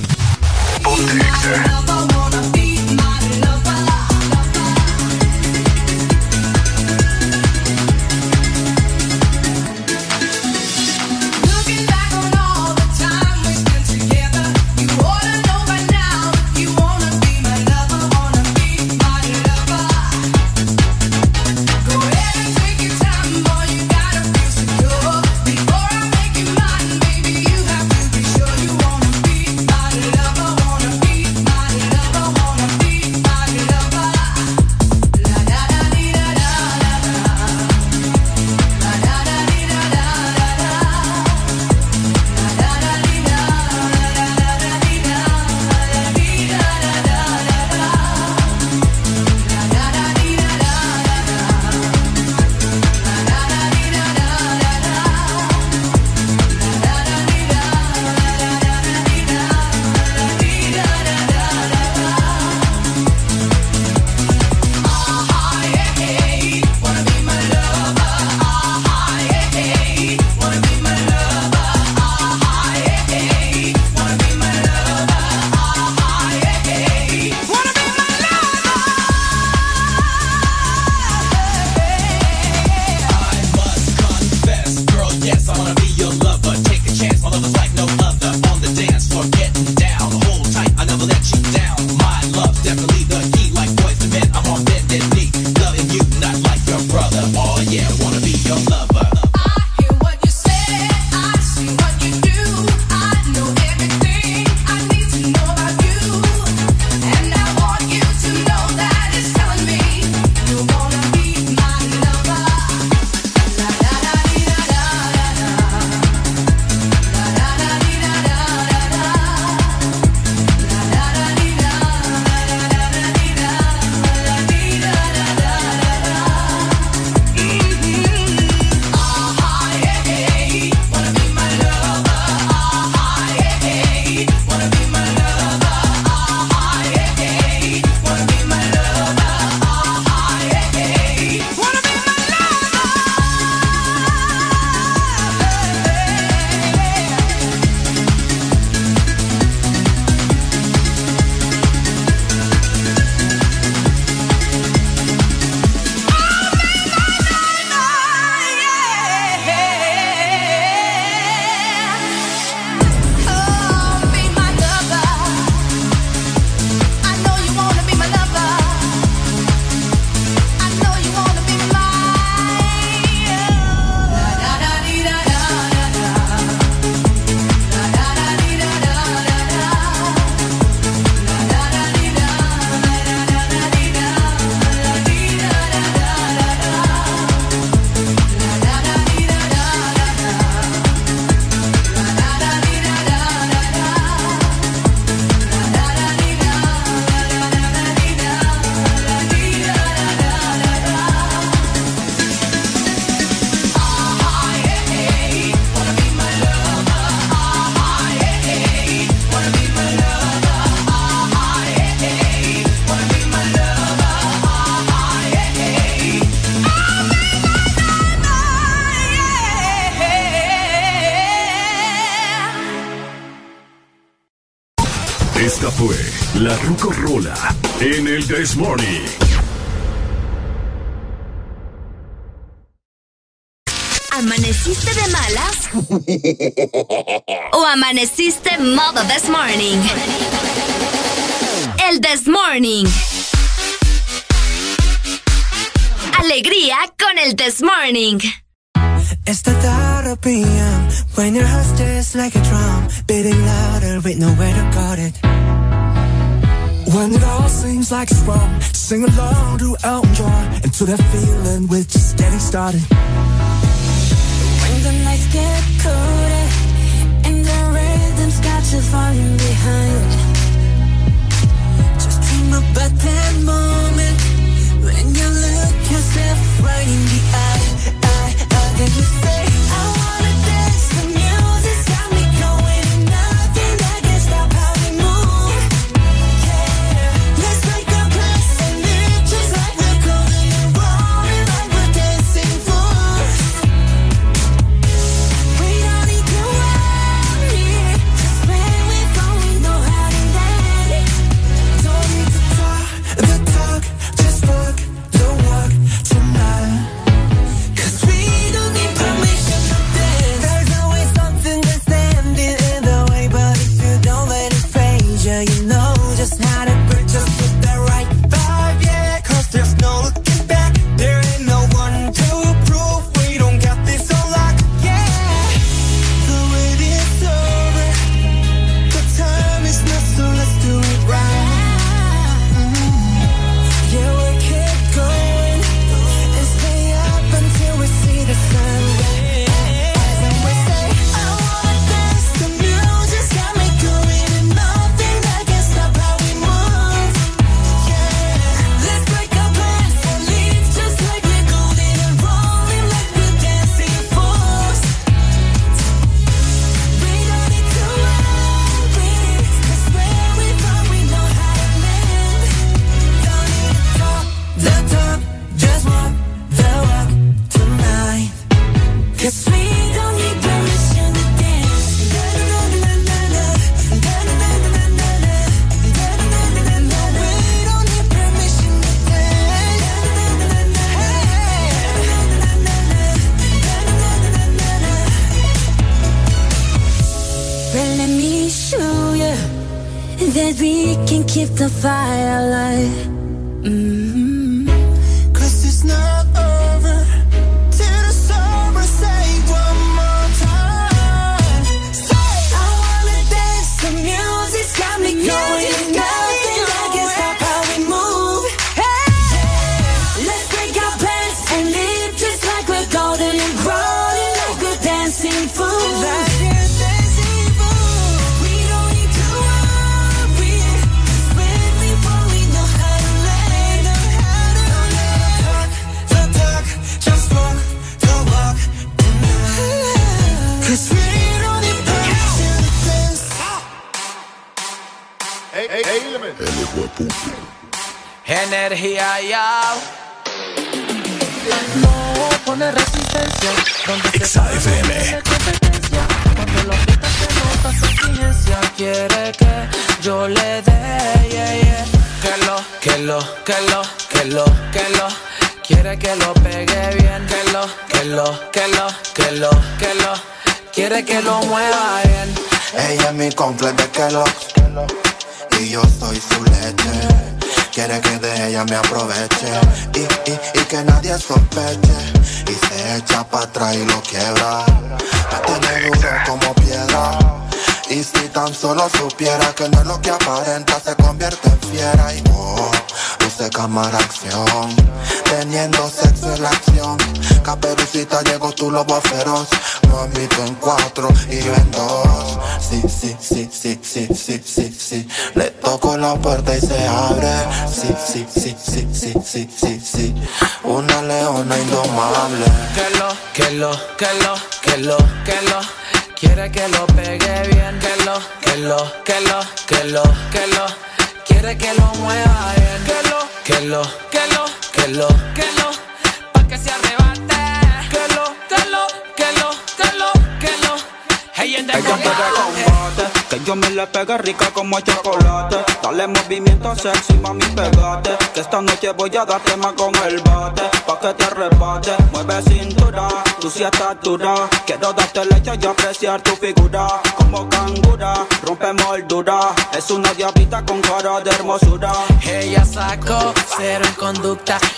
Morning. Alegría con el This Morning. It's the thought of being when your heart's just like a drum, beating louder with nowhere to guard it. When it all seems like it's wrong, sing along to Elton John and to that feeling we're just getting started.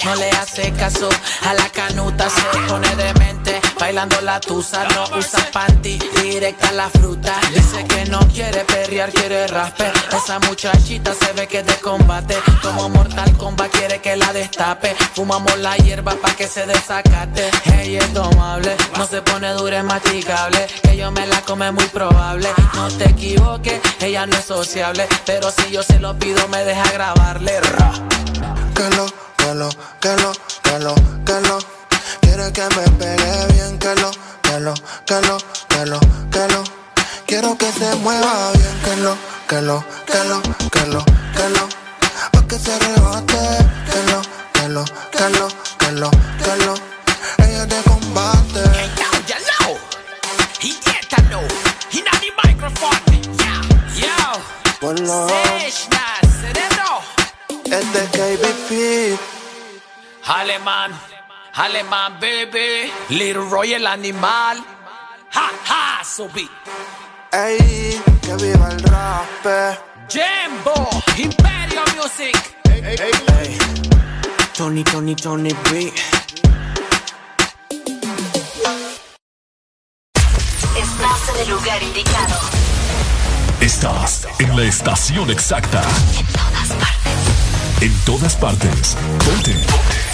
No le hace caso a la canuta, se pone demente, bailando la tusa, no usa panty, directa la fruta. Dice que no quiere perrear, quiere raspe. Esa muchachita se ve que es de combate, como Mortal Kombat quiere que la destape. Fumamos la hierba pa' que se desacate. Ella es domable, no se pone dura, es masticable. Que yo me la come muy probable. No te equivoques, ella no es sociable, pero si yo se lo pido me deja grabarle. Ra. que lo, que lo, que lo, que lo, que lo. Quiere que me pegue bien, que lo, que lo, que lo, que lo, que lo. Quiero que se mueva bien, que lo, que lo, que lo, que lo, que lo. Pa' que se rebate, que lo, que lo, que lo, que lo, que lo. Ella de combate. To know. He not the microphone. Yeah, yo. Alemán, alemán, baby. Little Roy el animal. Ha, ha, subí. Ey, que viva el rap. Jimbo, Imperio Music. Ey, Tony, Tony, Tony B. Estás en el lugar indicado. Estás en la estación exacta. En todas partes. Ponte. Ponte.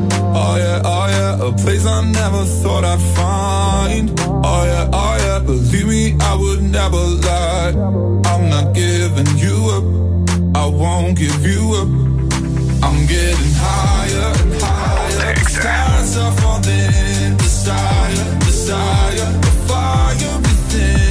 Oh yeah, oh yeah, a place I never thought I'd find. Oh yeah, oh yeah, believe me, I would never lie. I'm not giving you up. I won't give you up. I'm getting higher and higher. The stars are falling. Desire, desire, the fire within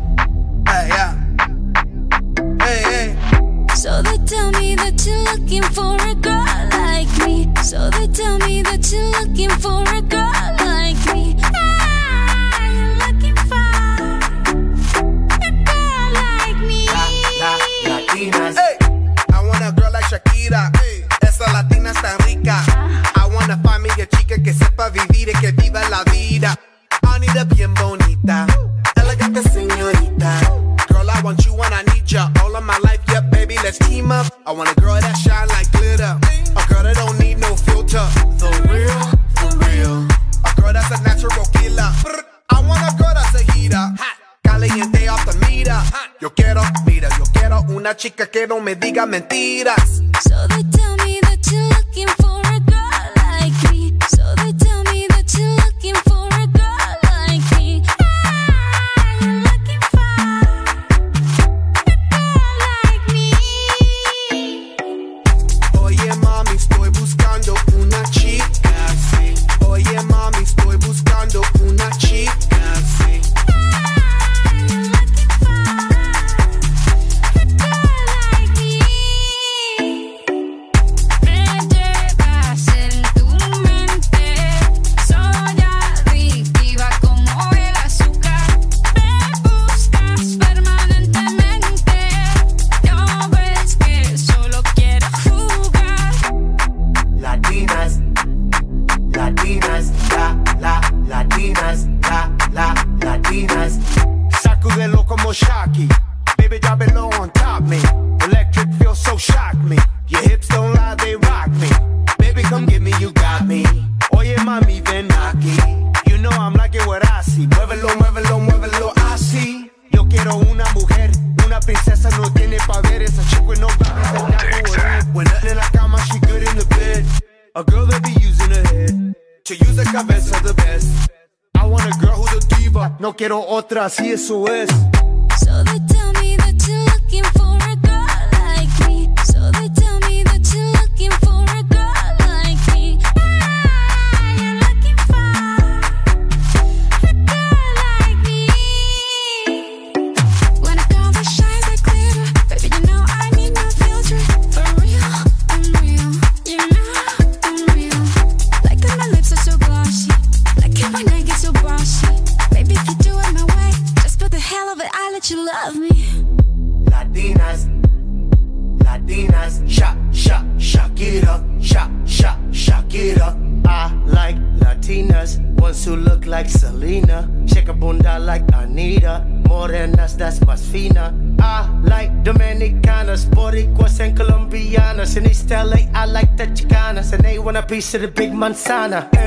me digas mentiras. isso é sana.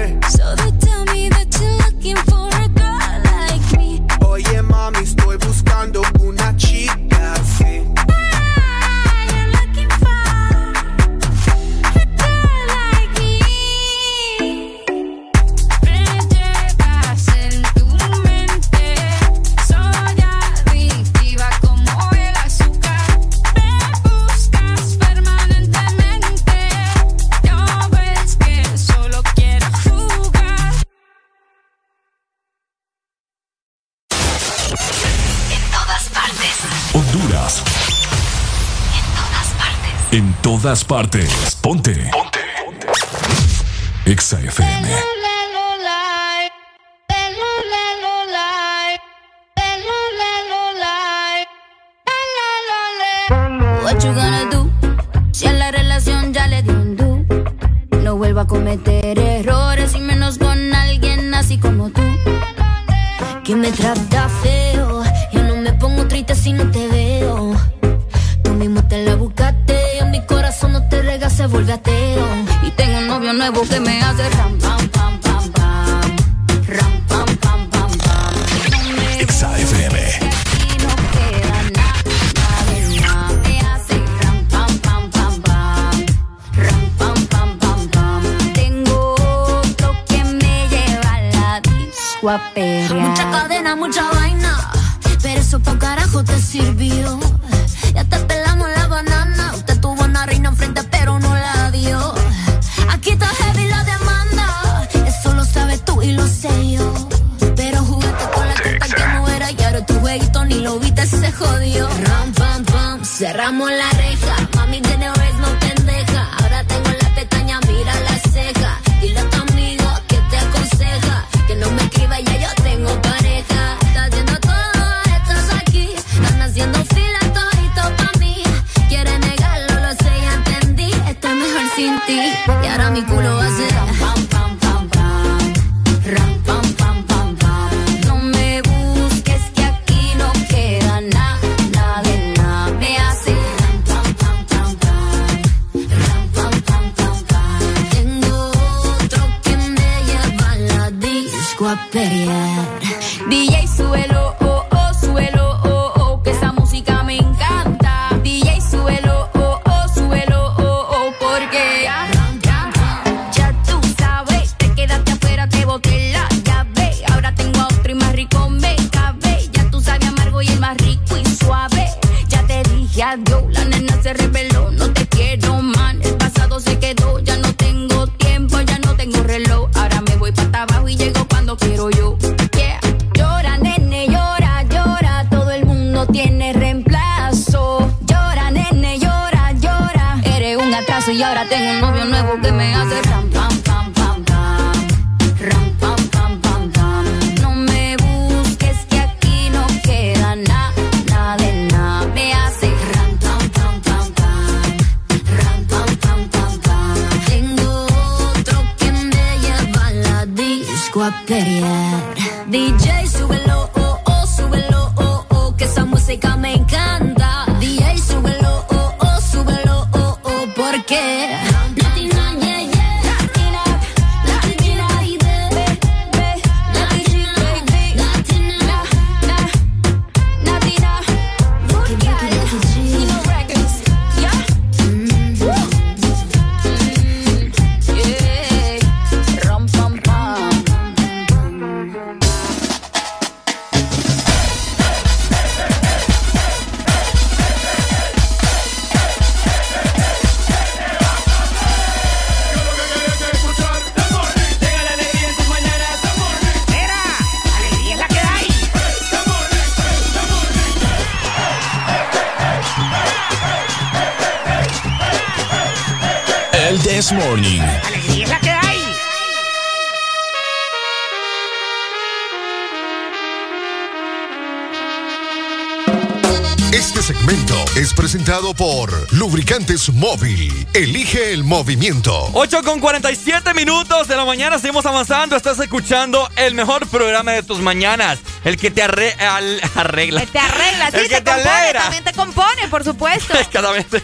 Móvil. Elige el movimiento. 8 con 47 minutos de la mañana, seguimos avanzando. Estás escuchando el mejor programa de tus mañanas. El que te arre- al- arregla. Te arregla, sí, El que te, te compone, alegra. también te compone, por supuesto. Cada vez te-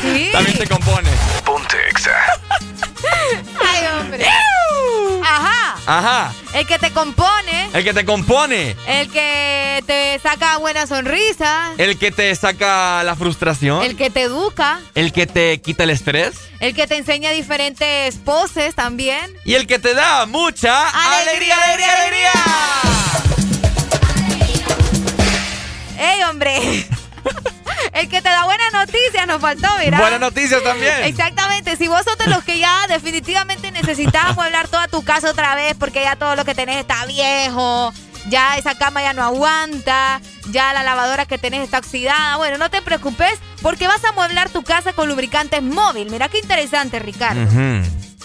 Sí. también te compone. Ponte Exa. Ay, hombre. Ajá. Ajá. El que te compone, El que te compone. el que te saca buena sonrisa, El que te saca la frustración. el que te educa, El que te quita el estrés. el que te enseña diferentes poses también. Y el que te da mucha alegría, alegría, alegría. ¡Ey, hombre! El que te da buenas noticias nos faltó, mira. Buenas noticias también. Exactamente. Si vos sos de los que ya definitivamente necesitas amueblar toda tu casa otra vez porque ya todo lo que tenés está viejo, ya esa cama ya no aguanta, ya la lavadora que tenés está oxidada. Bueno, no te preocupes porque vas a amueblar tu casa con lubricantes móvil. Mira qué interesante, Ricardo.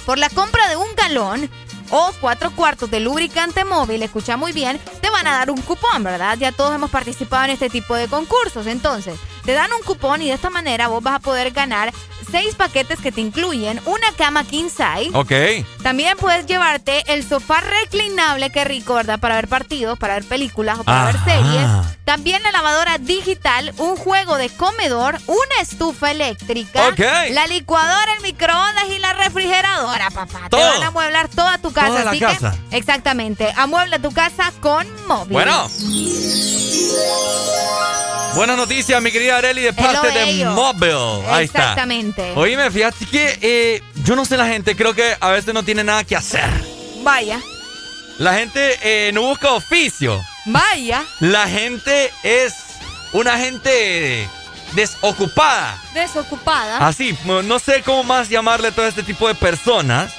Por la compra de un galón o cuatro cuartos de lubricante móvil, escucha muy bien, te van a dar un cupón, ¿verdad? Ya todos hemos participado en este tipo de concursos. Entonces, te dan un cupón y de esta manera vos vas a poder ganar seis paquetes que te incluyen una cama king size. Ok. También puedes llevarte el sofá reclinable, qué rico, ¿verdad? Para ver partidos, para ver películas o para ver Ajá. series. También la lavadora digital, un juego de comedor, una estufa eléctrica, Ok. la licuadora, el microondas y la refrigeradora, papá. Todo. Te van a amueblar toda tu casa. Toda la así casa. que, exactamente, amuebla tu casa con móvil. Bueno. Buenas noticias, mi querida Areli, de parte de. Mobile. Ahí está. Exactamente. Oíme, fíjate que eh, yo no sé la gente, creo que a veces no tiene nada que hacer. Vaya, La gente eh, no busca oficio. vaya. La gente es una gente desocupada. Desocupada. Así, no no sé cómo más llamarle a todo este tipo de personas.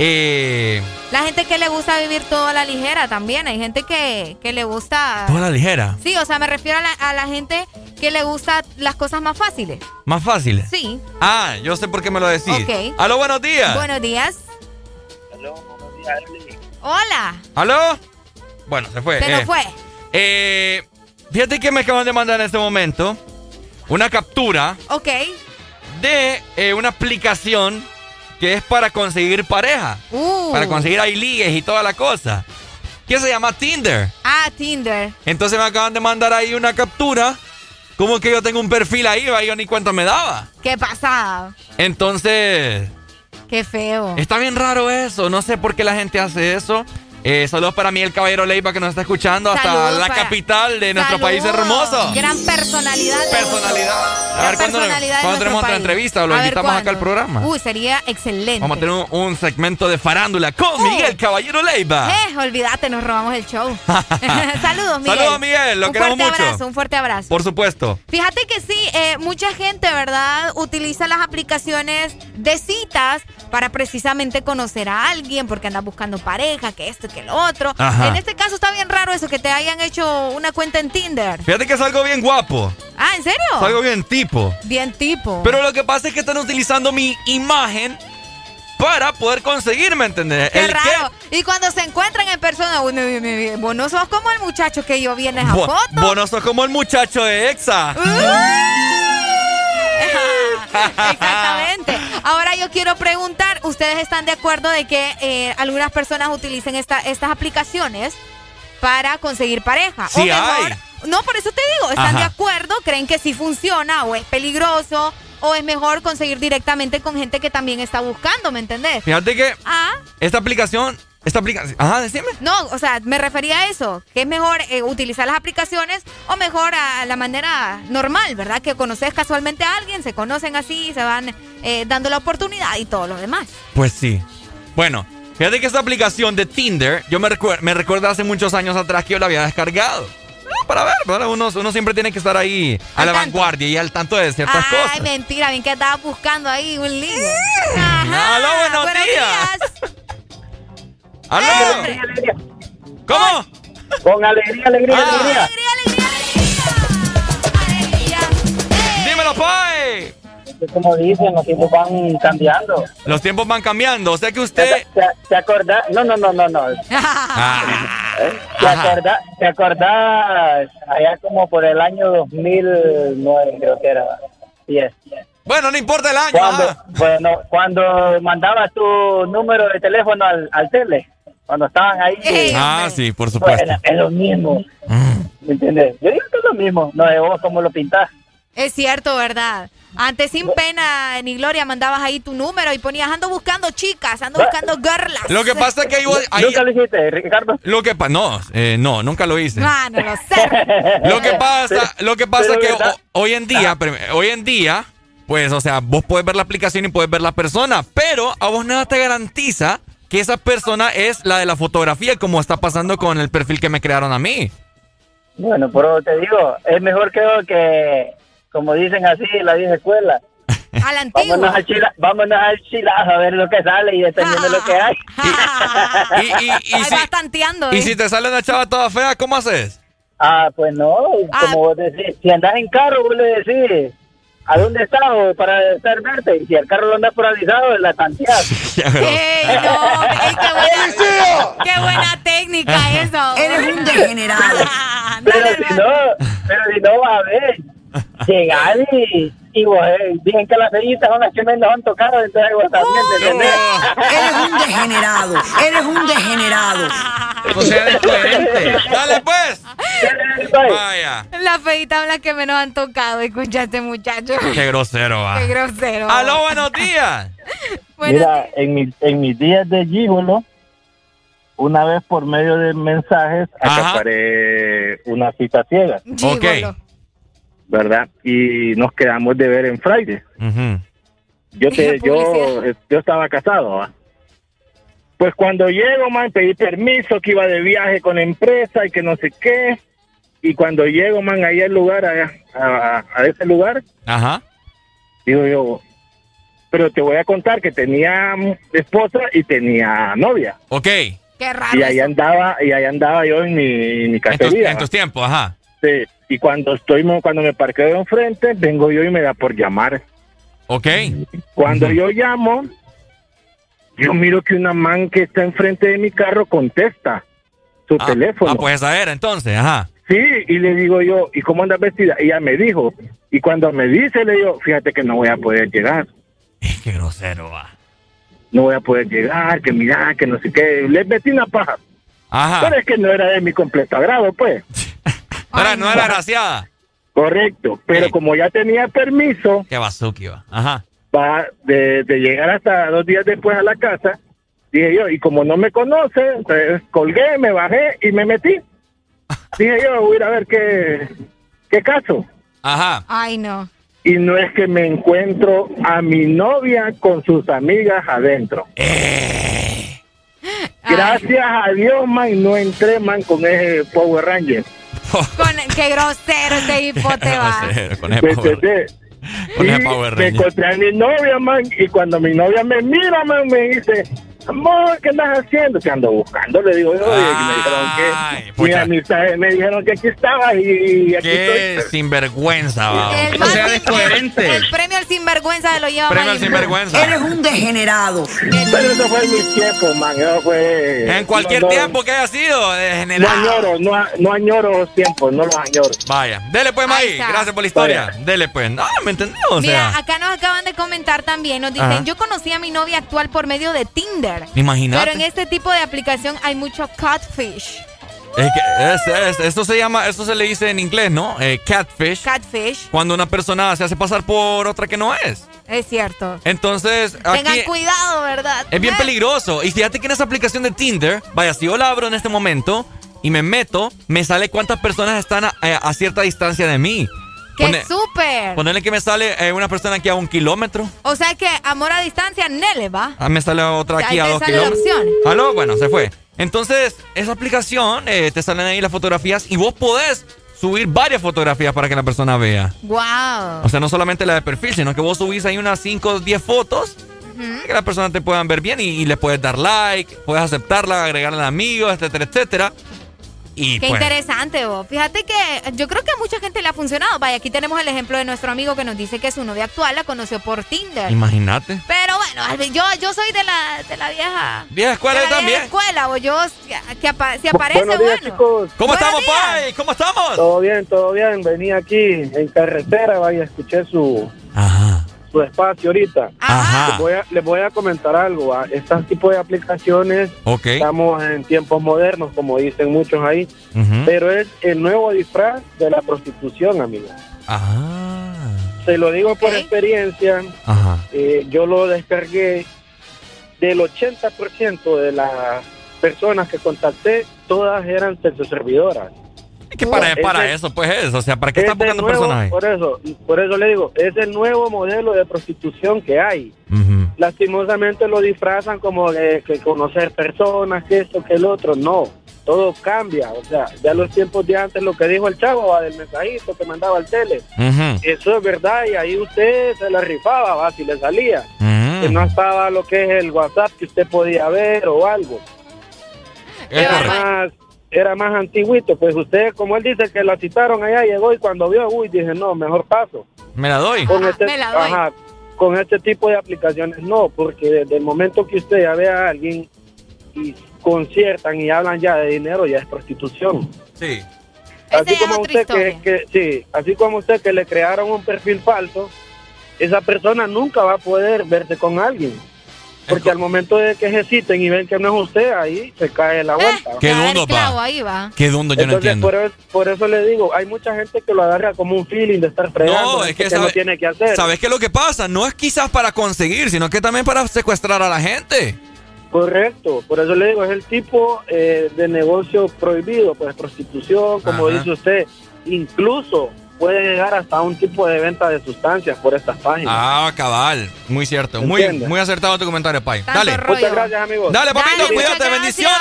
Eh, la gente que le gusta vivir todo a la ligera también. Hay gente que, que le gusta. Toda la ligera. Sí, o sea, me refiero a la, a la gente que le gusta las cosas más fáciles. Más fácil. Sí. Ah, yo sé por qué me lo decís. Ok. Aló, buenos días. Buenos días. Hola. ¿Aló? Bueno, se fue. Se nos eh. fue. Eh, fíjate que me acaban de mandar en este momento una captura Ok. de eh, una aplicación que es para conseguir pareja. Uh. Para conseguir ahí ligues y toda la cosa. Que se llama Tinder. Ah, Tinder. Entonces me acaban de mandar ahí una captura. Como que yo tengo un perfil ahí, va, yo ni cuenta me daba. ¿Qué pasa? Entonces, Qué feo. está bien raro eso. No sé por qué la gente hace eso. Eh, saludos para mí, el caballero Leiva, que nos está escuchando hasta Saludos la para- capital de nuestro país hermoso. Gran personalidad. Personalidad. A ver, ¿cuándo, tenemos otra entrevista o lo A invitamos acá al programa? Uy, sería excelente. Vamos a tener un, un segmento de farándula con Miguel Caballero Leiva. Eh, olvídate, nos robamos el show. Saludos, Miguel. Saludos, Miguel, lo un queremos fuerte mucho. abrazo, un fuerte abrazo. Por supuesto. Fíjate que sí, eh, mucha gente, ¿verdad? Utiliza las aplicaciones de citas para precisamente conocer a alguien porque anda buscando pareja, que esto y que lo otro. Ajá. En este caso está bien raro eso, que te hayan hecho una cuenta en Tinder. Fíjate que es algo bien guapo. Ah, ¿en serio? Es algo bien tipo. Bien tipo. Pero lo que pasa es que están utilizando mi imagen para poder conseguirme, ¿entendés? Qué El raro. Y cuando se encuentran en persona, uno, mi- mi- vos no sos como el muchacho que yo vi en esa Bo- foto. Vos no sos como el muchacho de Exa. Exactamente. Ahora yo quiero preguntar, ¿ustedes están de acuerdo de que eh, algunas personas utilicen esta, estas aplicaciones para conseguir pareja? Sí hay. No, por eso te digo, ¿están Ajá. de acuerdo? ¿Creen que sí funciona o es peligroso? ¿O es mejor conseguir directamente con gente que también está buscando, ¿me entendés? Fíjate que Ah, esta aplicación, esta aplicación, ajá, decime. no, o sea, me refería a eso, que es mejor eh, utilizar las aplicaciones o mejor a la manera normal, ¿verdad? Que conoces casualmente a alguien, se conocen así, se van eh, dando la oportunidad y todo lo demás. Pues sí. Bueno, fíjate que esta aplicación de Tinder, yo me, recuer- me recuerdo hace muchos años atrás que yo la había descargado. Ah, Para ver, ¿verdad? Uno, uno siempre tiene que estar ahí a la vanguardia y al tanto de ciertas Ay, cosas. mentira, bien que estabas buscando ahí un ligue. Ajá, Aló, buenos días. ¡Aló! ¿Cómo? Con alegría, alegría, Ah. alegría. Dímelo, Pai. Como dicen, los tiempos van cambiando. Los tiempos van cambiando. O sea que usted. ¿Te, te acordás? No, no, no, no, no. Ah, ¿Te acordás, ¿Te acordás allá como por el año 2009, creo que era? Yes. Bueno, no importa el año. Cuando, ah. bueno, cuando mandabas tu número de teléfono al, al tele, cuando estaban ahí. Ah, sí, por supuesto. Bueno, es lo mismo. ¿Me entiendes? Yo digo que es lo mismo. No es vos como lo pintás. Es cierto, ¿verdad? Antes sin pena ni gloria mandabas ahí tu número y ponías ando buscando chicas, ando buscando girlas. Lo que pasa es que ahí, ahí- ¿Nunca lo hiciste, Ricardo? Lo que pasa, no, eh, no, nunca lo hice. Ah, no lo sé. Lo que pasa, lo que pasa es que hoy en día, hoy en día, pues, o sea, vos puedes ver la aplicación y puedes ver la persona, pero a vos nada te garantiza que esa persona es la de la fotografía, como está pasando con el perfil que me crearon a mí. Bueno, pero te digo, es mejor creo que, como dicen así, la vieja escuela. A la antigua. Vámonos al, chila, vámonos al chilazo a ver lo que sale y dependiendo de lo que hay. Y, y, y, Ahí si, vas tanteando. y ¿eh? si te sale una chava toda fea, ¿cómo haces? Ah, pues no, como vos decís, si andas en carro, vos le decís, ¿a dónde estás o para estar verte? Y si el carro lo andas por avisado, la tanteas. ¡Ey, no! ey, qué, buena, ¡Qué buena técnica eso! Eres un degenerado. pero si no, pero si no, a ver, llegar y, eh, dicen que las feritas son las que menos han tocado, entonces vos también, ¿te entendés? Eres un degenerado, eres un degenerado. O sea, incoherente. Dale, pues. Vaya. La feita son las que menos han tocado, escuchaste, muchacho. Qué grosero, va. Qué grosero. Aló, buenos días. Mira, en, mi, en mis días de gigolo, una vez por medio de mensajes, acaparé una cita ciega. Gigolo. ¿Verdad? Y nos quedamos de ver en Friday. Yo te, yo, yo estaba casado, ¿va? Pues cuando llego, man, pedí permiso que iba de viaje con la empresa y que no sé qué. Y cuando llego, man, ahí al lugar, a, a- a ese lugar, Ajá. digo yo, pero te voy a contar que tenía esposa y tenía novia. Ok. Qué raro. Y ahí andaba, y ahí andaba yo en mi, en mi En tus, cacería. en tus tiempos, ajá. Sí, y cuando estoy, cuando me parqueo enfrente, vengo yo y me da por llamar. Ok. Cuando yo llamo, yo miro que una man que está enfrente de mi carro contesta su Ah, teléfono. Ah, pues esa era entonces, ajá. Sí, y le digo yo, ¿y cómo andas vestida? Y ella me dijo, y cuando me dice, le digo, fíjate que no voy a poder llegar. Qué grosero, va. No voy a poder llegar, que mira, que no sé qué. Le metí una paja. Ajá. Pero es que no era de mi completo agrado, pues. No era, no era graciada. Correcto, pero como ya tenía permiso Qué bazuki, va. Ajá. va de, de llegar hasta dos días después a la casa, dije yo, y como no me conoce, entonces colgué, me bajé y me metí. Dije yo, voy a ir a ver qué, qué caso. Ajá. Ay, no. Y no es que me encuentro a mi novia con sus amigas adentro. Gracias a Dios, man, no entré, man, con ese Power Ranger. Con, qué grosero este hipote va. Con ese ¿Me power- con ese Power me encontré a mi novia, man, y cuando mi novia me mira, man, me dice, amor, ¿qué andas haciendo? Te ando buscando, le digo yo, y me dijeron que, me dijeron que aquí estaba y aquí Qué estoy. sinvergüenza, va. El, más sin- el premio al sinvergüenza se lo lleva Premio al sinvergüenza. Eres un degenerado. Pero eso fue en mis tiempos, man, eso fue... En cualquier no, no, tiempo que haya sido, No degenerado. añoro, no, no añoro los tiempos, no los añoro. Vaya, dele pues, May. Gracias por la historia. Dele pues. No, ¿me entendió? O Mira, sea, acá nos acaban de comentar también, nos dicen, Ajá. yo conocí a mi novia actual por medio de Tinder. Imagínate. Pero en este tipo de aplicación hay mucho catfish. es que es- es- esto se llama, esto se le dice en inglés, ¿no? Eh, catfish. Catfish, Cuando una persona se hace pasar por otra que no es. es cierto. Entonces, aquí Tengan cuidado, ¿verdad? es bien peligroso. Y fíjate que en esa aplicación de Tinder, vaya, si yo la abro en este momento y me meto, me sale cuántas personas están a, a cierta distancia de mí. ¡Qué súper! Ponerle que me sale eh, una persona aquí a un kilómetro. O sea que amor a distancia, Nele, ¿va? Ah, me sale otra aquí Ahí a te dos sale la kilómetros. opción. Aló, bueno, se fue. Entonces, esa aplicación eh, te salen ahí las fotografías y vos podés subir varias fotografías para que la persona vea. ¡Wow! O sea, no solamente la de perfil, sino que vos subís ahí unas 5 o 10 fotos que la persona te puedan ver bien y, y le puedes dar like, puedes aceptarla, agregarle amigos, etcétera, etcétera. Y Qué pues, interesante, vos. Fíjate que yo creo que a mucha gente le ha funcionado. Vaya, aquí tenemos el ejemplo de nuestro amigo que nos dice que su novia actual la conoció por Tinder. imagínate. Pero bueno, yo, yo soy de la, de la vieja. Vieja escuela de la también. vieja escuela, o yo, que apa- si aparece, Buenos días, bueno. chicos. ¿Cómo Buenos estamos, días. Pai? ¿Cómo estamos? Todo bien, todo bien. Venía aquí en carretera, vaya, escuché su, Ajá. Su espacio ahorita. Ajá. Les voy a, les voy a comentar algo. ¿ah? Este tipo de aplicaciones, Ok. estamos en tiempos modernos, como dicen muchos ahí, pero es el nuevo disfraz de la prostitución, amigo. Ah. Se lo digo por experiencia. Ajá. eh, yo lo descargué del 80% de las personas que contacté, todas eran sexoservidoras. Es que para, para eso, pues eso. O sea, ¿para qué Es están el buscando nuevo- personas ahí? Por eso, por eso le digo, es el nuevo modelo de prostitución que hay. Ujú. Lastimosamente lo disfrazan como de, que conocer personas, que esto, que el otro. No, todo cambia. O sea, ya los tiempos de antes, lo que dijo el chavo va, del mensajito que mandaba al tele. Ujú. Eso es verdad y ahí usted se la rifaba, va, si le salía. Ujú. Que no estaba lo que es el WhatsApp que usted podía ver o algo. Es Era correcto. más, era más antiguito. Pues usted, como él dice que la citaron allá, llegó y cuando vio, uy, dije, no, mejor paso. Me la doy. Con Ajá, este, me la doy. ajá, con este tipo de aplicaciones no, porque desde el momento que usted ya ve a alguien y conciertan y hablan ya de dinero, ya es prostitución. Sí. Así como usted que- sí, así como usted que le crearon un perfil falso, esa persona nunca va a poder verse con alguien. Porque al momento de que se citen y ven que no es usted, ahí se cae la vuelta. Qué dundo, pa. ahí va. Qué dundo, yo no entiendo. por, eso, por eso le digo, hay mucha gente que lo agarra como un feeling de estar fregando, No, es que, no sabe- tiene que hacer. ¿Sabes qué es lo que pasa? No es quizás para conseguir, sino que también para secuestrar a la gente. Correcto, por eso le digo, es el tipo eh, de negocio prohibido, pues prostitución, como Ajá. dice usted, incluso puede llegar hasta un tipo de venta de sustancias por estas páginas. Ah, cabal. Muy cierto. Muy, muy acertado tu comentario, Pai. Dale. Muchas gracias, amigos. Dale, papito, Dale, cuídate. Bendiciones.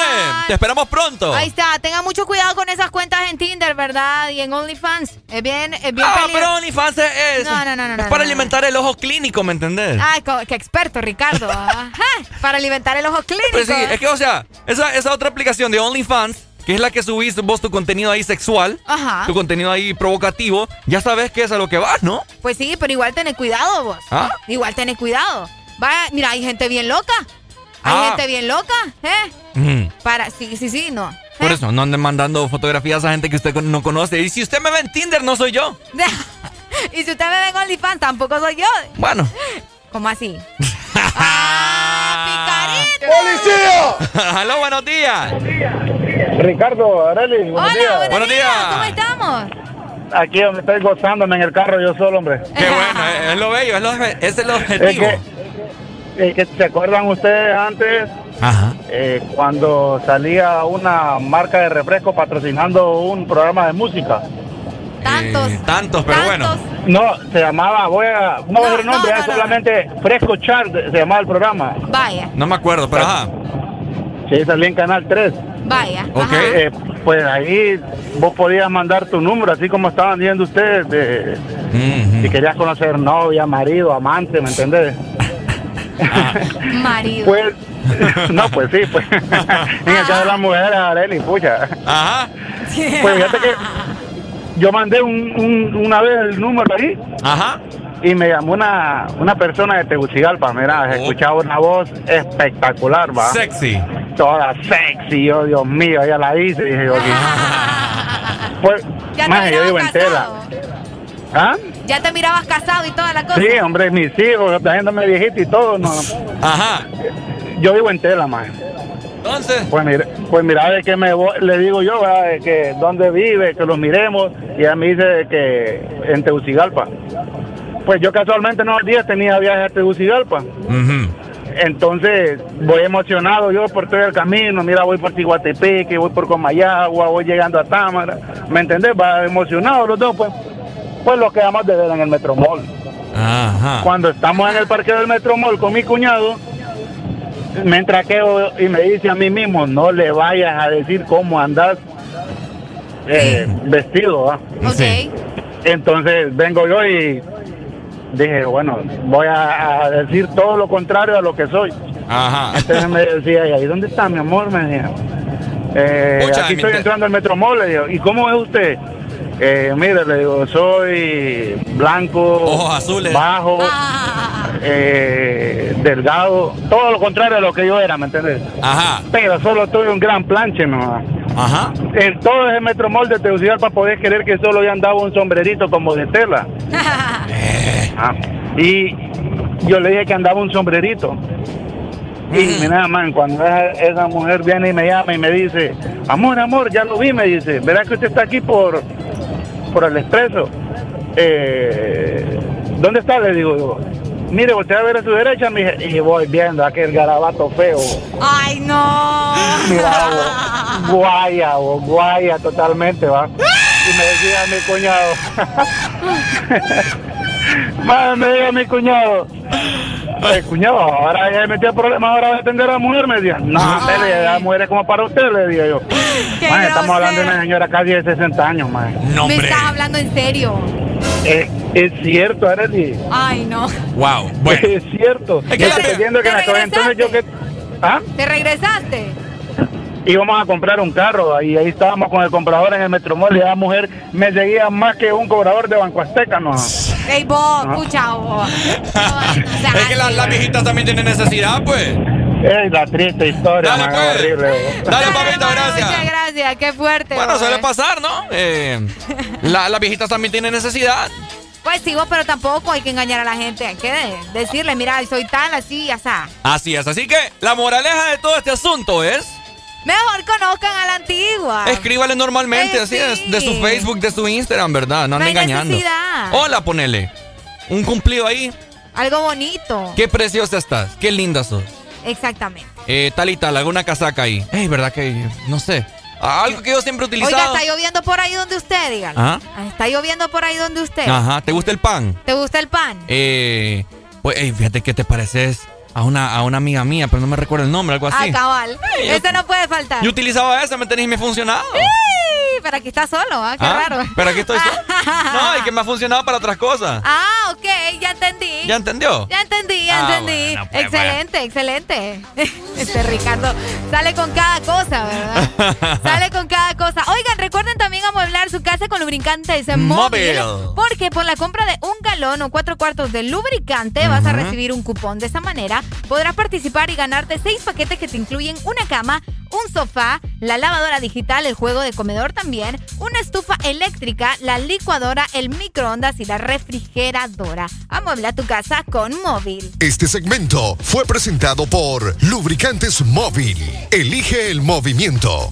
Te esperamos pronto. Ahí está, tengan mucho cuidado con esas cuentas en Tinder, ¿verdad? Y en OnlyFans. Es bien, es bien Ah, peligroso. pero OnlyFans es, es- No, no, no, no, es no, para no. alimentar el ojo clínico, ¿me entendés? Ay, co- qué experto, Ricardo. Ajá, para alimentar el ojo clínico. Pues sí, es que, o sea, esa, esa otra aplicación de OnlyFans, que es la que subís vos tu contenido ahí sexual, Ajá. tu contenido ahí provocativo, ya sabes que es a lo que vas, ¿no? Pues sí, pero igual tenés cuidado vos. ¿Ah? Igual tenés cuidado. Vaya, mira, hay gente bien loca. Hay Ah. gente bien loca, ¿eh? Mm. Para, sí, sí, sí, no. Por eso, no anden mandando fotografías a gente que usted no conoce. Y si usted me ve en Tinder, no soy yo. y si usted me ve en OnlyFans, tampoco soy yo. Bueno. ¿Cómo así? ¡Policía! Aló, buenos días. Ricardo, Areli, buenos Hola, días. buenos, Buenos días. días. ¿Cómo estamos? Aquí donde estoy gozándome en el carro yo solo, hombre. Qué bueno, es, es lo bello, es, lo- es el Es objetivo. que, es que se acuerdan ustedes antes Ajá. eh, cuando salía una marca de refresco patrocinando un programa de música. Tantos. Eh, tantos, pero bueno. No, se llamaba, voy a, no no, nombre, no, era no, solamente Fresco Chart, se llamaba el programa. Vaya, No me acuerdo, pero ajá. Sí, salía en Canal 3. vaya. Ok. ajá. Eh, pues ahí vos podías mandar tu número, así como estaban diciendo ustedes, de, si querías conocer novia, marido, amante, ¿me entendés? Marido. Pues, no, pues sí, pues. en el caso de las mujeres, Areli, pucha. Ajá. Pues fíjate que yo mandé un, un- una vez el número ahí. Ajá. Y me llamó una, una persona de Tegucigalpa, mira, escuchaba una voz espectacular, va. Sexy. Toda sexy, yo, Dios mío, ella la hice, dije yo. Pues, Ya yo mirabas vivo en tela. ¿Ah? Ya te mirabas casado y toda la cosa. Sí, hombre, mis hijos, trayéndome viejito y todo, no. Ajá. Yo vivo en tela, más. Entonces. Pues mira, pues mira, de que me voy- le digo yo, ¿verdad? de que dónde vive, que lo miremos, y ella me dice que en Tegucigalpa. Pues yo casualmente en unos días tenía viaje a Tegucigalpa. Entonces voy emocionado yo por todo el camino, mira, voy por Tiguatepeque, voy por Comayagua, voy llegando a Támara, ¿me entendés? Va emocionado los dos, pues, pues lo quedamos de ver en el Metromol. Ajá. Cuando estamos en el parque del Metromol con mi cuñado, me entraqueo y me dice a mí mismo, no le vayas a decir cómo andas eh, vestido. Entonces vengo yo y dije, bueno, voy a, a decir todo lo contrario a lo que soy. Ajá. Entonces me decía, ¿y ahí dónde está mi amor? Me decía. Eh, aquí estoy entrando al Metromol, le digo, ¿y cómo es usted? Eh, mire, le digo, soy blanco, Ojos azules. bajo, eh, delgado, todo lo contrario a lo que yo era, ¿me entiendes? Ajá. Pero solo tuve un gran planche, ¿no? Ajá. En todo ese metromol de Tegucigalpa podés creer que solo ya andaba un sombrerito como de tela. Ah, Y yo le dije que andaba un sombrerito. Y mira, man, cuando esa, esa mujer viene y me llama y me dice, amor, amor, ya lo vi, me dice, ¿verdad que usted está aquí por, por el expreso? Eh, ¿Dónde está? Le digo yo. Mire, usted va a ver a su derecha, mi je-". y voy viendo aquel garabato feo. Ay, no. Mira, guaya, guaya totalmente, va. Y me decía mi cuñado. Madre, me decía mi cuñado. "Eh, cuñado, ahora ya me metí problemas ahora de atender a la mujer, me decía. No, hombre, le la mujer es como para usted, le decía yo. Madre, estamos hablando de una señora casi de 60 años, madre. Me estás hablando en serio. Es, es cierto, Arely. Ay, no. Wow. Bueno. Es cierto. Es que Yo estoy viendo que en aquel entonces yo que... ¿Ah? ¿Te regresaste? íbamos a comprar un carro y ahí estábamos con el comprador en el Metromol y la mujer me seguía más que un cobrador de Banco Azteca, ¿no? Ey, vos, No. escucha vos. Es que la- las viejitas también tienen necesidad, pues. Es la triste historia, Dale, man, pues. horrible. Dale, papito, gracias. Muchas gracias, qué fuerte. Bueno, vos. suele pasar, ¿no? Eh, la- las viejitas también tienen necesidad. Pues sí, vos, pero tampoco hay que engañar a la gente. Hay que de- decirle, mira, soy tal, así, ya está. Así es. Así que la moraleja de todo este asunto es. Mejor conozcan a la antigua. Escríbale normalmente, así sí. es, de su Facebook, de su Instagram, ¿verdad? No No ande hay engañando. necesidad. Hola, ponele. Un cumplido ahí. Algo bonito. Qué preciosa estás. Qué linda sos. Exactamente. Eh, tal y tal, alguna casaca ahí. Ey, ¿verdad que? No sé. Algo que yo siempre he utilizado. Oiga, está lloviendo por ahí donde usted, dígalo. Ajá. Está lloviendo por ahí donde usted. Ajá. ¿Te gusta el pan? ¿Te gusta el pan? Eh, pues, ey, fíjate que te pareces a una, a una amiga mía, pero no me recuerdo el nombre, algo así. Ah, cabal. Ese no puede faltar. Yo utilizaba esa, ¿me tenés? Y me. Sí, pero aquí está solo, ¿ah? Qué Ah, raro. Pero aquí estoy solo. No, y que me ha funcionado para otras cosas. Ah, ok, ya entendí. ¿Ya entendió? Ya entendí, ya Ah, entendí. bueno, pues, excelente, excelente. Este Ricardo sale con cada cosa, ¿verdad? sale con cada cosa. Oigan, recuerden también amueblar su casa con lubricantes móvil. Móvil. Porque por la compra de un galón o cuatro cuartos de lubricante vas a recibir un cupón. De esa manera podrás participar y ganarte seis paquetes que te incluyen una cama, un sofá, la lavadora digital, el juego de comedor también, una estufa eléctrica, la licuadora, el microondas y la refrigeradora. Amuebla tu casa con móvil. Este segmento fue presentado por Lubricantes Móvil. Elige el movimiento.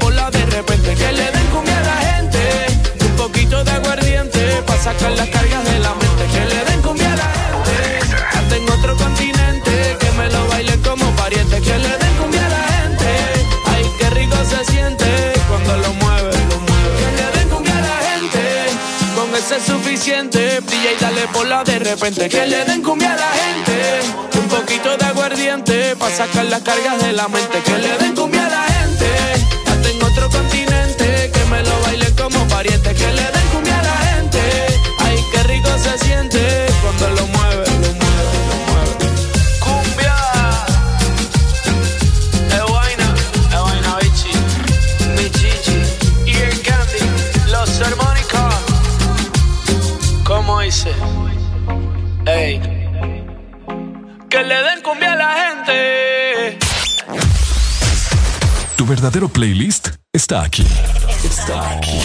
sacar las cargas de la mente. Que le den cumbia a la gente, hasta en otro continente, que me lo bailen como pariente. Que le den cumbia a la gente, ay, qué rico se siente cuando lo mueve, lo mueve. Que le den cumbia a la gente, con ese es suficiente. Y dale por la de repente. Que le den cumbia a la gente, un poquito de aguardiente, para sacar las cargas de la mente. Que le den cumbia a la verdadero playlist está aquí. Está aquí.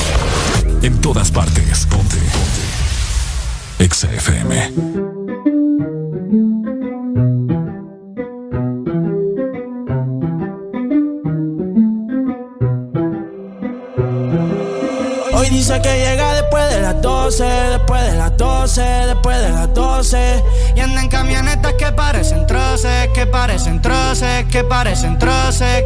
En todas partes. Ponte. Ponte. Exa. Hoy dice que llega después de las 12, después de las 12, después de las 12. Y anda en camionetas que parecen troces, que parecen troces, que parecen troces.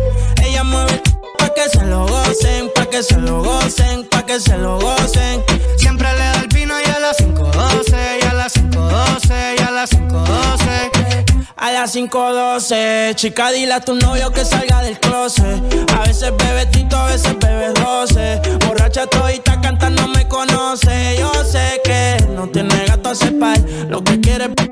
Ella mueve pa' que se lo gocen, pa' que se lo gocen, pa' que se lo gocen. Siempre le da el vino y a las 5.12, y a las 5.12, y a las 5.12. A las 5.12, chica, dile a tu novio que salga del closet. A veces bebe tito, a veces bebe roce. Borracha todita cantando me conoce. Yo sé que no tiene gato a cepar. Lo que quiere es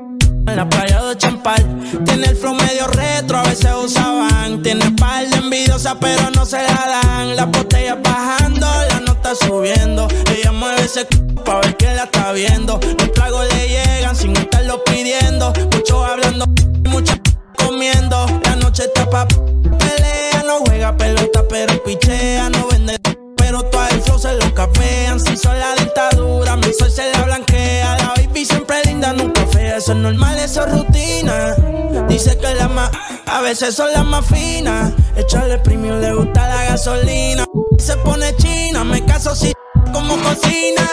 en la playa de Champal. Tiene el flow medio retro, se usaban, tiene En espalda envidiosa, pero no se la dan. La botella bajando, la nota subiendo. Ella mueve ese c pa' ver que la está viendo. Los tragos le llegan sin estarlo pidiendo. Muchos hablando y muchas comiendo. La noche está pa' pelea. No juega pelota, pero pichea. No vende, pero todo el flow se lo capean. Si son la dictadura, mi sol se la blanquea. La baby siempre linda, nunca fea. Eso es normal, eso es rutina. Dice que la más a veces son las más finas. Echarle premium le gusta la gasolina. Se pone china, me caso si como cocina.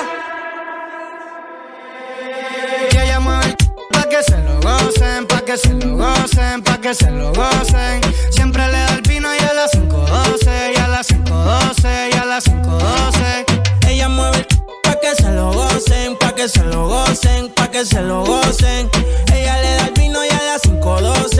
Que ella mueve el pa' que se lo gocen, pa' que se lo gocen, pa' que se lo gocen. Siempre le da el vino y a las 5.12, y a las 5.12, y a las 5.12. Ella mueve el pa' que se lo gocen, pa' que se lo gocen, pa' que se lo gocen. Ella le da el vino y a las 5.12, y a las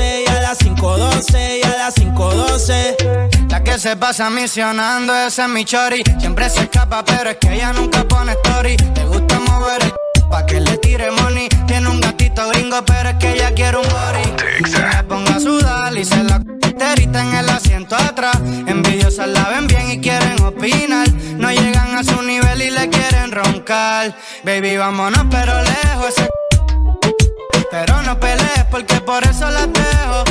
5.12, y a las 5.12. La que se pasa misionando, ese es mi chori. Siempre se escapa, pero es que ella nunca pone story. Le gusta mover el pa' que le tire money. Tiene un gatito gringo, pero es que ella quiere un body. Que me ponga a sudar y se la terita en el asiento atrás. Envidiosas la ven bien y quieren opinar. No llegan a su nivel y le quieren roncar. Baby, vámonos, pero lejos. Ese pero no pelees porque por eso las dejo.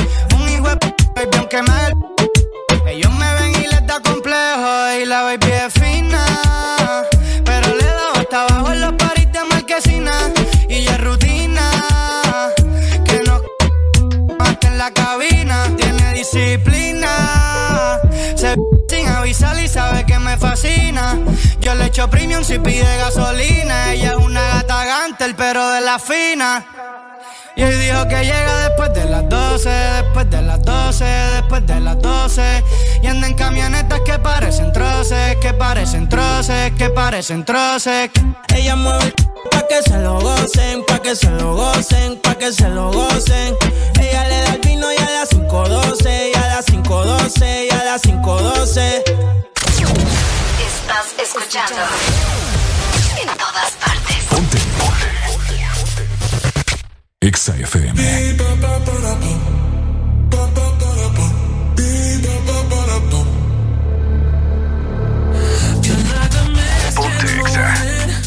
Hijo me el ellos me ven y les da complejo y la baby es fina. Pero le da hasta abajo en los paris de marquesina. Y ya es rutina. Que no hasta en la cabina. Tiene disciplina. Se sin avisar y sabe que me fascina. Yo le echo premium si pide gasolina. Ella es una gata gantel, pero de la fina. Y hoy dijo que llega después de las 12, después de las 12, después de las 12. Y anda en camionetas que parecen troces, que parecen troces, que parecen troces. Ella mueve pa' que se lo gocen, pa' que se lo gocen, pa' que se lo gocen. Ella le da el vino y a las 5.12, y a las 5.12, y a las 5.12. Estás escuchando. En todas partes. Exa FM. Ponte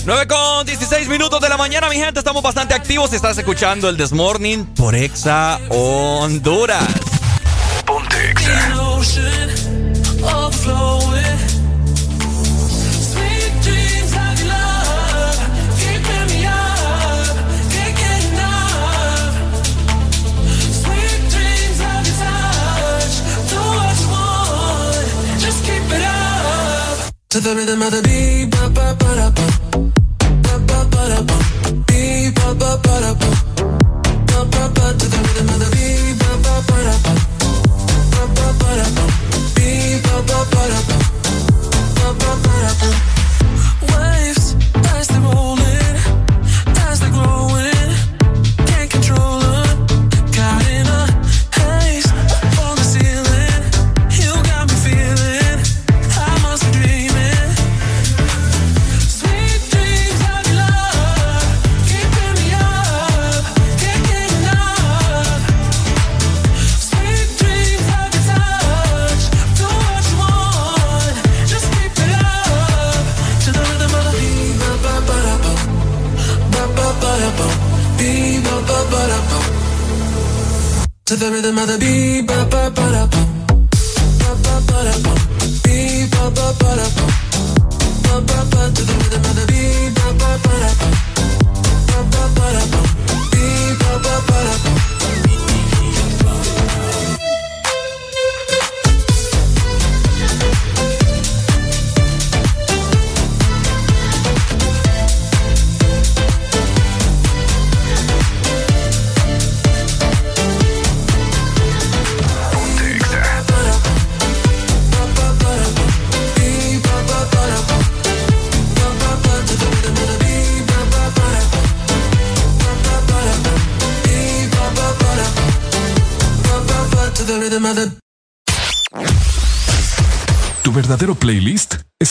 9 con 16 minutos de la mañana, mi gente. Estamos bastante activos. Estás escuchando el This Morning por Exa Honduras. Ponte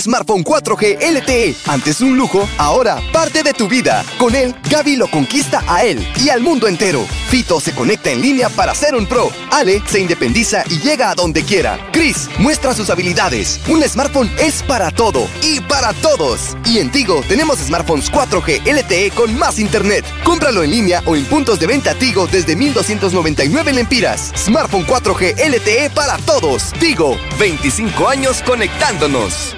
Smartphone 4G LTE, antes un lujo, ahora parte de tu vida. Con él, Gaby lo conquista a él y al mundo entero. Fito se conecta en línea para ser un pro. Ale se independiza y llega a donde quiera. Chris muestra sus habilidades. Un smartphone es para todo y para todos. Y en Tigo tenemos smartphones 4G LTE con más internet. Cómpralo en línea o en puntos de venta Tigo desde 1299 lempiras. Smartphone 4G LTE para todos. Tigo, 25 años conectándonos.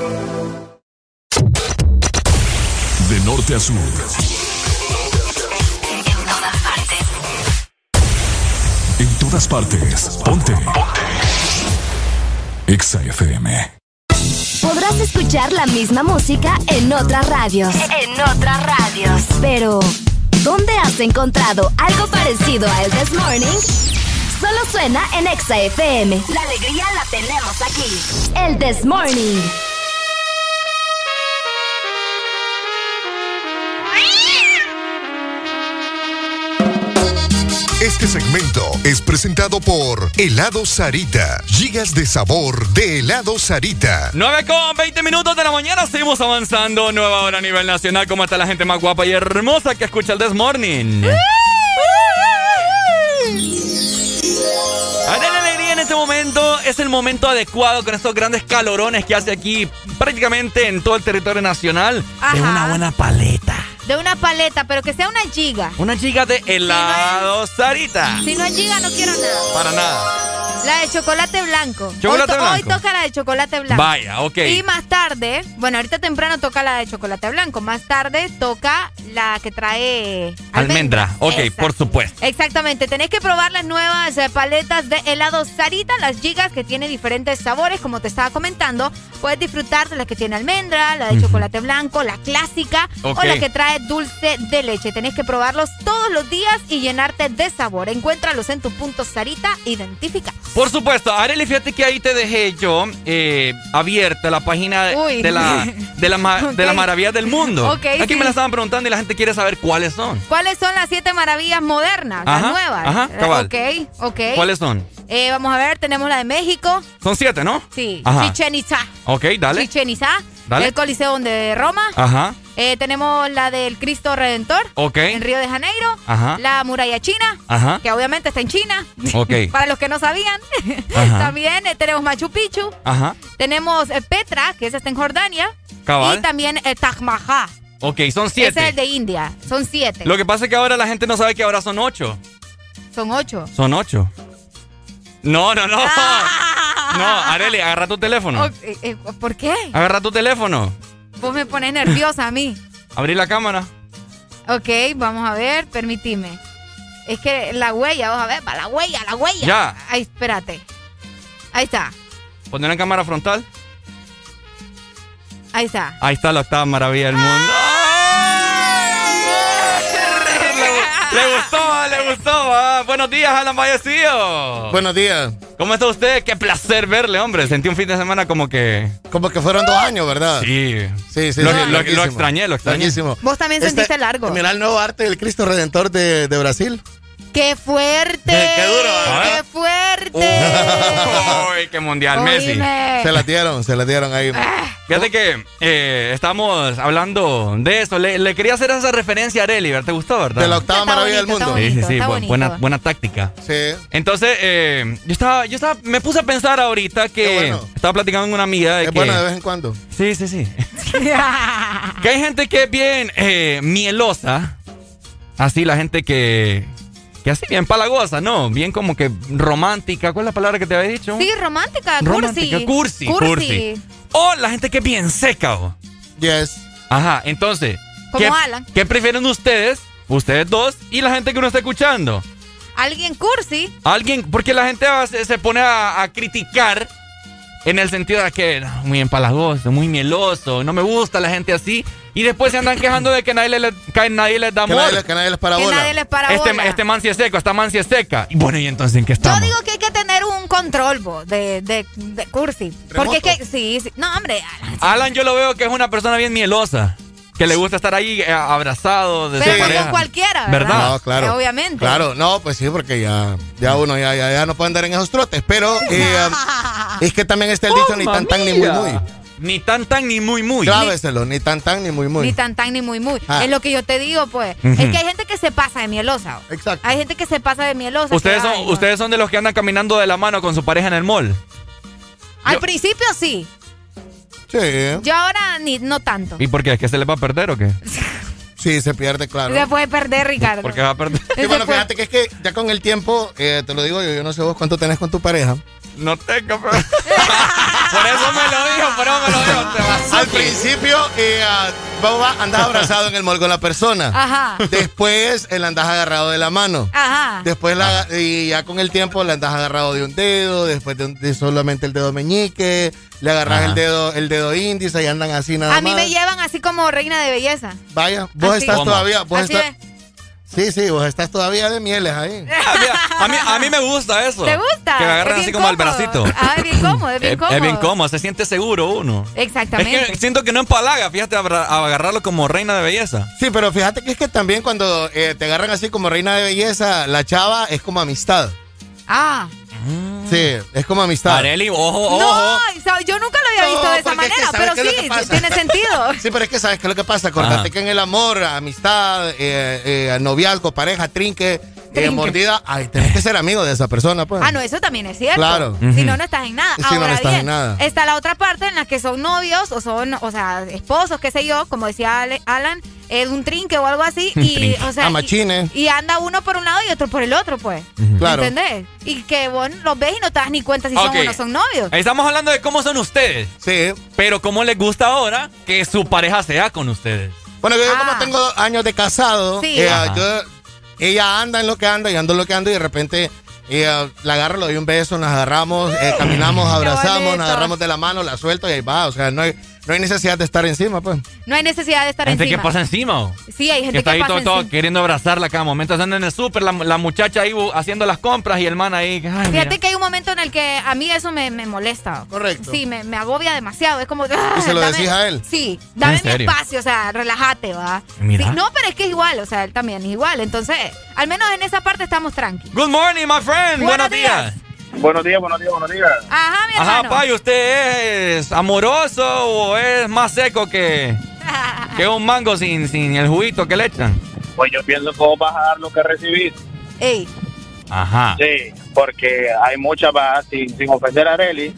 Norte a sur. En todas partes. Ponte. Exa FM. Podrás escuchar la misma música en otras radios. En otras radios. Pero, ¿dónde has encontrado algo parecido a El This Morning? Solo suena en Exa FM. La alegría la tenemos aquí. El This Morning. Este segmento es presentado por Helado Sarita. Gigas de sabor de Helado Sarita. 9 con 20 minutos de la mañana, seguimos avanzando. Nueva hora a nivel nacional. ¿Cómo está la gente más guapa y hermosa que escucha el This Morning? Alegría en este momento. Es el momento adecuado con estos grandes calorones que hace aquí prácticamente en todo el territorio nacional. Ajá. De una buena paleta. De una paleta, pero que sea una giga. Una giga de helado Sarita. Si no es giga, no quiero nada. Para nada. La de chocolate blanco. Chocolate hoy, blanco. hoy toca la de chocolate blanco. Vaya, ok. Y más tarde, bueno, ahorita temprano toca la de chocolate blanco. Más tarde toca la que trae Almendra. Ok, Exacto. por supuesto. Exactamente, tenés que probar las nuevas eh, paletas de helado Sarita, las gigas que tiene diferentes sabores, como te estaba comentando. Puedes disfrutar de la que tiene almendra, la de chocolate blanco, la clásica Ok. o la que trae dulce de leche. Tenés que probarlos todos los días y llenarte de sabor. Encuéntralos en tu punto Sarita identifica. Por supuesto, Arely, fíjate que ahí te dejé yo eh, abierta la página de- Uy. de la de la, ma- de las maravillas del mundo. Aquí sí. me la estaban preguntando y la gente quiere saber cuáles son. ¿Cuáles son las siete maravillas modernas, Ajá, las nuevas? ajá, Eh, cabal. Ok, ok. ¿Cuáles son? Eh, vamos a ver, tenemos la de México. Son siete, ¿no? Sí, Ajá. Chichen Itza. Ok, dale. Chichen Itza. Dale. El Coliseo de Roma. Ajá. Eh, tenemos la del Cristo Redentor. En Río de Janeiro. Ajá. La muralla china. Ajá. Que obviamente está en China. Para los que no sabían. Ajá. también eh, tenemos Machu Picchu. Ajá. Tenemos eh, Petra, que esa está en Jordania. Cabal. Y también Taj Mahal. Ok, son Ese es siete. el de India. Son siete. Lo que pasa es que ahora la gente no sabe que ahora son ocho. Son ocho. Son ocho. No, no, no. No, Arely, agarra tu teléfono. ¿Por qué? Agarra tu teléfono. Vos me pones nerviosa a mí. Abrí la cámara. Ok, vamos a ver, permitime. Es que la huella, vamos a ver, va la huella, la huella. Ya. Ay, espérate. Ahí está, Poner en cámara frontal. ahí está. Ahí está la octava maravilla del mundo. Le, le gustó, le gustó. ah. Buenos días, Alan Vallecillo. Buenos días. ¿Cómo está usted? Qué placer verle, hombre. Sentí un fin de semana como que. Como que fueron dos años, ¿verdad? Sí. Sí, sí, Lo- sí, lo- lo extrañé, lo extrañé. Larguísimo. Vos también Este- sentiste largo. Mira el nuevo arte del Cristo Redentor de, de Brasil. ¡Qué fuerte! Qué duro, ¿eh? ¡Qué fuerte! ¡Uy, qué mundial, Messi! Se la dieron, se la dieron ahí. Fíjate que eh, estamos hablando de eso. Le, le quería hacer esa referencia a ¿verdad? ¿Te gustó, verdad? De la octava Está maravilla bonito, del mundo. Sí, sí, sí. está bu- bonito. buena, buena táctica. Sí. Entonces, eh, yo estaba, yo estaba, me puse a pensar ahorita que bueno. estaba platicando con una amiga de Es que. bueno de vez en cuando. Sí, sí, sí. que hay gente que es bien eh, mielosa. Así, la gente que. Que así, bien palagosa, ¿no? Bien como que romántica. ¿Cuál es la palabra que te había dicho? Sí, romántica, Romántica, cursi. cursi, cursi. O la gente que es bien seca, ¿o? Yes. Ajá, entonces. Como ¿qué, Alan. ¿Qué prefieren ustedes? Ustedes dos y la gente que uno está escuchando. Alguien cursi. Alguien, porque la gente va- se, se pone a, a criticar en el sentido de que muy empalagoso, muy mieloso, no me gusta la gente así. Y después se andan quejando de que nadie, le, que nadie les da Que amor. nadie, que nadie les para Que bola. nadie les para este, bola. este man sí es seco, esta man sí es seca. Y bueno, ¿y entonces en qué Yo estamos? digo que hay que tener un control, bo, de, de, de cursi. Porque es que, sí, sí. No, hombre. Alan yo lo veo que es una persona bien mielosa. Que le gusta estar ahí eh, abrazado de Pero no con cualquiera, ¿verdad? No, claro. Eh, obviamente. Claro, no, pues sí, porque ya, ya uno ya, ya, ya no puede andar en esos trotes. Pero eh, es que también está el dicho ni tan tan ni muy muy. Ni tan tan ni muy muy. Cláveselo, ni tan tan ni muy muy. Ni tan tan ni muy muy. Ah. Es lo que yo te digo, pues. Es que hay gente que se pasa de mielosa. Exacto. Hay gente que se pasa de mielosa. Ustedes son, ustedes son de los que andan caminando de la mano con su pareja en el mall. Al principio sí. Sí. Yo ahora ni, no tanto. ¿Y por qué? ¿Es que se les va a perder o qué? Sí, se pierde, claro. Se puede perder, Ricardo. Porque va a perder. Y bueno, fíjate que es que ya con el tiempo, eh, te lo digo yo, yo no sé vos cuánto tenés con tu pareja. No tengo, pero... por eso me lo dijo, por eso me lo dijo. Te vas Al principio, eh, ah, vos vas- andás abrazado en el mall con la persona. Ajá. Después, el andás agarrado de la mano. Ajá. Después, la, y ya con el tiempo, le andás agarrado de un dedo. Después de, un- de solamente el dedo meñique. Le agarrás Ajá. el dedo el dedo índice y andan así nada A mí más. me llevan así como reina de belleza. Vaya, vos Así. estás ¿Cómo? todavía. Vos Así estás, Sí, sí, vos estás todavía de mieles ahí. A mí, a mí me gusta eso. ¿Te gusta? Que me agarran así como al bracito. Ah, es bien cómodo, es bien cómodo. Es bien cómodo, se siente seguro uno. Exactamente. Es que siento que no empalaga, fíjate, abra- agarrarlo como reina de belleza. Sí, pero fíjate que es que también cuando eh, te agarran así como reina de belleza, la chava es como amistad. Ah. Sí, es como amistad. Areli, ojo, ojo. No, yo nunca lo había visto No, de esa es que manera, ¿sabes pero sí, que tiene sentido. Sí, pero es que sabes qué es lo que pasa. Acordate Ajá. que en el amor, amistad, eh, eh, noviazgo, pareja, trinque, eh, Trinque. mordida, ay, tenés que ser amigo de esa persona, pues. Ah, no, eso también es cierto. Claro. Si no, no estás en nada. Sí, no, no Ahora estás en bien, nada. está la otra parte en la que son novios o son, o sea, esposos, qué sé yo, como decía Ale- Alan, es un trinque o algo así. Un y, trinque. o sea, Ah, y- machines. Y, anda uno por un lado y otro por el otro, pues. Claro. ¿Entendés? Y que vos los ves y no te das ni cuenta si son o no son novios. Estamos hablando de cómo son ustedes. Sí. Pero cómo les gusta ahora que su pareja sea con ustedes. Bueno, yo Ah. como tengo años de casado, Sí. eh, yo- ella anda en lo que anda y ando en lo que ando y de repente ella la agarro, le doy un beso, nos agarramos, eh, caminamos, abrazamos, nos agarramos de la mano, la suelto y ahí va. O sea, no hay, no hay necesidad de estar encima, pues. No hay necesidad de estar Gente encima. que pasa encima. o? Sí, hay Que gente está que, ahí pasa todo, queriendo abrazarla cada momento. Están en el súper, la, la muchacha ahí haciendo las compras y el man ahí. Ay, Fíjate mira. que hay un momento en el que a mí eso me, me molesta. Correcto. Sí, me, me agobia demasiado. Es como. ¿Y se lo dame- decís a él? Sí, dame ¿En mi espacio, o sea, relájate, va. Mira. Sí, no, pero es que es igual, o sea, él también es igual. Entonces, al menos en esa parte estamos tranquilos. Good morning, my friend. Buenos Buenos días. Buenos días, buenos días, buenos días. Ajá, mi Ajá, hermano. pa, ¿y usted es amoroso o es más seco que, que un mango sin, sin el juguito que le echan? Pues yo pienso que vos vas a dar lo que recibís. Ey, Ajá. Sí, porque hay muchas, sin, sin ofender a Areli,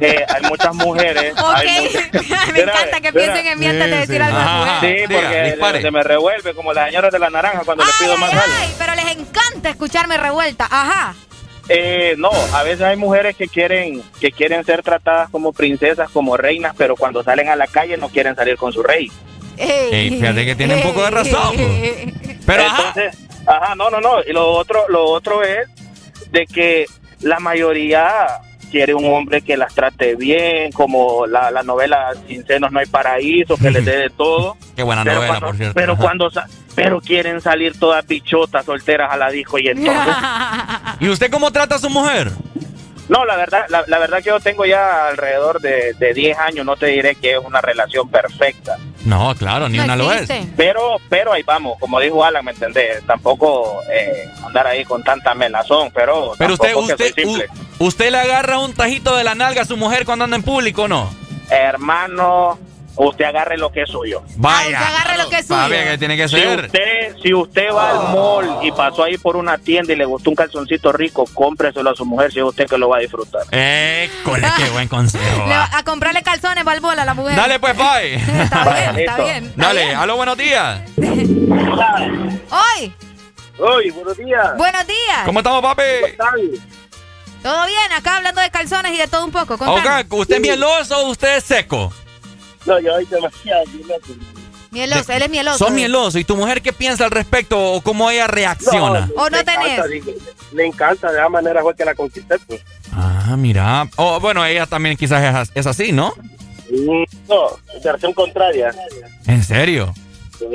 eh, hay muchas mujeres. hay muchas- ok. me encanta que piensen en mí antes de decir sí. algo Ajá. Sí, porque se me revuelve como las señoras de la naranja cuando les Ay, pido más ay, algo. ay, pero les encanta escucharme revuelta. Ajá. Eh, no, a veces hay mujeres que quieren que quieren ser tratadas como princesas, como reinas, pero cuando salen a la calle no quieren salir con su rey. Ey, fíjate que tiene un poco de razón, Pero. Entonces, ajá, no, no, no. Y lo otro, lo otro es de que la mayoría quiere un hombre que las trate bien, como la, la novela Sin senos no hay paraíso, que les dé de todo. Qué buena Pero novela, cuando- por cierto. Pero Ajá. cuando pero quieren salir todas bichotas, solteras a la disco y entonces ¿Y usted cómo trata a su mujer? No, la verdad, la, la verdad que yo tengo ya alrededor de, de 10 años, no te diré que es una relación perfecta. No, claro, ni No una lo es. Pero, pero ahí vamos, como dijo Alan, ¿me entendés? Tampoco eh, andar ahí con tanta melazón, pero, Pero usted, usted, soy simple. u- usted le agarra un tajito de la nalga a su mujer cuando anda en público, ¿o ¿no? Hermano, usted agarre lo que es suyo. Vaya. usted agarre lo que es Papi, suyo. que tiene que Si ser. usted, si usted va al mall y pasó ahí por una tienda y le gustó un calzoncito rico, cómpreselo a su mujer si es usted que lo va a disfrutar. École, qué buen consejo. Va va. a comprarle calzones balbola a la mujer. Dale pues, bye. Está bien, está bien. está Dale, bien. aló, buenos días. Hoy, Hoy, buenos días. buenos días. ¿Cómo estamos, papi? ¿Todo bien? Acá hablando de calzones y de todo un poco. Contame. Ok, ¿usted es mieloso o usted es seco? No, yo soy demasiado Mieloso, él es mieloso. Sos eh. mieloso. ¿Y tu mujer qué piensa al respecto o cómo ella reacciona? ¿O no le tenés? encanta, le encanta, de esa manera fue que la conquisté, pues. Ah, mira. Oh, bueno, ella también quizás es, as- es así, ¿no? No, versión contraria. ¿En serio? Sí.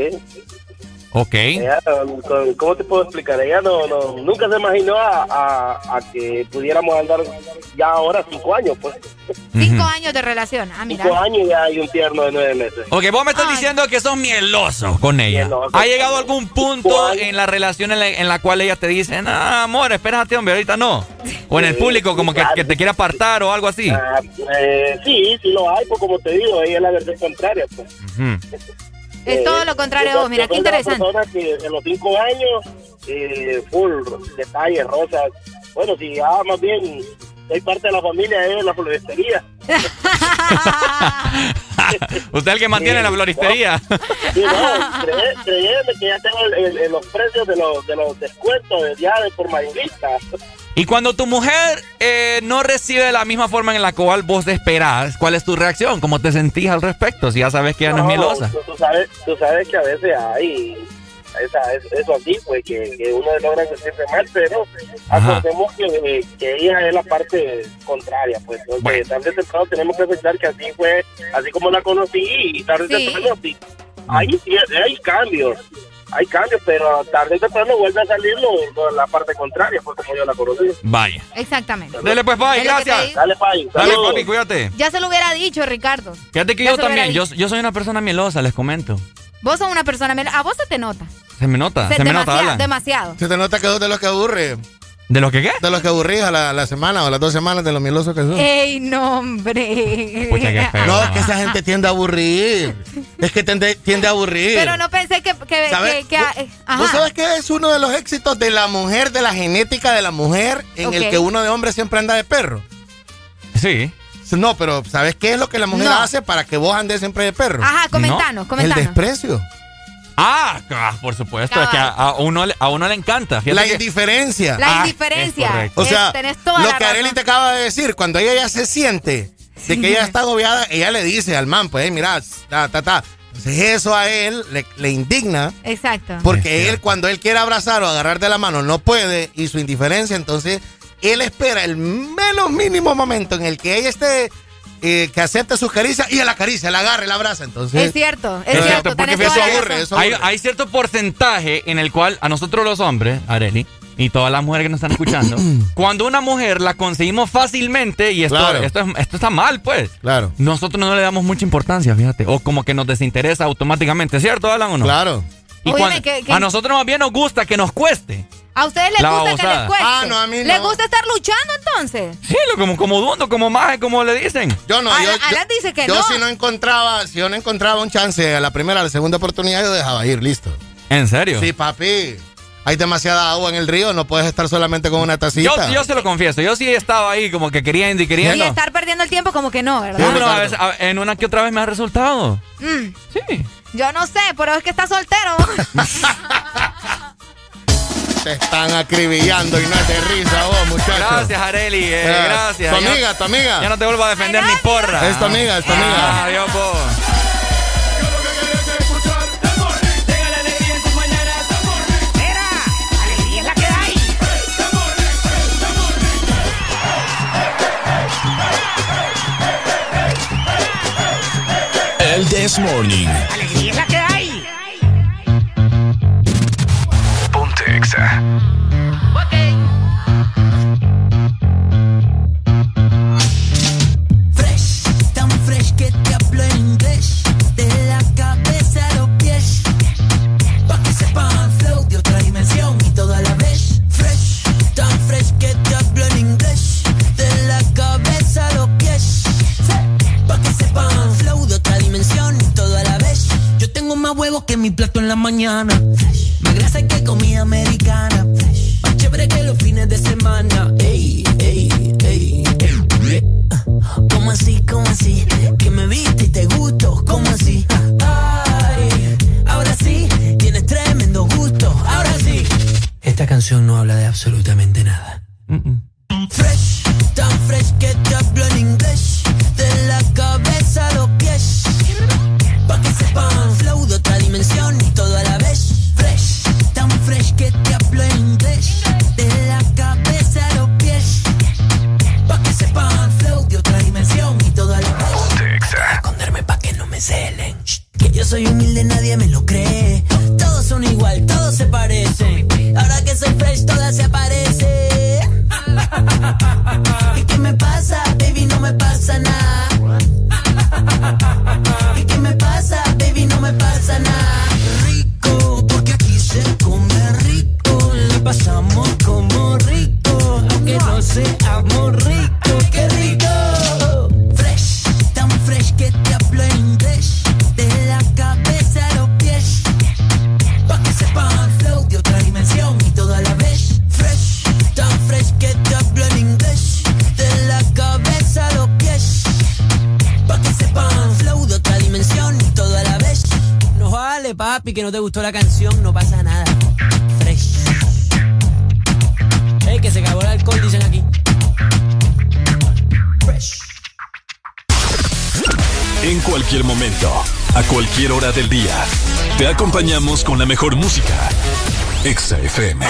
Ok. Ella, no- ¿Cómo te puedo explicar? Ella no, no, nunca se imaginó a, a, a que pudiéramos andar ya ahora cinco años, pues. Cinco años de relación. Ah, mira. Cinco años ya hay un tierno de nueve meses. Ok, vos me estás diciendo que sos mieloso con ella. Mieloso. ¿Ha llegado algún punto en la relación en la, en la cual ella te dice, no, amor, espérate, hombre, ahorita no? O en el público, como que, que te quiere apartar o algo así. Ah, eh, sí, sí lo hay, pues como te digo, ella es la versión contraria, pues. Ujú. Es todo lo contrario a vos. Mira, qué soy una interesante. persona que en los cinco años, eh, full detalles, rosas. Bueno, si ya más bien soy parte de la familia es la floristería. Usted es el que mantiene la floristería. Sí, no, créeme que ya tengo el- los precios de los, de los descuentos de ya de por mayorista. Y cuando tu mujer eh, no recibe de la misma forma en la cual vos esperás, ¿cuál es tu reacción? ¿Cómo te sentís al respecto? Si ya sabes que ella no, es mielosa. Tú, tú sabes, tú sabes que a veces hay esa, es- eso así, pues que, que uno logra sentirse mal, pero Ajá. acordemos que, que ella es la parte contraria, pues entonces tarde o temprano tenemos que aceptar que así fue, así como la conocí y tarde o Sí. temprano sí, hay, sí, hay cambios. Hay cambios, pero tarde o temprano vuelve a salir lo- lo- la parte contraria, pues como yo la conocí. Vaya. Exactamente. Dele pues, Pai, Es lo que te gracias. Dale, Pai. Dale, papi, cuídate. Ya se lo hubiera dicho, Ricardo. Fíjate que Ya yo también, yo, yo soy una persona mielosa, les comento. Vos sos una persona. A vos se te nota. Se me nota, se, Se- me demasiado, nota, Alan. demasiado. Se te nota que sos de los que aburre. ¿De lo que qué? De los que aburrís a la, la semana o las dos semanas de lo mieloso que sos. Ey, no, hombre. Pucha, qué feo. No, es que esa gente tiende a aburrir. Es que tiende, tiende a aburrir. Pero no pensé que. que, ¿Sabes? que- que- eh, ¿Vos ajá. sabes qué es uno de los éxitos de la mujer, de la genética de la mujer, en el que uno de hombre siempre anda de perro? Sí. No, pero ¿sabes qué es lo que la mujer No. hace para que vos andes siempre de perro? Ajá, comentanos, El comentanos. desprecio. Ah, ah, por supuesto, es que a, a uno, le- a uno le encanta. Fíjate La que- indiferencia. La Ah, indiferencia. es. O sea, Es- tenés toda lo la que razón. te acaba de decir, cuando ella ya se siente de que ella está agobiada, ella le dice al man, pues, "Hey, mira, ta, ta, ta. Entonces eso a él le, le indigna Exacto. porque él cuando él quiere abrazar o agarrar de la mano no puede y su indiferencia, entonces él espera el menos mínimo momento en el que ella esté, eh, que acepte sus caricias y él la acaricia, la agarra, la abraza. Entonces, Es cierto, es cierto. porque eso aburre, eso hay, hay cierto porcentaje en el cual a nosotros los hombres, Areli, y todas las mujeres que nos están escuchando, cuando una mujer la conseguimos fácilmente, y esto, Claro. esto, es- esto está mal, pues. Claro. Nosotros no le damos mucha importancia, fíjate. O como que nos desinteresa automáticamente, ¿cierto, Alan o no? Claro. Y Óyeme, cuando- que- que- a nosotros más bien nos gusta que nos cueste. ¿A ustedes les La gusta que les cueste? Ah, no, a mí ¿Les no. gusta estar luchando entonces? Sí, lo- como, como dundo, como maje, como le dicen. Yo no, yo, yo- Alan dice que yo no. si no encontraba, si yo no encontraba un chance a la primera, a la segunda oportunidad, yo dejaba ir, listo. ¿En serio? Sí, papi. Hay demasiada agua en el río, no puedes estar solamente con una Yo, tacita. yo se lo confieso, yo sí estaba ahí como que queriendo y Y queriendo. estar perdiendo el tiempo como que no, ¿verdad? no, a veces- a- en una que otra vez me ha resultado. Mm. Sí. Yo no sé, pero es que está soltero. Te están acribillando y no es de risa vos, muchachos. Gracias, Areli, eh, Eh, gracias. Tu amiga, tu amiga. Ya no te vuelvo a defender ni porra. Es tu amiga, es tu amiga. Ah, Adiós, po. El This Morning. Alegría Fresh, tan fresh que te hablo en inglés. De la cabeza a los pies. Pa' que sepan flow de otra dimensión y todo a la vez. Fresh, tan fresh que te hablo en inglés. De la cabeza a los pies. Pa' que sepan flow de otra dimensión y todo a la vez. Yo tengo más huevos que mi plato en la mañana. Más grasa que comida americana. Más chévere que los fines de semana. Ey, ey, ey, ey. ¿Cómo así, cómo así? Que me viste y te gusto, ¿cómo así? Ay, ahora sí, tienes tremendo gusto, ahora sí. Esta canción no habla de absolutamente nada. Fresh, tan fresh que te hablo en inglés. De la cabeza a los pies. Pa' que sepan flow de otra fresh que te habla inglés. De la cabeza a los pies. Pa' que sepan flow de otra dimensión y todo a la. Esconderme pa' que no me celen. Que yo soy humilde, nadie me lo cree. Todos son igual, todos se parecen. Ahora que soy fresh, todas se aparecen. ¿Y qué me pasa, baby? No me pasa nada. ¿Y qué me pasa, baby? No me pasa nada. Pasamos como rico, aunque no seamos ricos. ¡Qué rico! Fresh, tan fresh que te hablo en inglés. De la cabeza a los pies. Pa' que sepan flow de otra dimensión y todo a la vez. Fresh, tan fresh que te hablo en inglés. De la cabeza a los pies. Pa' que sepan flow de otra dimensión y todo a la vez. No vale, papi, que no te gustó la canción, no pasa nada. Que se acabó el alcohol, dicen aquí. Fresh. En cualquier momento, a cualquier hora del día, te acompañamos con la mejor música. Exa FM.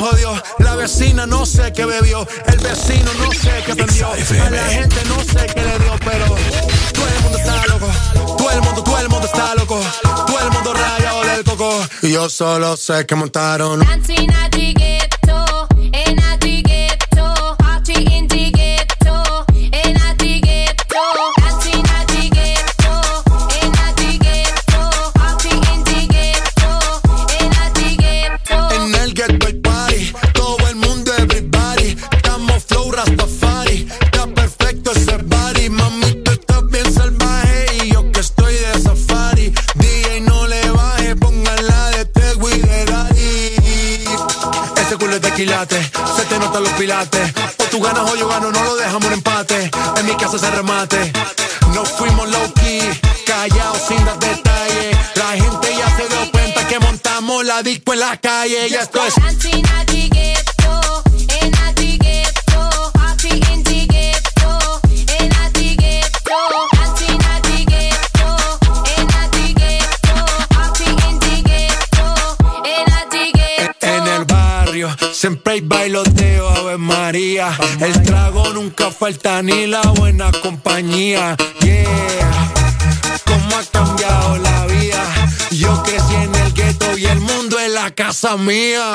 Jodió, la vecina no sé qué bebió, el vecino no sé qué prendió, a la gente no sé qué le dio, pero todo el mundo está loco, todo el mundo, todo el mundo está loco, todo el mundo rayado del coco, y yo solo sé que montaron. La disco en la calle, y esto es... En el barrio siempre hay bailoteo, Ave María. El trago nunca falta ni la buena compañía. Yeah, casa mía.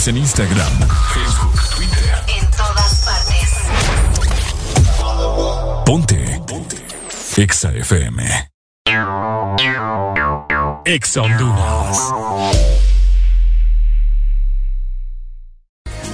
Síguenos en Instagram, Facebook, Twitter. En todas partes. Ponte. Ponte. Exa FM. Exa Honduras.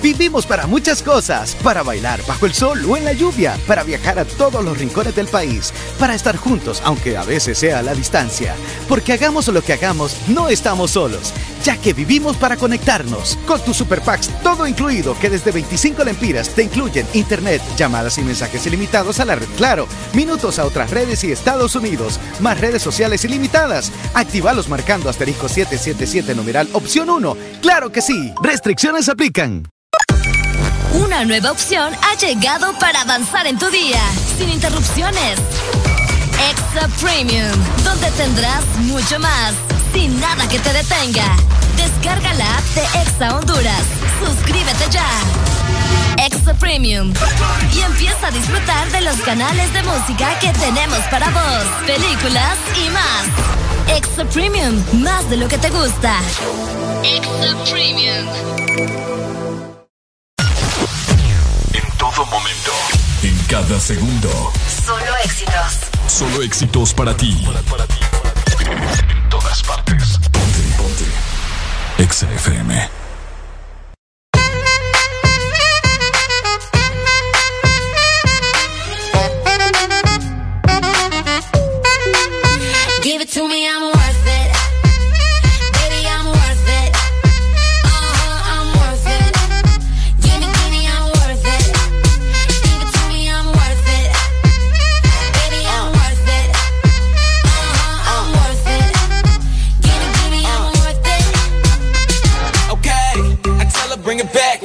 Vivimos para muchas cosas, para bailar bajo el sol o en la lluvia, para viajar a todos los rincones del país, para estar juntos, aunque a veces sea a la distancia. Porque hagamos lo que hagamos, no estamos solos, ya que vivimos para conectarnos. Con tus super packs, todo incluido, que desde 25 lempiras te incluyen internet, llamadas y mensajes ilimitados a la red Claro, minutos a otras redes y Estados Unidos, más redes sociales ilimitadas. Actívalos marcando asterisco 777 numeral opción 1. ¡Claro que sí! Restricciones aplican. Una nueva opción ha llegado para avanzar en tu día, sin interrupciones. Extra Premium, donde tendrás mucho más, sin nada que te detenga. Descarga la app de Exa Honduras. Suscríbete ya. Extra Premium. Y empieza a disfrutar de los canales de música que tenemos para vos, películas y más. Extra Premium, más de lo que te gusta. Extra Premium. En todo momento. En cada segundo. Solo éxitos. Solo éxitos para ti. En todas partes. Worth it. Uh-huh, I'm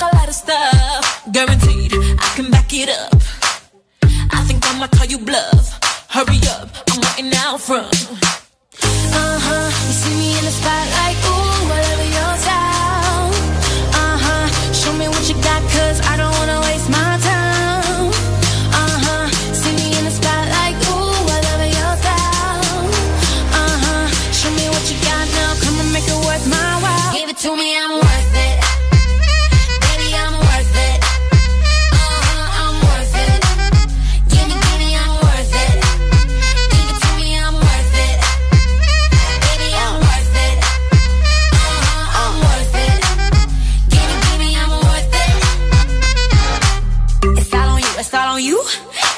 I a lot of stuff, guaranteed I can back it up. I think I'ma call you bluff. Hurry up, I'm waiting out front. Uh huh, you see me in the spotlight, ooh, whatever your style. Uh huh, show me what you got, cause I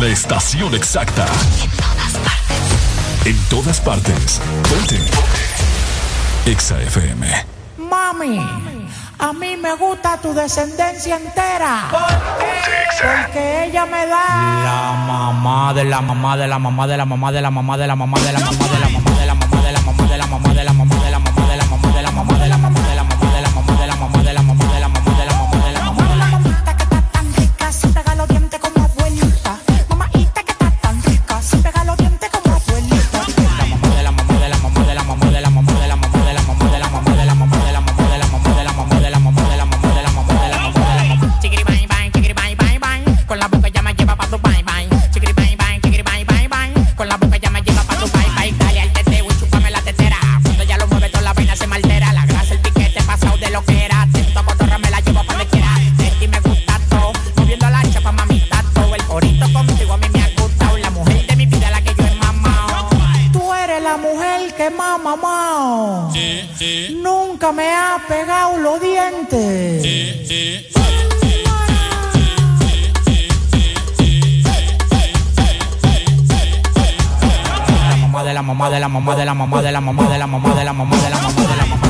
la estación exacta. En todas partes. Ponte. Exa FM. Mami, a mí me gusta tu descendencia entera. Porque ella me da. La mamá de la mamá de la mamá de la mamá de la mamá de la mamá de la mamá de la mamá de la mamá pegado los dientes. mamá de la mamá de la mamá de la mamá de la mamá de la mamá de la mamá de la mamá de la mamá de la mamá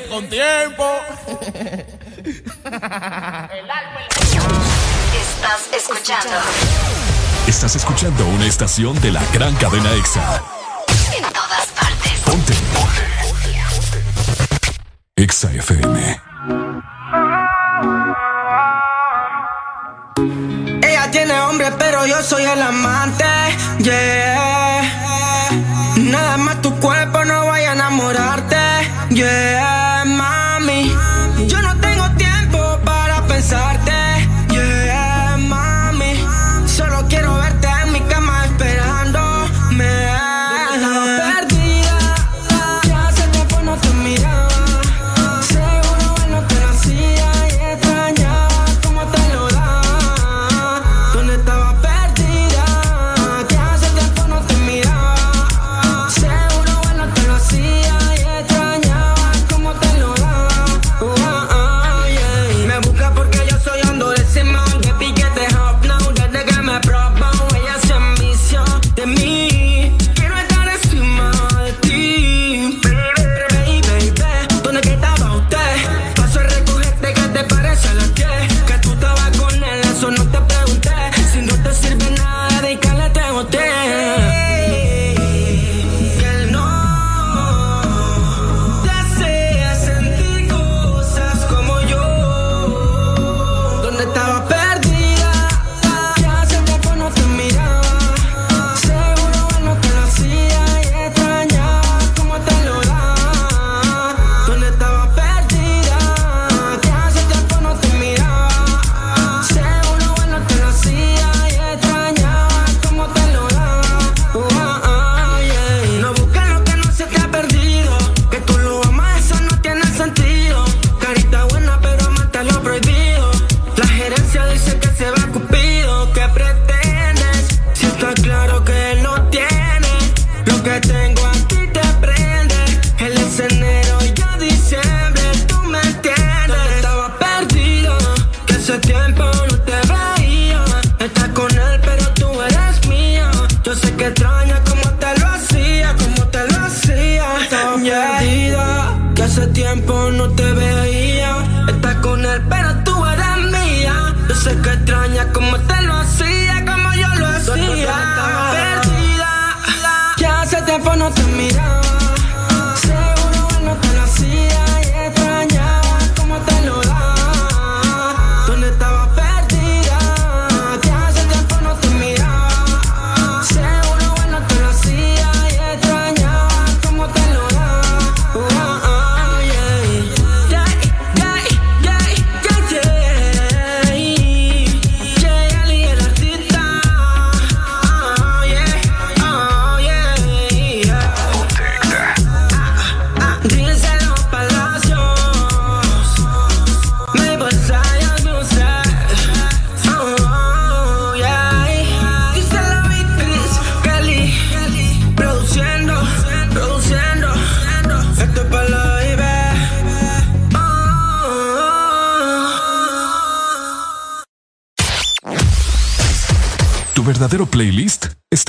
con tiempo. Estás escuchando. Estás escuchando una estación de la gran cadena EXA. En todas partes. Ponte. EXA FM. Ella tiene hombre, pero yo soy el amante. Nada más tu cuerpo no vaya a enamorar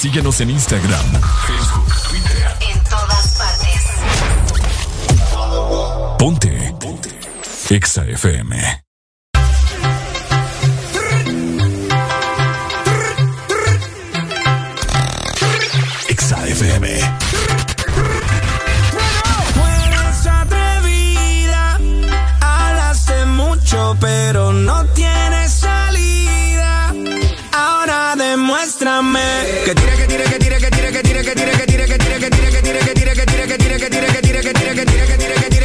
Síguenos en Instagram, Facebook, Twitter. En todas partes. Ponte. Ponte. Exa FM. Exa FM. pero no tiene Arrástrame. Que tira, que tira, que tira, que tira, que tira, que tira, que tira, que tira, que tira, que tira, que tira, que tira, que tira, que tira, que tira, que que que que tira, que que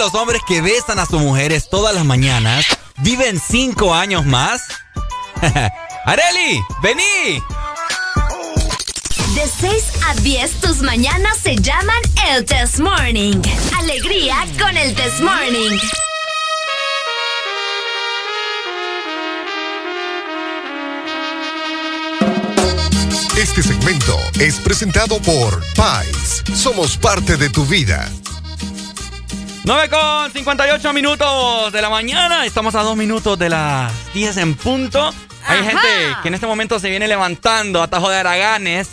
los hombres que besan a sus mujeres todas las mañanas viven cinco años más? ¡Areli! ¡Vení! De 6 a 10, tus mañanas se llaman el Test Morning. Alegría con el Test Morning. Este segmento es presentado por Pais. Somos parte de tu vida. 9 con 58 minutos de la mañana. Estamos a dos minutos de las 10 en punto. Hay Ajá. gente que en este momento se viene levantando a tajo de Araganes.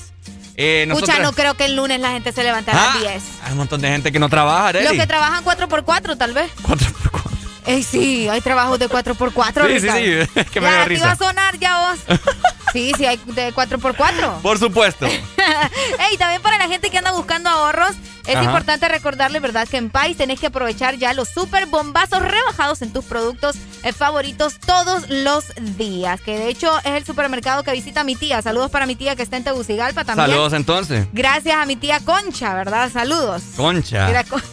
Eh, Escucha, nosotros- no creo que el lunes la gente se levante a las Ah, 10. Hay un montón de gente que no trabaja, Los Areli. que trabajan 4x4, tal vez. 4x4. Ey, sí, hay trabajos de 4x4. Sí, sí, Ricardo. sí. Es que me dio ya, te iba risa. a sonar ya vos. sí, sí, hay de 4x4. Por supuesto. Ey, también para la gente que anda buscando ahorros, es Ajá. importante recordarle, ¿verdad? Que en Pais tenés que aprovechar ya los super bombazos rebajados en tus productos eh, favoritos todos los días. Que de hecho es el supermercado que visita mi tía. Saludos para mi tía que está en Tegucigalpa también. Saludos entonces. Gracias a mi tía Concha, ¿verdad? Saludos. Concha. Mira, Con-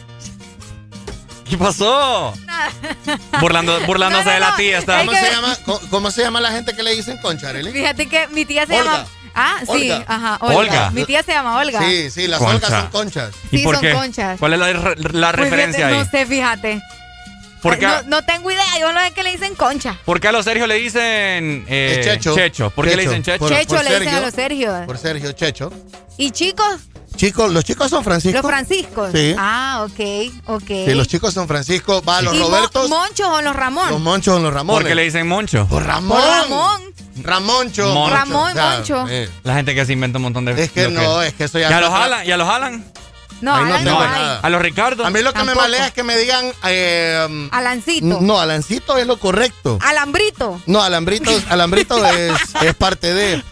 ¿Qué pasó? Burlando, burlándose de la tía. Está. ¿Cómo, se llama, cómo, cómo se llama la gente que le dicen concha, Arely? Fíjate que mi tía se Olga. llama. Ah, sí, Olga. ajá, Olga. Olga. Mi tía se llama Olga. Sí, sí, las Concha. olgas son conchas. ¿Y Sí, por son qué? conchas. ¿Cuál es la, Pues referencia fíjate, ahí? No sé, fíjate. ¿Por qué, No, no tengo idea, yo no sé que le dicen concha. por qué a los Sergio le dicen eh, Es Checho. ¿Por qué le dicen Checho? Por- Checho por le dicen a los Sergio. Por Sergio Checho. ¿Y chicos? Chicos, los chicos son Francisco. Los Franciscos. Sí. Ah, ok, ok. Sí, los chicos son Francisco. Va, los ¿Y Mo- Robertos. Monchos o los Ramón? Los Monchos son los Ramones. ¿Por qué le dicen Moncho? Por Ramón. Por Ramón. Ramoncho. Moncho. Ramón, O sea, Moncho. eh, La gente que se inventa un montón de... Es que no, es que eso ya ¿Ya los jalan? ¿Ya los jalan? No, Ahí no no hay. nada. ¿A los Ricardo? A mí lo que me malea es que me digan. eh, Alancito. no, Alancito es lo correcto. Alambrito. No, Alambrito, Alambrito es, es parte de.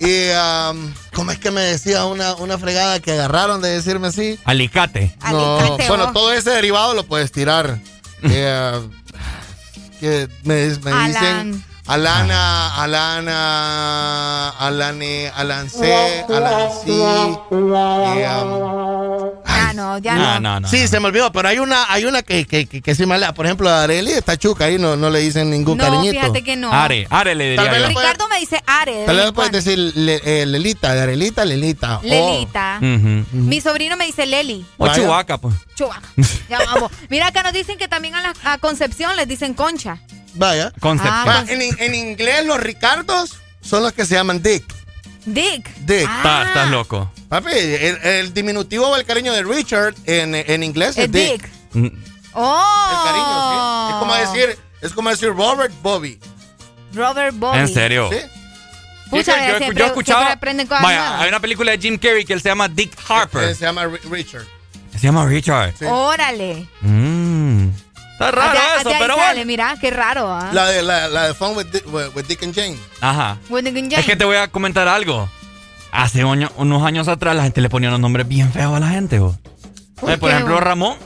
Y um, ¿Cómo es que me decía una, una fregada que agarraron de decirme así? Alicate. No, Alicate, bueno, vos. todo ese derivado lo puedes tirar. Eh, que me, me Alan. dicen Alana, Alana, Alane, Alancé, Alancí. eh, um, Ah, no, ya No, no. no, no. sí, se me olvidó, pero hay una, hay una que, que, que, que sí me la. Por ejemplo, a Areli está chuca ahí, no, no le dicen ningún No, cariñito. fíjate que no. Are, Are le diría yo. Ricardo me dice Are. Tal vez puedes decir Le- eh, Lelita, de Arelita, Lelita. Oh. Lelita. Mi sobrino me dice Leli. O Vaya. Chubaca, pues. Chubaca. Ya vamos. Mira, acá nos dicen que también a, la, a Concepción les dicen concha. Vaya. Concepción. Ah, Va, en, en inglés, los Ricardos son los que se llaman Dick. Dick. Dick. Ah. Estás estás loco. Papi, el, el diminutivo o el cariño de Richard en, en inglés es Es Dick. Dick. Mm, Oh. El cariño, sí. Es como decir, es como decir Robert Bobby. Robert Bobby. ¿En serio? ¿Sí? Pucha, yo, siempre- yo escuchaba. Vaya, nuevas. hay una película de Jim Carrey que él se llama Dick Harper. Se llama Ri- Richard. Se llama Richard. Sí. Órale. Mm. Está raro eso, pero sale, bueno. mira, qué raro, ¿ah? La de, la, la de Fun with Dick, with, with Dick and Jane. Ajá. Es que te voy a comentar algo. Hace oño- unos años atrás la gente le ponía unos nombres bien feos a la gente. vos. ¿Por Eh, por ejemplo, vos? Ramón.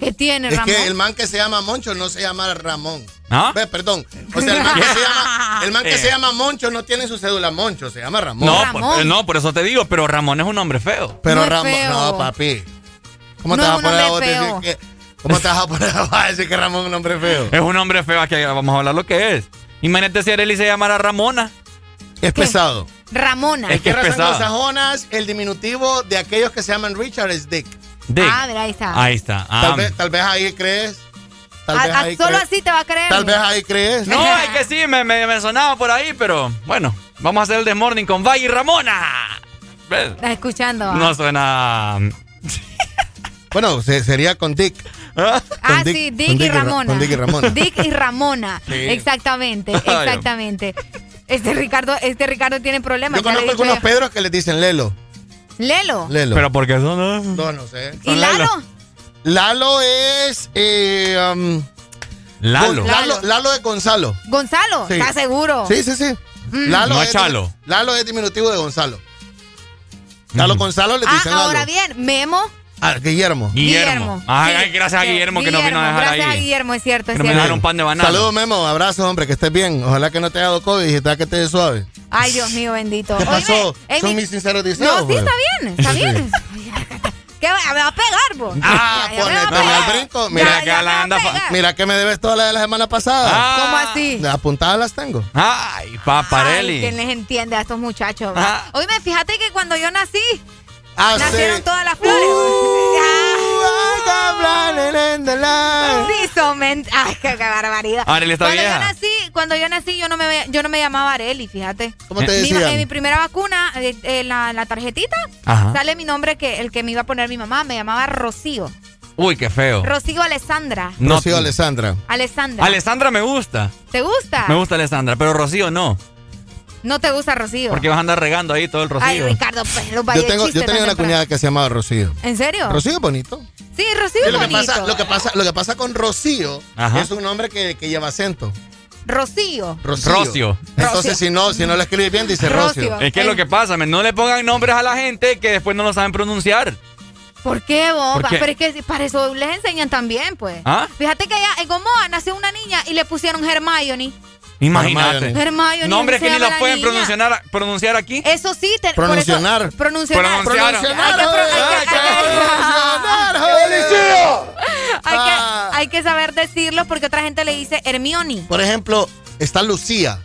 ¿Qué tiene, Es Ramón? que el man que se llama Moncho no se llama Ramón. ¿Ah? Ve, perdón. O sea, el man que se llama, el man que Eh. se llama Moncho no tiene su cédula Moncho, se llama Ramón. No, Ramón. por, eh, no, por eso te digo, pero Ramón es un nombre feo. Pero No es Ramón, feo. no, papi. ¿Cómo No te es vas a poner a vos hombre ¿Cómo te vas a poner a decir que Ramón es un nombre feo? Es un nombre feo, aquí vamos a hablar lo que es. Imagínate si Arely se llamara Ramona. Es pesado. Ramona. Es que es pesado. anglosajonas, el diminutivo de aquellos que se llaman Richard es Dick. Dick. Ah, mira, ahí está. Ahí está. Ah. Tal, vez, tal vez ahí crees. Tal A- vez a- ahí solo crees. así te va a creer. Tal vez ahí crees. No, es que sí, me, me, me sonaba por ahí, pero bueno, vamos a hacer el de Morning con Valle y Ramona. ¿Ves? Estás escuchando. ¿ah? No suena. Bueno, se- sería con Dick. Ah, sí, Dick y Ra- Ramona. Con Dick y Ramona. Dick y Ramona. Sí. Exactamente, exactamente. Este Ricardo, este Ricardo tiene problemas. Yo conozco algunos. Pedros que les dicen Lelo. Lelo. Lelo. Pero porque son. No, no sé. ¿Y Lalo? Lalo es. eh, um, Lalo. Lalo. Lalo es Gonzalo. Gonzalo, Sí. ¿estás seguro? Sí, sí, sí. Mm. Lalo No es Chalo. Lalo es diminutivo de Gonzalo. Lalo Gonzalo le Ah, dicen Lalo. ahora bien, Memo. Ah, Guillermo. Guillermo. Ay, Sí. ay, gracias a Guillermo que nos vino a dejar gracias a ahí. Guillermo, es cierto, es Que nos cierto. dejaron un pan de banana. Saludos, Memo. Abrazo, hombre, que estés bien. Ojalá que no te haya dado COVID y está que te dé suave. Ay, Dios mío, bendito. ¿Qué pasó? Oíme, Son mi- mis sinceros deseos. No, sí, pues. está bien, está Sí. bien. ¿Qué va? Me va a pegar, vos. Ah, Ya, ya me ponle, va a ponle pegar. al brinco. Mira, ya que me va a anda mira que me debes todas las de la semana pasada. Ah. ¿Cómo así? Apuntadas las tengo. Ay, Ay, paparelli. ¿quién les entiende a estos muchachos? Ah. va? Oíme, fíjate que cuando yo nací, Ah, nacieron todas las flores. Ah, ment- Ay, qué, qué barbaridad. Arely está cuando vieja. yo nací, cuando yo nací, yo no me, yo no me llamaba Areli, fíjate. ¿Cómo te Mi- decían? en mi primera vacuna, eh, eh, la, la tarjetita, Ajá. sale mi nombre que el que me iba a poner mi mamá, me llamaba Rocío. Uy, qué feo. Rocío Alessandra. No, Rocío Alessandra. Alessandra. Alessandra me gusta. ¿Te gusta? Me gusta Alessandra, pero Rocío no. No te gusta Rocío. Porque vas a andar regando ahí todo el Ay, Rocío. Ricardo, pues, los Yo, tengo, chistes yo tenía una temprano. cuñada que se llamaba Rocío. ¿En serio? Rocío es bonito. Sí, Rocío es lo, que bonito. pasa, lo, que pasa, lo que pasa con Rocío Ajá. es un nombre que, que lleva acento. Rocío. Rocío. Rocio. Entonces, Rocio. si no, si no lo escribes bien, dice Rocio. Rocio. Es que es lo que pasa, no le pongan nombres a la gente que después no lo saben pronunciar. ¿Por qué, vos? ¿Por qué? Pero es que para eso les enseñan también, pues. ¿Ah? Fíjate que allá en Gomoa nació una niña y le pusieron Hermione. Imagínate. Hermione. Nombres que ni los la pueden niña. pronunciar, pronunciar aquí. Eso sí, te, Pronunciar. Eso, pronunciar. Pronunciar. Hay que, Ah. hay que saber decirlo porque otra gente le dice Hermione. Por ejemplo, está Lucía.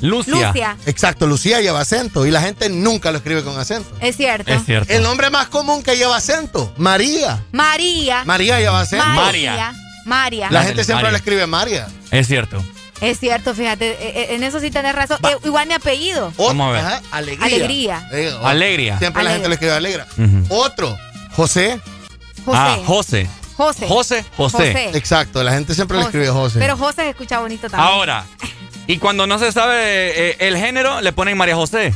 Lucia. Lucia. Exacto, Lucía lleva acento y la gente nunca lo escribe con acento. Es cierto. Es cierto. El nombre más común que lleva acento, María. María. María lleva acento. María. María. La gente siempre María. le escribe María. Es cierto. Es cierto, fíjate. eh, eh, En eso sí tenés razón. Eh, igual mi apellido. Otro, Vamos a ver. ajá, alegría. Alegría. Eh, Alegría. Siempre la gente le escribe alegra. Otro, José. José. Ah, José. José. José, José. Exacto, la gente siempre le escribe José. Pero José se escucha bonito también. Ahora, y cuando no se sabe eh, el género, le ponen María José.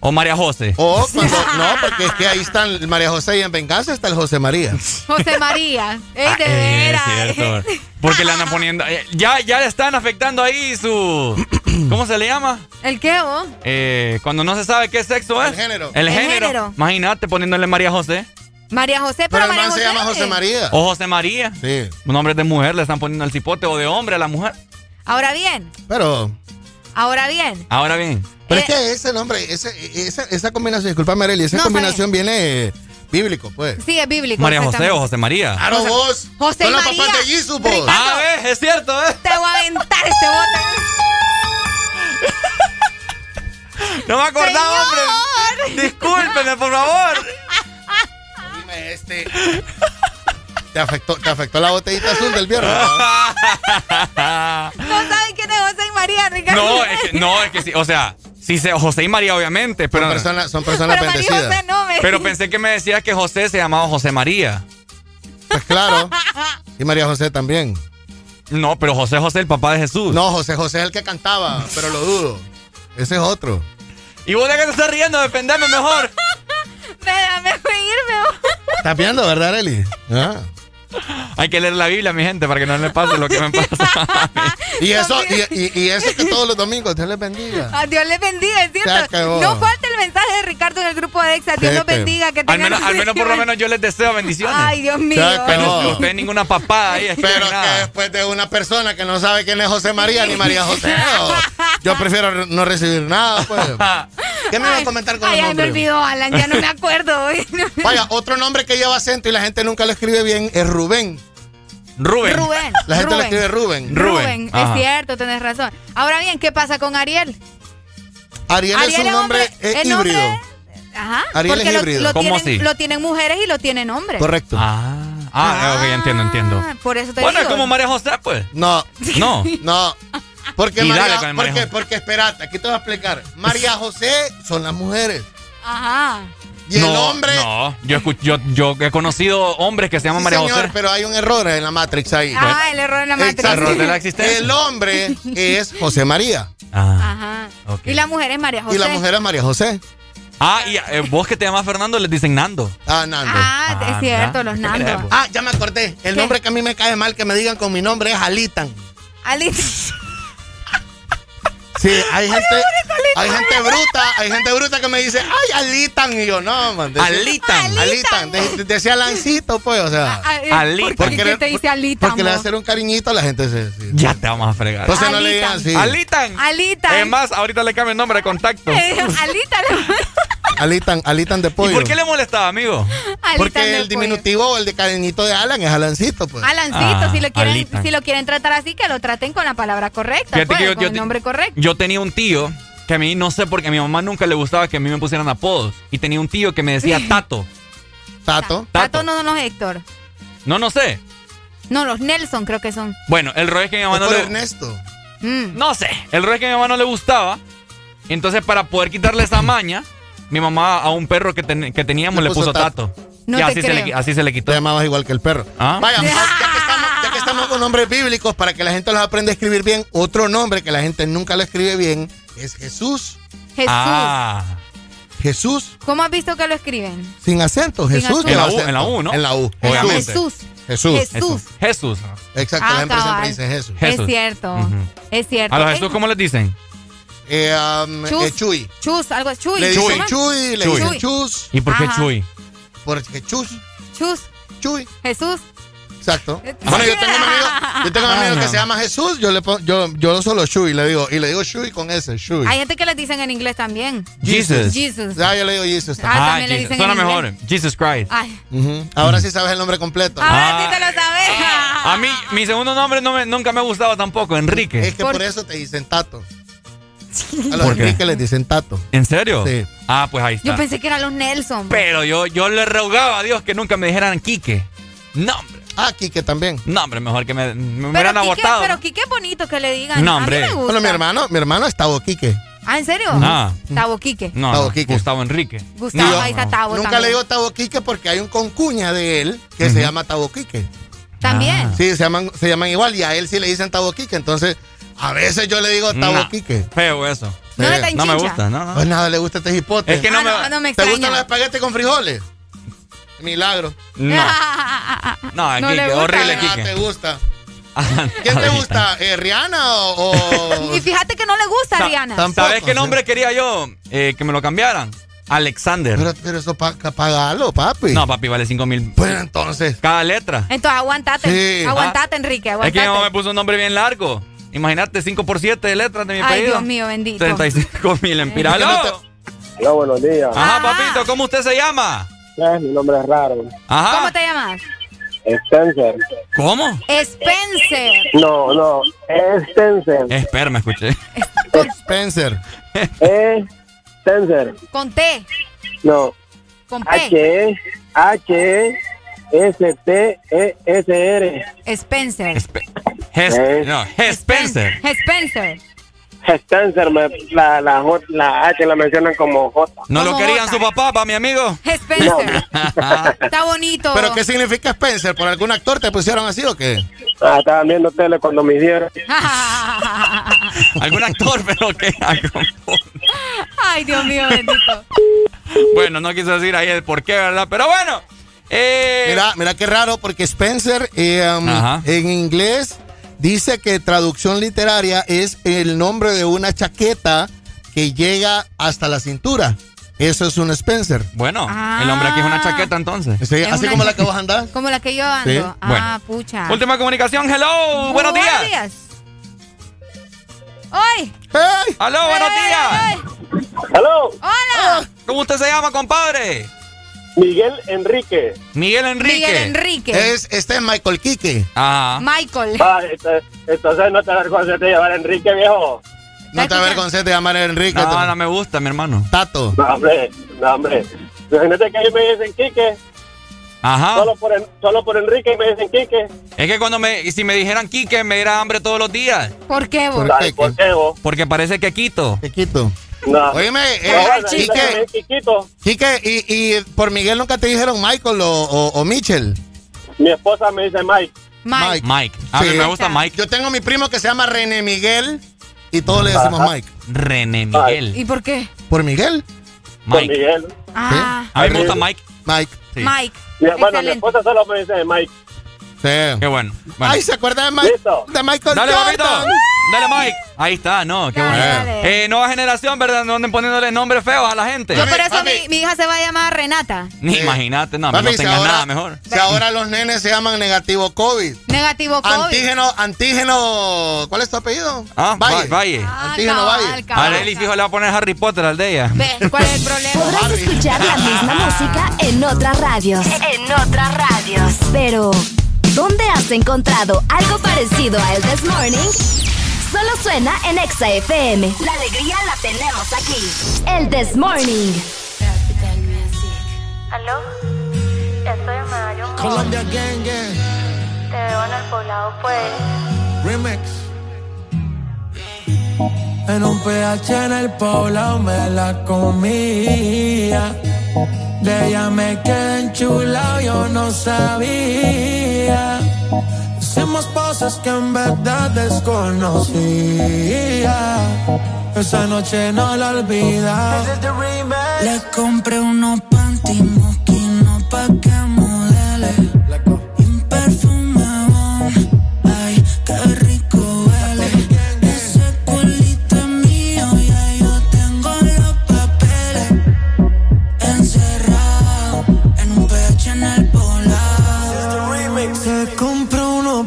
O María José. O cuando, no, porque es que ahí están el María José y en venganza está el José María. José María. Ey, de Eh, veras. es cierto. Porque le andan poniendo. eh, ya, ya le están afectando ahí su. ¿Cómo se le llama? ¿El qué, vos? Eh, cuando no se sabe qué sexo es. El género. El, El género. género. Imagínate poniéndole María José. María José, pero, Pero el María man José. se llama José María. O José María. Sí. Un nombre de mujer le están poniendo el cipote o de hombre a la mujer. Ahora bien, Pero, ahora bien. Ahora bien. Pero es que ese nombre, ese, esa, esa combinación, disculpame, Arely, esa No, combinación viene eh, bíblico, pues. Sí, es bíblico. María José o. José María. Claro, vos. José Son los María. papás de Jesus, vos. Ricardo, Ah, ves, es cierto, ¿eh? Te voy a aventar este bote. No me acordaba, hombre. Discúlpeme, por favor. Dime, este. Te afectó, te afectó la botellita azul del viernes. ¿no? No saben quién es José y María, Ricardo. No, es que, no, es que sí. O sea, sí sé, José y María, obviamente, pero. Son personas, son personas Pero María bendecidas. José no me. Pero pensé que me decías que José se llamaba José María. Pues claro. Y María José también. No, pero José José, el papá de Jesús. No, José José es el que cantaba, pero lo dudo. Ese es otro. Y vos de que te estás riendo, defendeme mejor. Déjame reírme. vos. ¿Estás viendo, verdad, Eli? Ah. Hay que leer la Biblia, mi gente, para que no le pase lo que me pasa. Y eso, y, y- eso que todos los domingos, Dios les bendiga. A Dios les bendiga, es cierto. No falta el mensaje de Ricardo en el grupo de Exa. Dios los bendiga. Que al, menos, al menos por lo menos yo les deseo bendiciones. Ay, Dios mío. Pero usted ninguna papada ahí. Pero que nada. después de una persona que no sabe quién es José María ni María José, o- yo prefiero no recibir nada, pues. ¿Qué me iba a comentar con Ay, ay, me olvidó, Alan. Ya no me acuerdo. Vaya, otro nombre que lleva acento y la gente nunca lo escribe bien es Rubén. Rubén. Rubén. La gente Rubén. escribe Rubén. Rubén, es Ajá. cierto, tenés razón. Ahora bien, ¿qué pasa con Ariel? Ariel, es un nombre, eh, el nombre- híbrido. Ajá. Ariel porque es lo, híbrido. lo ¿Cómo tienen, así? lo tienen mujeres y lo tienen hombres. Correcto. Ah, ah, ok, entiendo, entiendo. Ah, Por eso te Bueno, es digo. como María José, pues. No, No. no. Porque María, con el María porque, José. porque espérate, aquí te voy a explicar. María José son las mujeres. Ajá. Y el hombre. No, yo, escu- yo, yo he conocido hombres que se llaman Sí, María señor, José. pero hay un error en la Matrix ahí. Ah, el error en la matriz. Exacto. Error de la existencia. El hombre es José María Ajá. Ok. Y la mujer es María José. y la mujer es María José. Ah, y eh, vos que te llamas Fernando les dicen Nando. Ah, Nando. Ah, es Ah, cierto, ¿verdad? los nandos. Ah, ya me acordé. El ¿Qué? nombre que a mí me cae mal que me digan con mi nombre es Alitan. Alice. Sí, hay gente, hay gente bruta, hay gente bruta que me dice, ay, Alitan. Y yo, no, man. decía- Alitan. Alitan. De- de- decía Lancito, pues, o sea. Ah, eh, Alitan. ¿Por qué Porque- te dice Alita? Porque le va a mo? hacer un cariñito a la gente. Se, sí. Ya te vamos a fregar. Entonces no le digan Alitan. así. Alitan. Alitan. Es más, ahorita le cambio el nombre de contacto. Eh, Alita. Alitan, Alitan de ¿Y pollo. por qué le molestaba, amigo? Alitan Porque el diminutivo, el de cariñito de Alan es Alancito, pues. Alancito, Ah, si, lo quieren, Alitan. si lo quieren tratar así, que lo traten con la palabra correcta, pues, que yo- con yo el nombre correcto. Yo tenía un tío que a mí no sé por qué a mi mamá nunca le gustaba que a mí me pusieran apodos. Y tenía un tío que me decía Tato. Tato. Tato no, no, Héctor. No, no sé. No, los Nelson creo que son. Bueno, el rollo es que mi mamá no por le... Ernesto. Mm. No sé. El rollo es que a mi mamá no le gustaba. Entonces, para poder quitarle esa maña, mi mamá a un perro que, ten- que teníamos Le le, puso Tato. Tato. No y te así se, le, así se le quitó. Te llamabas igual que el perro. ¿Ah? Vaya, estamos, con nombres bíblicos, para que la gente los aprenda a escribir bien, otro nombre que la gente nunca lo escribe bien es Jesús. Jesús. Ah. Jesús, ¿Cómo has visto que lo escriben? sin acento. Sin Jesús. acento. En la U, en la. U, ¿no? En la U. Obviamente. Jesús. Jesús. Jesús. Jesús. Exacto, Ah, la empresa cabal. siempre dice Jesús. Jesús. Es cierto. Es cierto. A los Jesús, ¿cómo les dicen? Eh, um, Chus. eh, Chuy. Chus, algo Chuy. Le dicen. Chuy, le Chuy. dicen Chuy. Chus. ¿Y por qué Ajá. Chuy? Porque Chus. Chus. Chuy. Jesús. Exacto. Eh, Bueno, yo tengo un amigo, yo tengo un amigo Ay, que se llama Jesús, yo le pongo, yo, yo solo Chuy le digo, y le digo Chuy con ese, Chuy. Hay gente que les dicen en inglés también. Jesus. Jesus. Ya, yo le digo Jesus Ah, también. también le Jesus. dicen Suena en mejor. inglés. Jesus Christ. Ay. Ahora sí sabes el nombre completo. ahora Ah. sí te lo sabes. A mí, mi segundo nombre no me- nunca me ha gustado tampoco, Enrique. Es que ¿Por eso te dicen Tato. A los. Enrique les dicen Tato. ¿En serio? Sí. Ah, pues ahí Yo está. pensé que eran los Nelson. Pero yo, yo le rogaba a Dios que nunca me dijeran Quique. No, hombre. Ah, Quique también. No, hombre, mejor que me, me hubieran Quique, abortado. pero Quique es bonito que le digan. No, A mí hombre. me gusta. Bueno, mi hermano, mi hermano es Tavo Quique. Ah, ¿en serio? Ah. Tabo Quique. No, Tavo no, Quique. Gustavo Enrique. Gustavo, Yo ahí está Tabo Nunca también. le digo Tavo Quique porque hay un concuña de él que se llama Tavo Quique. También. Sí, se llaman, se llaman igual y a él sí le dicen Tavo Quique. Entonces, a veces yo le digo Tavo Nah, Quique. Feo eso. No No me gusta, no, no. Pues nada le gusta este hipote. Es que no Ah, me... no, no me ¿Te gustan los espaguetis con frijoles? Milagro. No. No, es No gusta. horrible, Ah, Kike. te gusta. ¿Quién te gusta? Eh, ¿Rihanna o...? o- Y fíjate que no le gusta a Rihanna. tampoco, ¿Sabes qué nombre quería yo? Eh, que me lo cambiaran. Alexander. Pero, pero eso pa pagalo, papi. no, papi, vale 5 mil. Pues entonces... Cada letra. Entonces aguantate. Sí. Aguantate, Enrique, Es aguantate. que mi mamá me puso un nombre bien largo. Imagínate 5 por 7 de letras de mi Ay, apellido. Dios mío, bendito. 35 mil en Piralo. Hola, buenos días. Ajá, papito, ¿cómo usted se llama? Mi nombre es raro. Ajá. ¿Cómo te llamas? Spencer. ¿Cómo? Spencer. No, no. Spencer. Espera, me escuché. Spencer. Spencer. Con T. No. Con P. H H S T E S R. Spencer. Hes- Eh. no, Spencer. Spencer. Spencer, me- la, la, J- la H la mencionan como J. No lo querían su papá, pa' mi amigo. Spencer. Está bonito. ¿Pero qué significa Spencer? ¿Por algún actor te pusieron así o qué? Ah, estaba viendo tele cuando me hicieron. Algún actor, pero que. Ay, Dios mío, bendito. Bueno, no quiso decir ahí el por qué, ¿verdad? Pero bueno. Eh, Mira, mira qué raro, porque Spencer eh, um, en inglés dice que traducción literaria es el nombre de una chaqueta que llega hasta la cintura. Eso es un Spencer. Bueno, el hombre aquí es una chaqueta entonces. Sí, Es así como la que vos andás. Como la que yo ando. Sí. Ah, Bueno. pucha. Última comunicación, hello, buenos días. Buenos días. ¡Hoy! ¡Hey! ¡Aló, buenos días! ¡Aló! ¡Hola! ¿Cómo usted se llama, compadre? Miguel Enrique. Miguel Enrique. Miguel Enrique. Es, este es Michael Quique. Ajá. Michael. Ah, ent- entonces no te avergüences de llevar a Enrique, viejo. No te avergonces de llamar a Enrique. No, no me gusta, mi hermano. Tato. No, hombre, no, hombre. Imagínate que ahí me dicen Quique. Ajá. Solo por, en- solo por Enrique me dicen Quique. Es que cuando me, si me dijeran Quique, me diera hambre todos los días. ¿Por qué, vos? ¿Por qué? ¿Por qué vos? Porque parece que quito. Quiquito. No. Oíme, eh, Quiquito. Quique, y, y por Miguel nunca te dijeron Michael o, o, o Mitchell. Mi esposa me dice Mike. Mike. Mike. A mí Sí. me gusta Mike. Yo tengo mi primo que se llama René Miguel y todos le decimos Ajá. Mike. René Miguel. ¿Y por qué? ¿Por Miguel? Mike. Miguel. Ah, A mí me gusta Mike. Mike. Sí. Mike. Mi- bueno, mi esposa solo me dice Mike. Sí. Qué bueno. Bueno. Ay, ¿se acuerda de, Mike, Listo. de Michael Dale, papito. Dale, Mike. Ahí está, no, qué Dale, bueno. dale. Eh, nueva generación, ¿verdad? No anden poniéndole nombres feos a la gente. Yo por eso mi, mi hija se va a llamar Renata. Ni Sí. imagínate, no, Papi, no si tengas ahora- nada mejor. Si ahora los nenes se llaman negativo COVID. Negativo COVID. Antígeno, antígeno. ¿Cuál es tu apellido? Ah, Valle. Va- Valle. Ah, Antígeno cabal, Valle. cabal. A fijo le va a poner Harry Potter al de ella. Ve, ¿Cuál es el problema? Podrás escuchar la misma música en otras radios. En otras radios. Pero, ¿dónde has encontrado algo parecido a El This Morning? Solo suena en Exa FM. La alegría la tenemos aquí. El This Morning. ¿Aló? Estoy Mall. Colombia Gang Gang. Te veo en el poblado, pues. Remix. En un PH en el poblado me la comía. De ella me quedé enchulado, yo no sabía. Hicimos cosas que en verdad desconocía. Esa noche no la olvida. Le compré unos panty moquinos pa' Se compró unos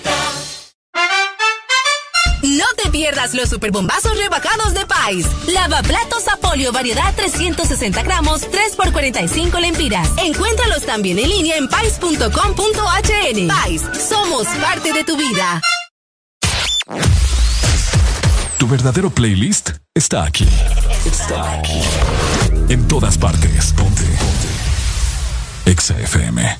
No te pierdas los superbombazos rebajados de Pais. Lavaplatos Apolio variedad 360 gramos, 3 por 45 lempiras. Encuéntralos también en línea en pais.com.hn. Pais, somos parte de tu vida. Tu verdadero playlist está aquí. Está aquí. En todas partes. Ponte. Ponte. Exa FM.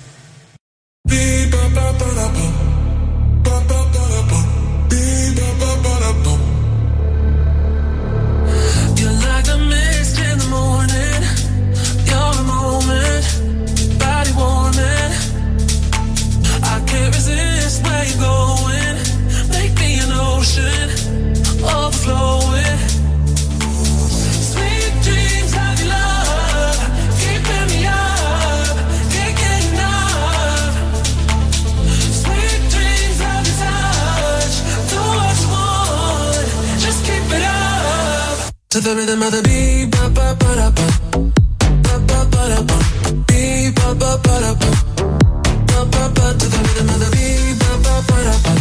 To the rhythm of the beat, ba ba ba da ba, ba ba ba da ba, beat ba ba ba da ba, ba ba ba. To the rhythm of the beat, ba ba ba da ba,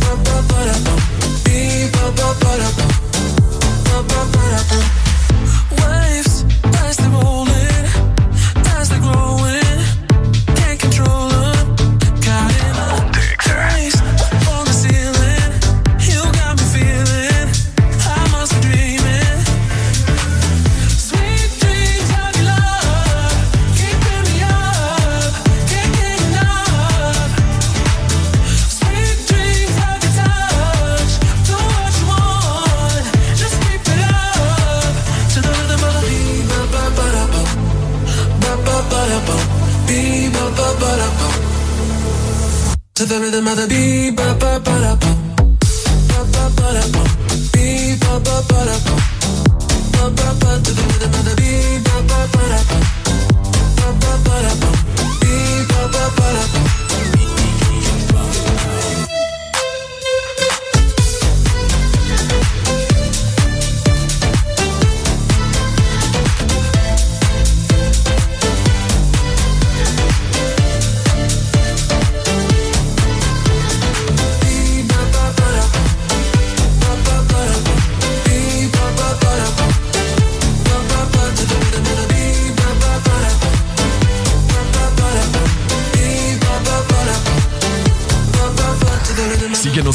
ba ba ba da ba, the rhythm of the ba ba ba da ba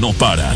No paran.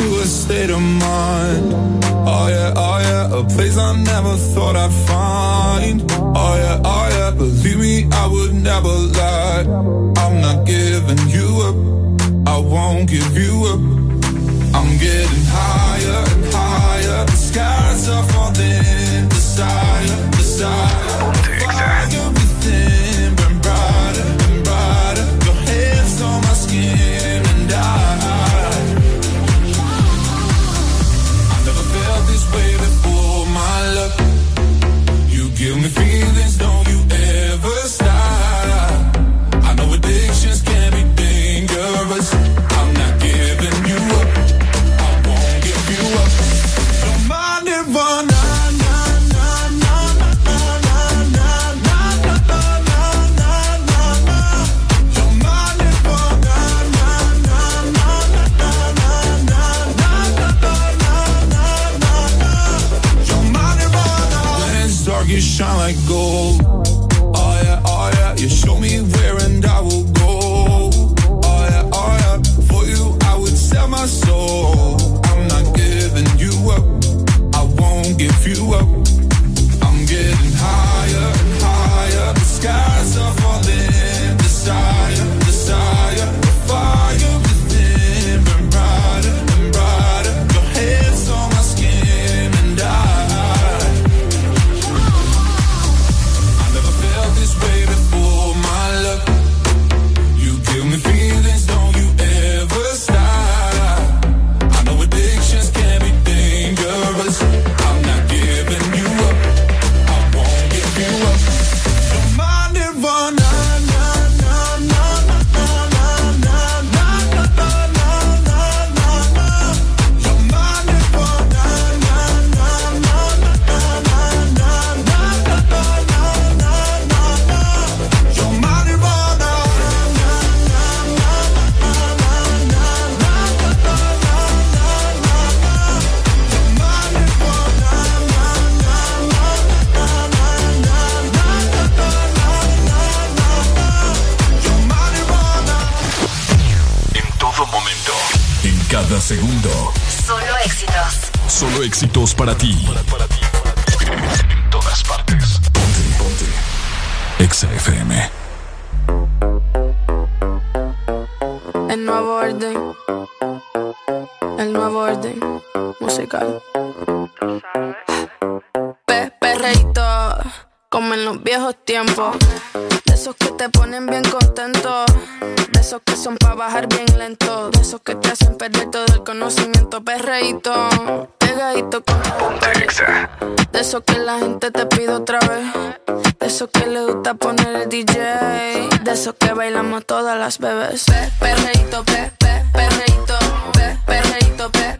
Took me to a state of mind. Oh yeah, oh yeah, a place I never thought I'd find. Oh yeah, oh yeah, believe me, I would never lie. I'm not giving you up. I won't give you up. I'm getting higher and higher. The skies are falling. Desire, desire. Shine like segundo. Solo éxitos. Solo éxitos para ti. En todas partes. Ponte. Ponte. Exa FM. El nuevo orden. El nuevo orden musical. Pe perreíto, como en los viejos tiempos. Esos que te ponen bien contento. De esos que son para bajar bien lento. De esos que te hacen perder todo el conocimiento. Perreíto, pegadito con De esos que la gente te pide otra vez. De esos que le gusta poner el DJ. De esos que bailamos todas las bebés. Pe perreíto, pe, pe, perreíto, pe, perreíto, pe,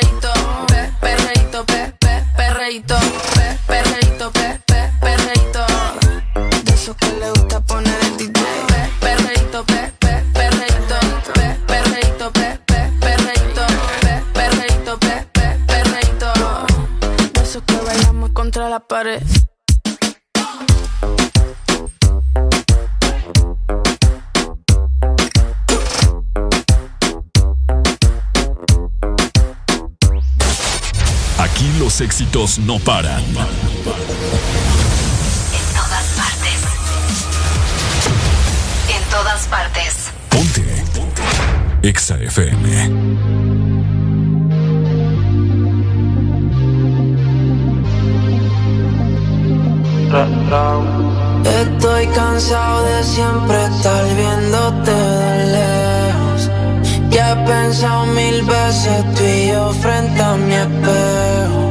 perreíto, pe, perreíto, pe, pe. De que le gusta poner el DJ. Pe, perreíto, pe, pe, perreíto, pe, perreíto, pe, pe, perreíto, pe, perreíto, pe, que bailamos contra la pared. Los éxitos no paran. En todas partes. En todas partes. Exa FM. Estoy cansado de siempre estar viéndote de lejos. Ya he pensado mil veces tú y yo frente a mi espejo.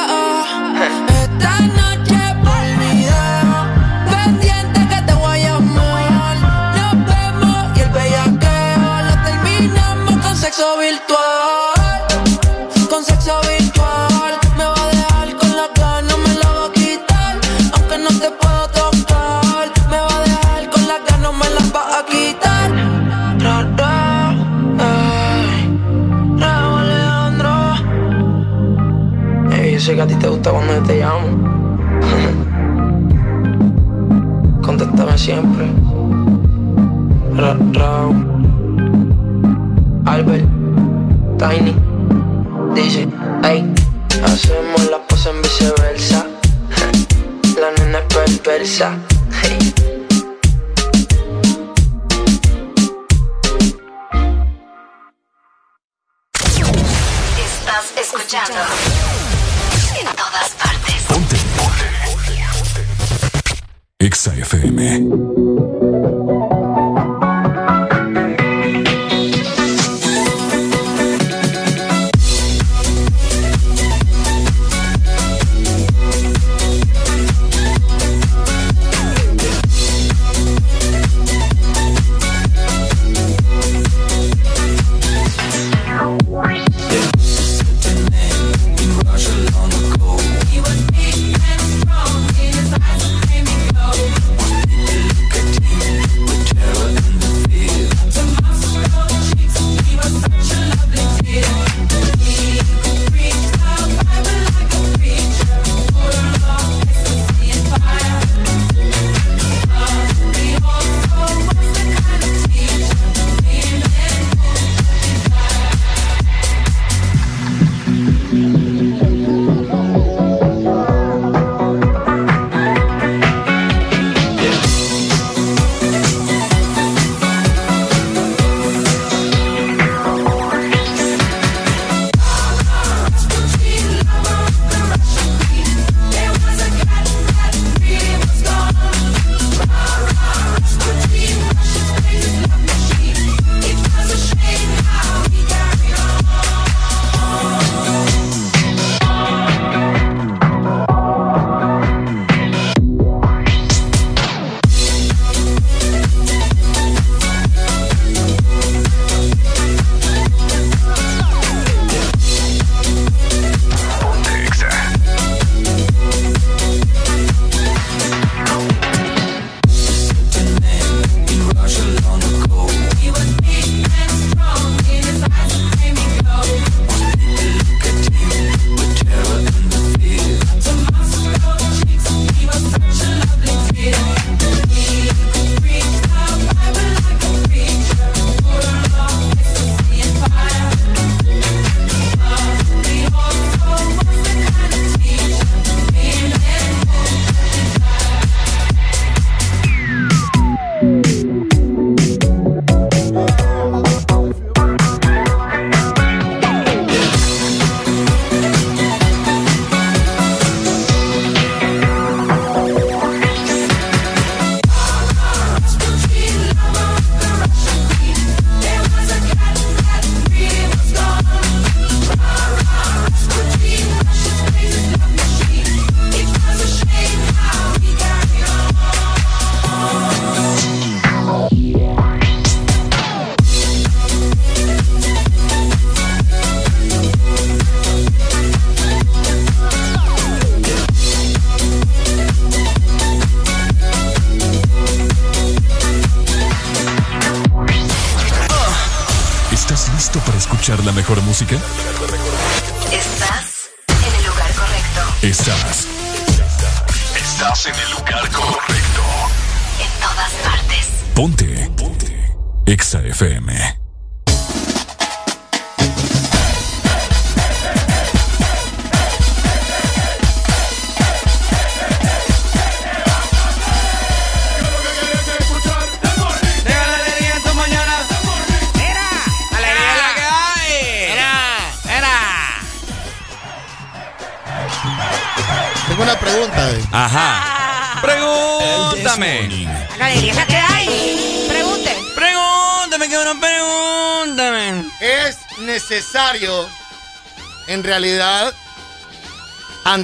Sé a ti te gusta cuando yo te llamo. Contéstame siempre. Ra, Raúl.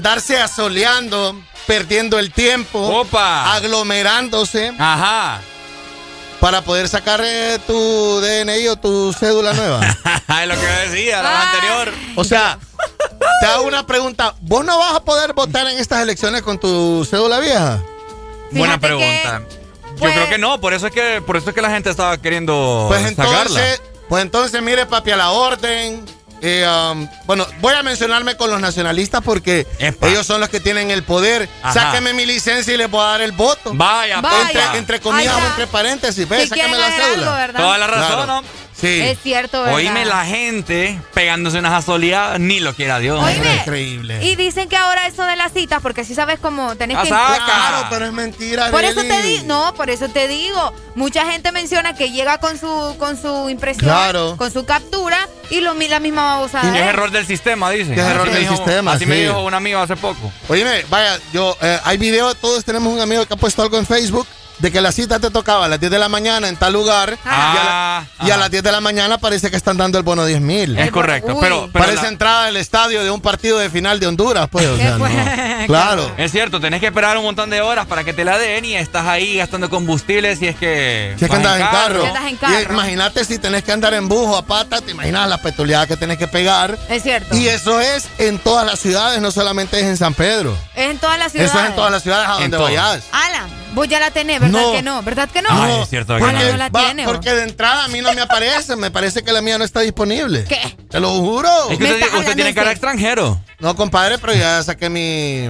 Andarse asoleando, perdiendo el tiempo, Opa. aglomerándose. Ajá. Para poder sacar eh, tu DNI o tu cédula nueva. es lo que decía, la anterior. O sea, te hago una pregunta. ¿Vos no vas a poder votar en estas elecciones con tu cédula vieja? Buena pregunta. Yo creo que no, por eso es que por eso es que la gente estaba queriendo Pues sacarla. entonces, pues entonces, mire, papi, a la orden. Eh, um, bueno, voy a mencionarme con los nacionalistas porque ellos son los que tienen el poder. Ajá. Sáqueme mi licencia y les puedo dar el voto. Vaya, Entre, papá. entre comillas va. entre paréntesis. Ve, Si sáqueme la cédula. algo, ¿verdad? Toda la razón, Claro. ¿no? Sí. Es cierto, ¿verdad? Oíme la gente pegándose unas asoleadas, ni lo quiera Dios. Oíme. Increíble. Y dicen que ahora eso de las citas, porque si sabes cómo tenés que... Casaca. Claro, pero es mentira. Por eso te digo, no, por eso te digo. Mucha gente menciona que llega con su con su impresión, Claro. con su captura y lo, mi- la misma babosada. Es es. error del sistema, dice. Es error Así me del dijo- sistema, Así me dijo un amigo hace poco. Oíme, vaya, yo, eh, hay video, todos tenemos un amigo que ha puesto algo en Facebook de que la cita te tocaba a las 10 de la mañana en tal lugar y, a, Ah, la- y a las 10 de la mañana parece que están dando el bono 10 mil. Es correcto, pero, pero Parece la- entrada del estadio de un partido de final de Honduras, pues. o sea, no. Claro. es cierto, tenés que esperar un montón de horas para que te la den y estás ahí gastando combustible si es que. Si es que vas andas en carro. En imagínate si tenés que andar en bujo a pata, te imaginas la petuleada que tenés que pegar. Es cierto. Y eso es en todas las ciudades, no solamente es en San Pedro. Es en todas las ciudades. Eso es en todas las ciudades a donde vayas. Alan, vos ya la tenés, ¿verdad No. que no? ¿Verdad que no? Ay, es cierto que porque, no. no la va- tiene, porque de entrada a mí no me aparece, me parece que la mía no está disponible. ¿Qué? Te lo juro. Es que usted, tiene cara extranjero. No, compadre, pero ya saqué mi.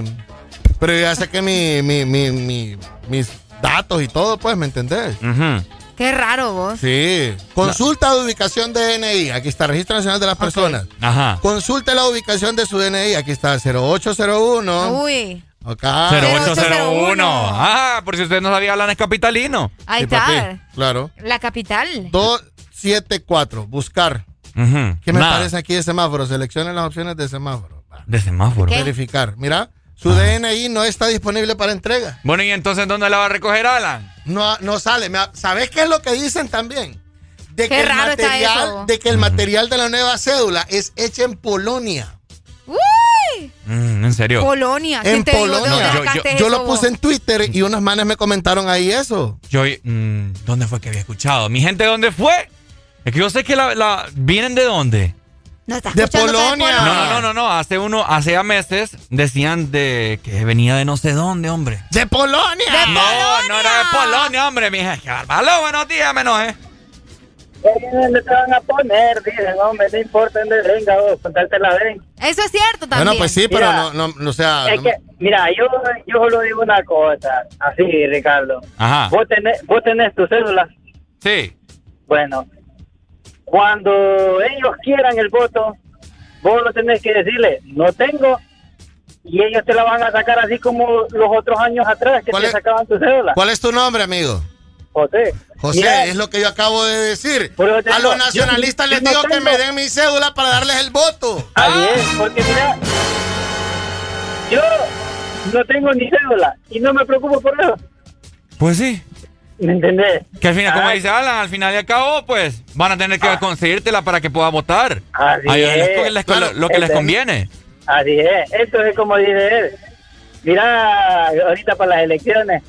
Pero ya saqué mi, mi, mi, mi- mis datos y todo, pues, ¿me entendés? Ujú. Qué raro vos. Sí. Consulta de ubicación de DNI. Aquí está Registro Nacional de las Personas. Ajá. Consulte la ubicación de su DNI. Aquí está 0801. Uy, Acá. 0801. Ah, por si usted no sabía, Alan es capitalino. ahí Sí, está. papi, Claro. La capital. 274. Buscar. Ujú. ¿Qué me Nada. parece aquí de semáforo? Seleccione las opciones de semáforo. Va. De semáforo. ¿Qué? Verificar. Mira, su DNI no está disponible para entrega. Bueno, ¿y entonces dónde la va a recoger Alan? No, no sale. ¿Sabes qué es lo que dicen también? De Qué que, el está material, eso. de que el material de la nueva cédula es hecho en Polonia. Uy, Mm, ¿En serio? Polonia. En ¿Quién te dijo? ¿De Polonia. No, yo- sacaste Yo eso lo puse vos? en Twitter y unos manes me comentaron ahí eso. Yo, mm, ¿dónde fue que había escuchado? ¿Mi gente dónde fue? Es que yo sé que la, la- vienen de dónde. No estás De Polonia. No, no, no, no, no. Hace uno, hace ya meses decían de que venía de no sé dónde, hombre. ¡De Polonia! De No, Polonia. no era de Polonia, hombre, mi hija. Aló, buenos días, menos, ¿eh? ¿Dónde te van a poner? Dicen, hombre, no importa dónde venga, vos, con tal te la ven. Eso es cierto también. Bueno, pues sí, pero Mira, no, no, sea. Es no- que, mira, yo, yo solo digo una cosa, así, Ricardo. Ajá. Vos tenés, vos tenés tu cédula. Sí. Bueno, cuando ellos quieran el voto, vos lo tenés que decirle, no tengo, y ellos te la van a sacar así como los otros años atrás que ¿Cuál te es- sacaban tu cédula. ¿Cuál es tu nombre, amigo? José. José, Mira, es lo que yo acabo de decir. A los nacionalistas yo- les yo no digo que me den mi cédula para darles el voto. Así es, porque mira, yo no tengo ni cédula y no me preocupo por eso. Pues sí. ¿Me entendés? Que al final, como Ah. dice Alan, al final y al cabo, pues van a tener que conseguírtela para que pueda votar. Así Ahí es. cogen les- Claro, lo que les conviene. Así es como dice él. Mira, ahorita para las elecciones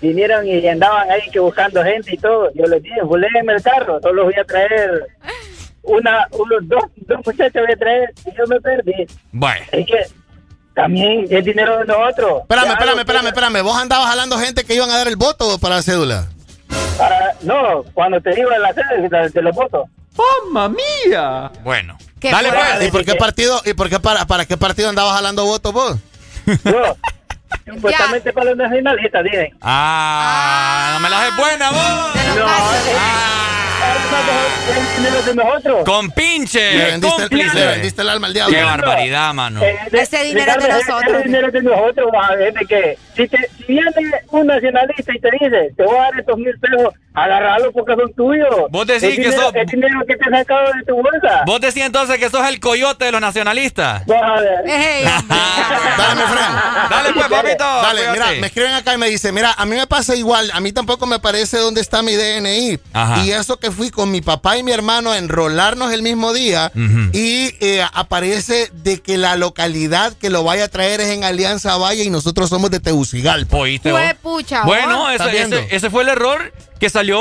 vinieron y andaban ahí que buscando gente y todo. Yo les dije, voléenme el carro, solo voy a traer una, unos dos, dos muchachos voy a traer y yo me perdí. Bueno. Es que también es dinero de nosotros. Espérame, espérame, lo- espérame, espérame. Vos andabas jalando gente que iban a dar el voto para la cédula. para- no, cuando te digo la sede de, de los votos. ¡Mamma mía! Bueno. Dale, pues. ¿Y por qué partido, y por qué para, para qué partido andabas jalando votos vos? Yo, supuestamente para los nacionalistas, dije. Ah, no me las es buena, vos. El de nosotros. Con pinche. Le vendiste, el, cómplice. le vendiste el alma al diablo. Qué barbaridad, mano. Eh, de- Ese dinero es de nosotros. Ese dinero es de nosotros, va, es de que si, te, si viene un nacionalista y te dice, te voy a dar estos mil pesos, agárralo porque son tuyos. Vos decís Es que dinero, sos- Es dinero que te has sacado de tu bolsa. ¿Vos decís entonces que sos el coyote de los nacionalistas? Vas a ver. Ey, Dale, mi friend. Dale, pues, papito. Dale, cuídate. mira, me escriben acá y me dicen, mira, a mí me pasa igual, a mí tampoco me parece dónde está mi DNI. Ajá. Y eso que fui con mi papá y mi hermano a enrolarnos el mismo día y eh, aparece de que la localidad que lo vaya a traer es en Alianza Valle y nosotros somos de Tegucigalpa. ¿Oíste vos? Fue pucha. Bueno, ese, fue el error que salió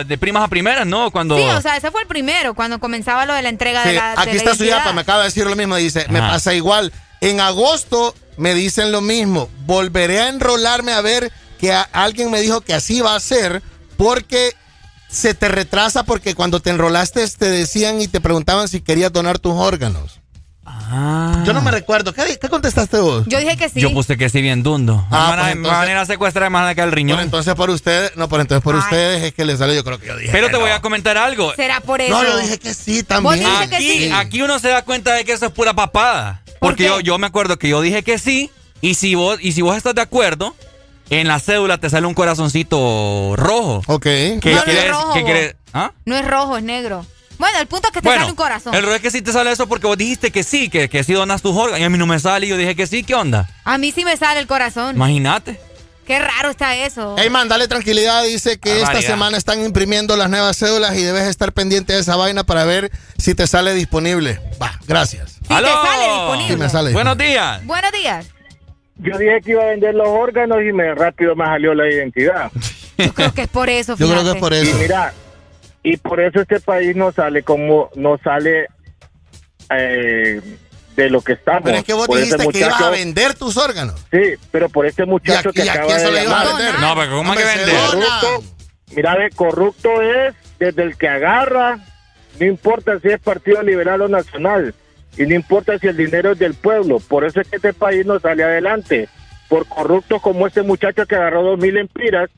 uh, de primas a primeras, ¿no? Cuando... Sí, o sea, ese fue el primero, cuando comenzaba lo de la entrega de la de aquí la está su identidad. yapa, me acaba de decir lo mismo, dice, me pasa igual. En agosto me dicen lo mismo, volveré a enrolarme a ver que a- alguien me dijo que así va a ser porque se te retrasa porque cuando te enrolaste te decían y te preguntaban si querías donar tus órganos. Ah. Yo no me recuerdo, ¿qué, qué contestaste vos? Yo dije que sí. Yo puse que sí bien dundo. Ah, me, van pues me entonces- van a venir a secuestrar más de que el riñón. Bueno, entonces por ustedes, no, por entonces por Ay. ustedes es que le sale, yo creo que yo dije. Pero que te voy no. a comentar algo. ¿Será por eso? No, yo dije que sí Vos también. que Aquí, sí. aquí uno se da cuenta de que eso es pura papada. ¿Por Porque qué? yo, yo me acuerdo que yo dije que sí. Y si vos, y si vos estás de acuerdo, en la cédula te sale un corazoncito rojo. Ok. ¿Qué No, no es quieres- rojo, qué quieres- ¿Ah? No es rojo, es negro. Bueno, el punto es que te Bueno, sale un corazón. el error es que sí te sale eso porque vos dijiste que sí, que, que sí donas tus órganos. Y a mí no me sale y yo dije que sí, ¿qué onda? A mí sí me sale el corazón. Imagínate. Qué raro está eso. Hey man, dale tranquilidad. Dice que esta semana están imprimiendo las nuevas cédulas y debes estar pendiente de esa vaina para ver si te sale disponible. Va, gracias. Sí te sale disponible. Sí me sale. Buenos días. Buenos días. Yo dije que iba a vender los órganos y me rápido me salió la identidad. Yo creo que es por eso, Yo creo fíjate. que es por Y eso. mira, y por eso este país no sale como, no sale eh, de lo que estamos. Pero es que vos Por dijiste que ibas a vender tus órganos. Sí, pero por este muchacho ¿Y a- que y acaba de llamar. vender? No, pero ¿cómo Hombre, que vender? Corrupto, mira, ve, corrupto es desde el que agarra, no importa si es Partido Liberal o Nacional, y no importa si el dinero es del pueblo. Por eso es que este país no sale adelante. Por corruptos como este muchacho que agarró dos mil empiras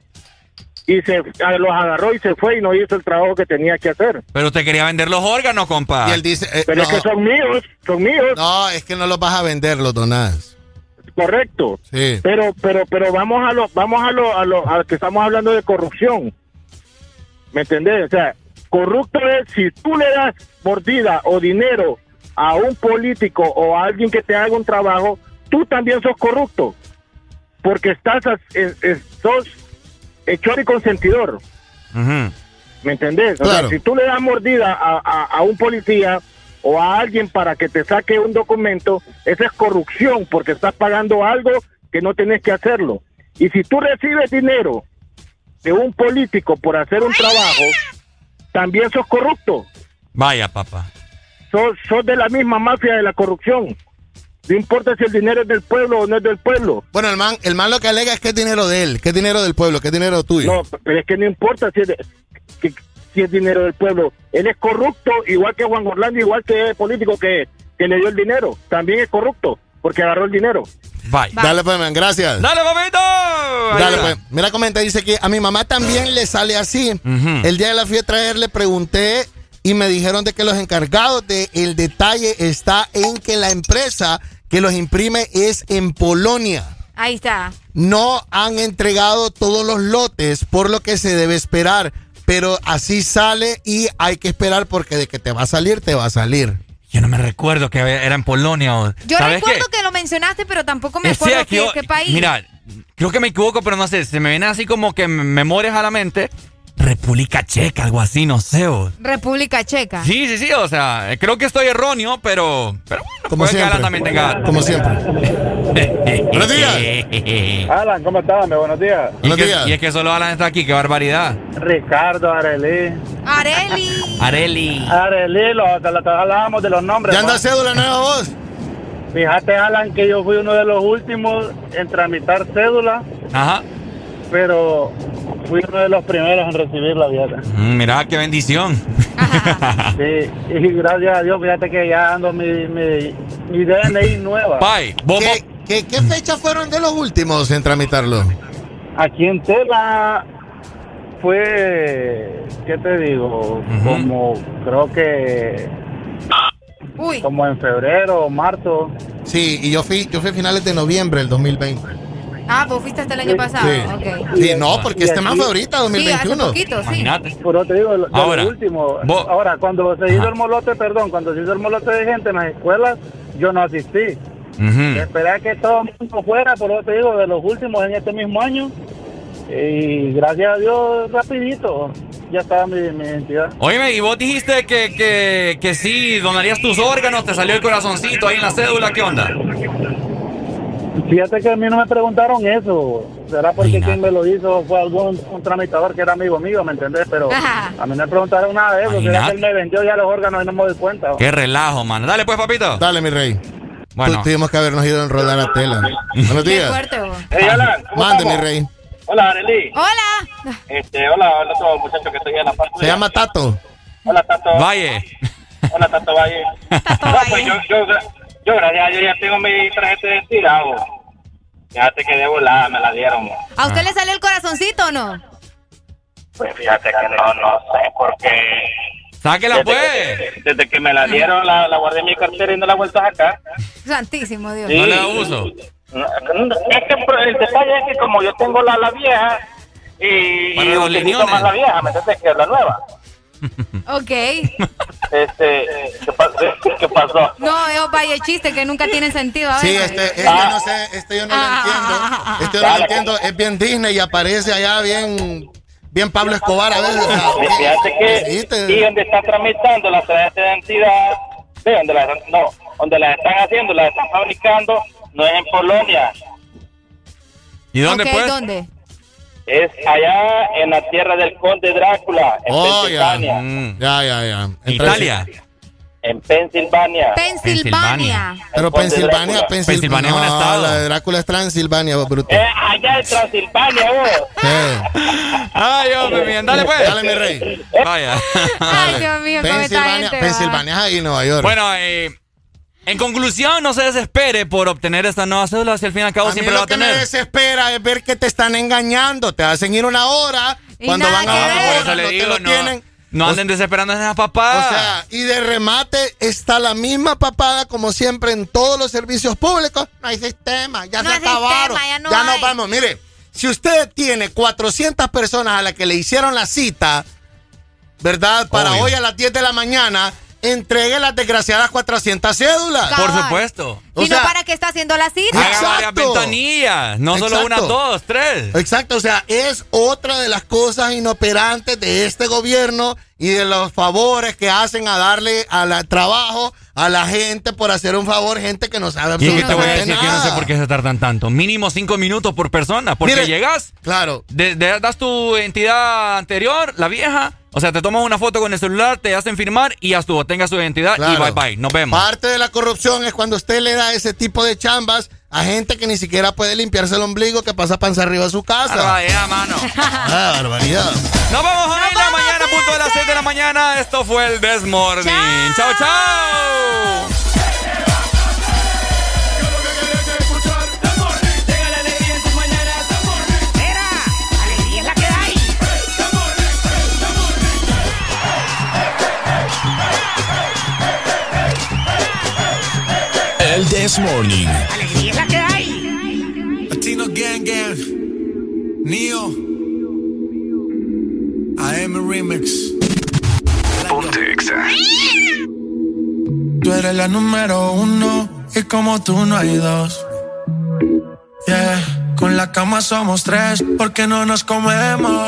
y se los agarró y se fue y no hizo el trabajo que tenía que hacer. Pero te quería vender los órganos, compa. Y él dice, eh, Pero es que son míos, son míos, no, es que no los vas a vender, los donás. correcto. Sí. Pero, pero, pero vamos a lo, vamos a lo, a lo, a lo que estamos hablando de corrupción. ¿Me entendés? O sea, corrupto es si tú le das mordida o dinero a un político o a alguien que te haga un trabajo, tú también sos corrupto. Porque estás, as- es- es- sos hechor y consentidor. ¿Me entendés? O Claro. sea, si tú le das mordida a, a- a un policía o a alguien para que te saque un documento, esa es corrupción porque estás pagando algo que no tenés que hacerlo. Y si tú recibes dinero de un político por hacer un trabajo, también sos corrupto. Vaya, papá. Sos, sos de la misma mafia de la corrupción. No importa si el dinero es del pueblo o no es del pueblo. Bueno, el man, el man lo que alega es que es dinero de él, que es dinero del pueblo, que es dinero tuyo. No, pero es que no importa si es, de- que- si es dinero del pueblo. Él es corrupto, igual que Juan Orlando, igual que el político que, que le dio el dinero. También es corrupto, porque agarró el dinero. Vaya. Dale pues, man, gracias. Dale, papito. Dale, pues. Mira, comenta, dice que a mi mamá también le sale así. El día de la fui a traer, le pregunté y me dijeron de que los encargados de el detalle está en que la empresa que los imprime es en Polonia. Ahí está. No han entregado todos los lotes, por lo que se debe esperar. Pero así sale y hay que esperar porque de que te va a salir, te va a salir. Yo no me recuerdo que era en Polonia. o- Yo ¿Sabes recuerdo qué? que lo mencionaste, pero tampoco me Eh, sí, acuerdo qué, yo- qué país. Mira, creo que me equivoco, pero no sé. Se me viene así como que memorias a la mente. República Checa, algo así, no sé. o- República Checa. Sí, sí, sí, o sea, creo que estoy erróneo, pero, pero bueno, Como que siempre. Alan también tenga. Como siempre. Buenos días. y, Alan, ¿cómo estás? Buenos días. Buenos que- días. y es que solo Alan está aquí, qué barbaridad. Ricardo, Arelí. Areli. Areli. Arelí, lo, hablábamos de los nombres. ¿Ya anda cédula nueva voz? Fíjate, Alan, que yo fui uno de los últimos en tramitar cédula, Ajá. Pero fui uno de los primeros en recibir la dieta. Mm, mira, qué bendición. Sí, y gracias a Dios, fíjate que ya ando mi, mi, mi DNI nueva. Bye. ¿Qué, qué, qué fechas fueron de los últimos en tramitarlo? Aquí en Tela fue, ¿qué te digo? Como, creo que, Uy. como en febrero o marzo. Sí, y yo fui, yo fui a finales de noviembre del 2020. Ah, vos fuiste hasta el año pasado. Sí. Ok. Sí, no, porque este man fue ahorita, Sí, hace 2021. poquito, sí. Pero te digo, lo, de lo Ahora, último. vos- Ahora, cuando se hizo el molote, perdón, cuando se hizo el molote de gente en las escuelas, yo no asistí. Esperé a que todo el mundo fuera, por eso te digo, de los últimos en este mismo año. Y gracias a Dios, rapidito, ya estaba mi, mi identidad. Oíme, y vos dijiste que, que, que sí, donarías tus órganos, te salió el corazoncito ahí en la cédula, ¿qué onda? Fíjate que a mí no me preguntaron eso. ¿Será porque quien me lo hizo fue algún un tramitador que era amigo mío, ¿me entendés? Pero Ajá. a mí no me preguntaron nada de eso. ¿Será que él me vendió ya los órganos y no me doy cuenta? Qué relajo, mano. Dale pues, papito. Dale, mi rey. Bueno. Tu- tuvimos que habernos ido a enrolar a tela. Buenos Qué días. fuerte, vos. Hey, Alan, ¿cómo Mande, mi rey. Hola, Arely. Hola. Este, hola, hola a todos los muchachos que estoy en la parte. Se llama Tato. Hola, Tato. Vaya. Hola, Tato Valle. no, pues yo, yo, yo, gracias a Dios, ya tengo mi tarjeta de identidad. Fíjate que de volada me la dieron. ¿A usted le salió el corazoncito o no? Pues fíjate que no, no sé por qué. Sáquela Desde pues. que- desde que me la dieron, la, la guardé en mi cartera y no la he vuelto a sacar. Santísimo Dios. Sí. No le da uso. Es que el detalle es que como yo tengo la, la vieja y, Para y los más la vieja, ¿me entiendes? Que la nueva. Ok. Este, ¿qué, pa- qué pasó? No, es vaya chiste que nunca tiene sentido. a Sí, ver. este, este yo no sé, este yo no lo entiendo. Este yo no lo entiendo. Es bien Disney y aparece allá bien, bien Pablo Escobar a veces. o sea, Fíjate que sí, te- y donde están tramitando las de identidad, ve, donde las, no, donde las están haciendo, las están fabricando, no es en Polonia, ¿Y dónde Ok, pues? ¿dónde? Es allá en la tierra del conde Drácula, en Oh, ya. Pensilvania. Mm. Ya, ya, ya. Entonces- Italia. En Pensilvania. Pensilvania. Pero Pensilvania. Pensilvania. Pensilvania es un no, estado. La de Drácula es Transilvania, vos, bruto. Eh, allá en Transilvania, vos. Sí. Ay, hombre, bien. Dale pues. Dale, mi rey. Vaya. Ay, Dios mío, Pensilvania. Pensilvania es ahí, Nueva York. Bueno, eh, en conclusión, no se desespere por obtener esta nueva cédula, si al fin y al cabo a mí siempre la va lo a que me tener. desespera es ver que te están engañando. Te hacen ir una hora Y cuando van a ver. hora, Por eso le no te digo, lo no, tienen. no anden desesperando a esas papás. O sea, y de remate está la misma papada como siempre en todos los servicios públicos. No hay sistema, ya No se hay acabaron. sistema, ya no nos hay. vamos. Mire, si usted tiene 400 personas a las que le hicieron la cita, ¿verdad? Para Obvio. hoy a las 10 de la mañana, entregue las desgraciadas 400 cédulas. Por supuesto. O Si no, sea- ¿para qué está haciendo la cita? Haga varias Exacto. ventanillas, no solo una, dos, tres. Exacto, o sea, es otra de las cosas inoperantes de este gobierno y de los favores que hacen a darle al trabajo a la gente por hacer un favor, gente que no sabe Y es que te voy a absolutamente decir que no sé nada. por qué se tardan tanto. Mínimo cinco minutos por persona. Porque Mire, llegas, Claro. de- de- das tu identidad anterior, la vieja. O sea, te tomas una foto con el celular, te hacen firmar y ya estuvo. Tenga su identidad y bye bye. Nos vemos. Parte de la corrupción es cuando usted le da ese tipo de chambas a gente que ni siquiera puede limpiarse el ombligo que pasa panza arriba a su casa. Barbaridad, mano. Ah, barbaridad. Nos vamos en la mañana, punto de las 6 de la mañana. Esto fue el Desmorning. Chao, chao. This Morning. Alegría es la que hay. Latino Gang Gang, Neo, AM Remix. Tú eres la número uno y como tú no hay dos. Yeah, con la cama somos tres porque no nos comemos.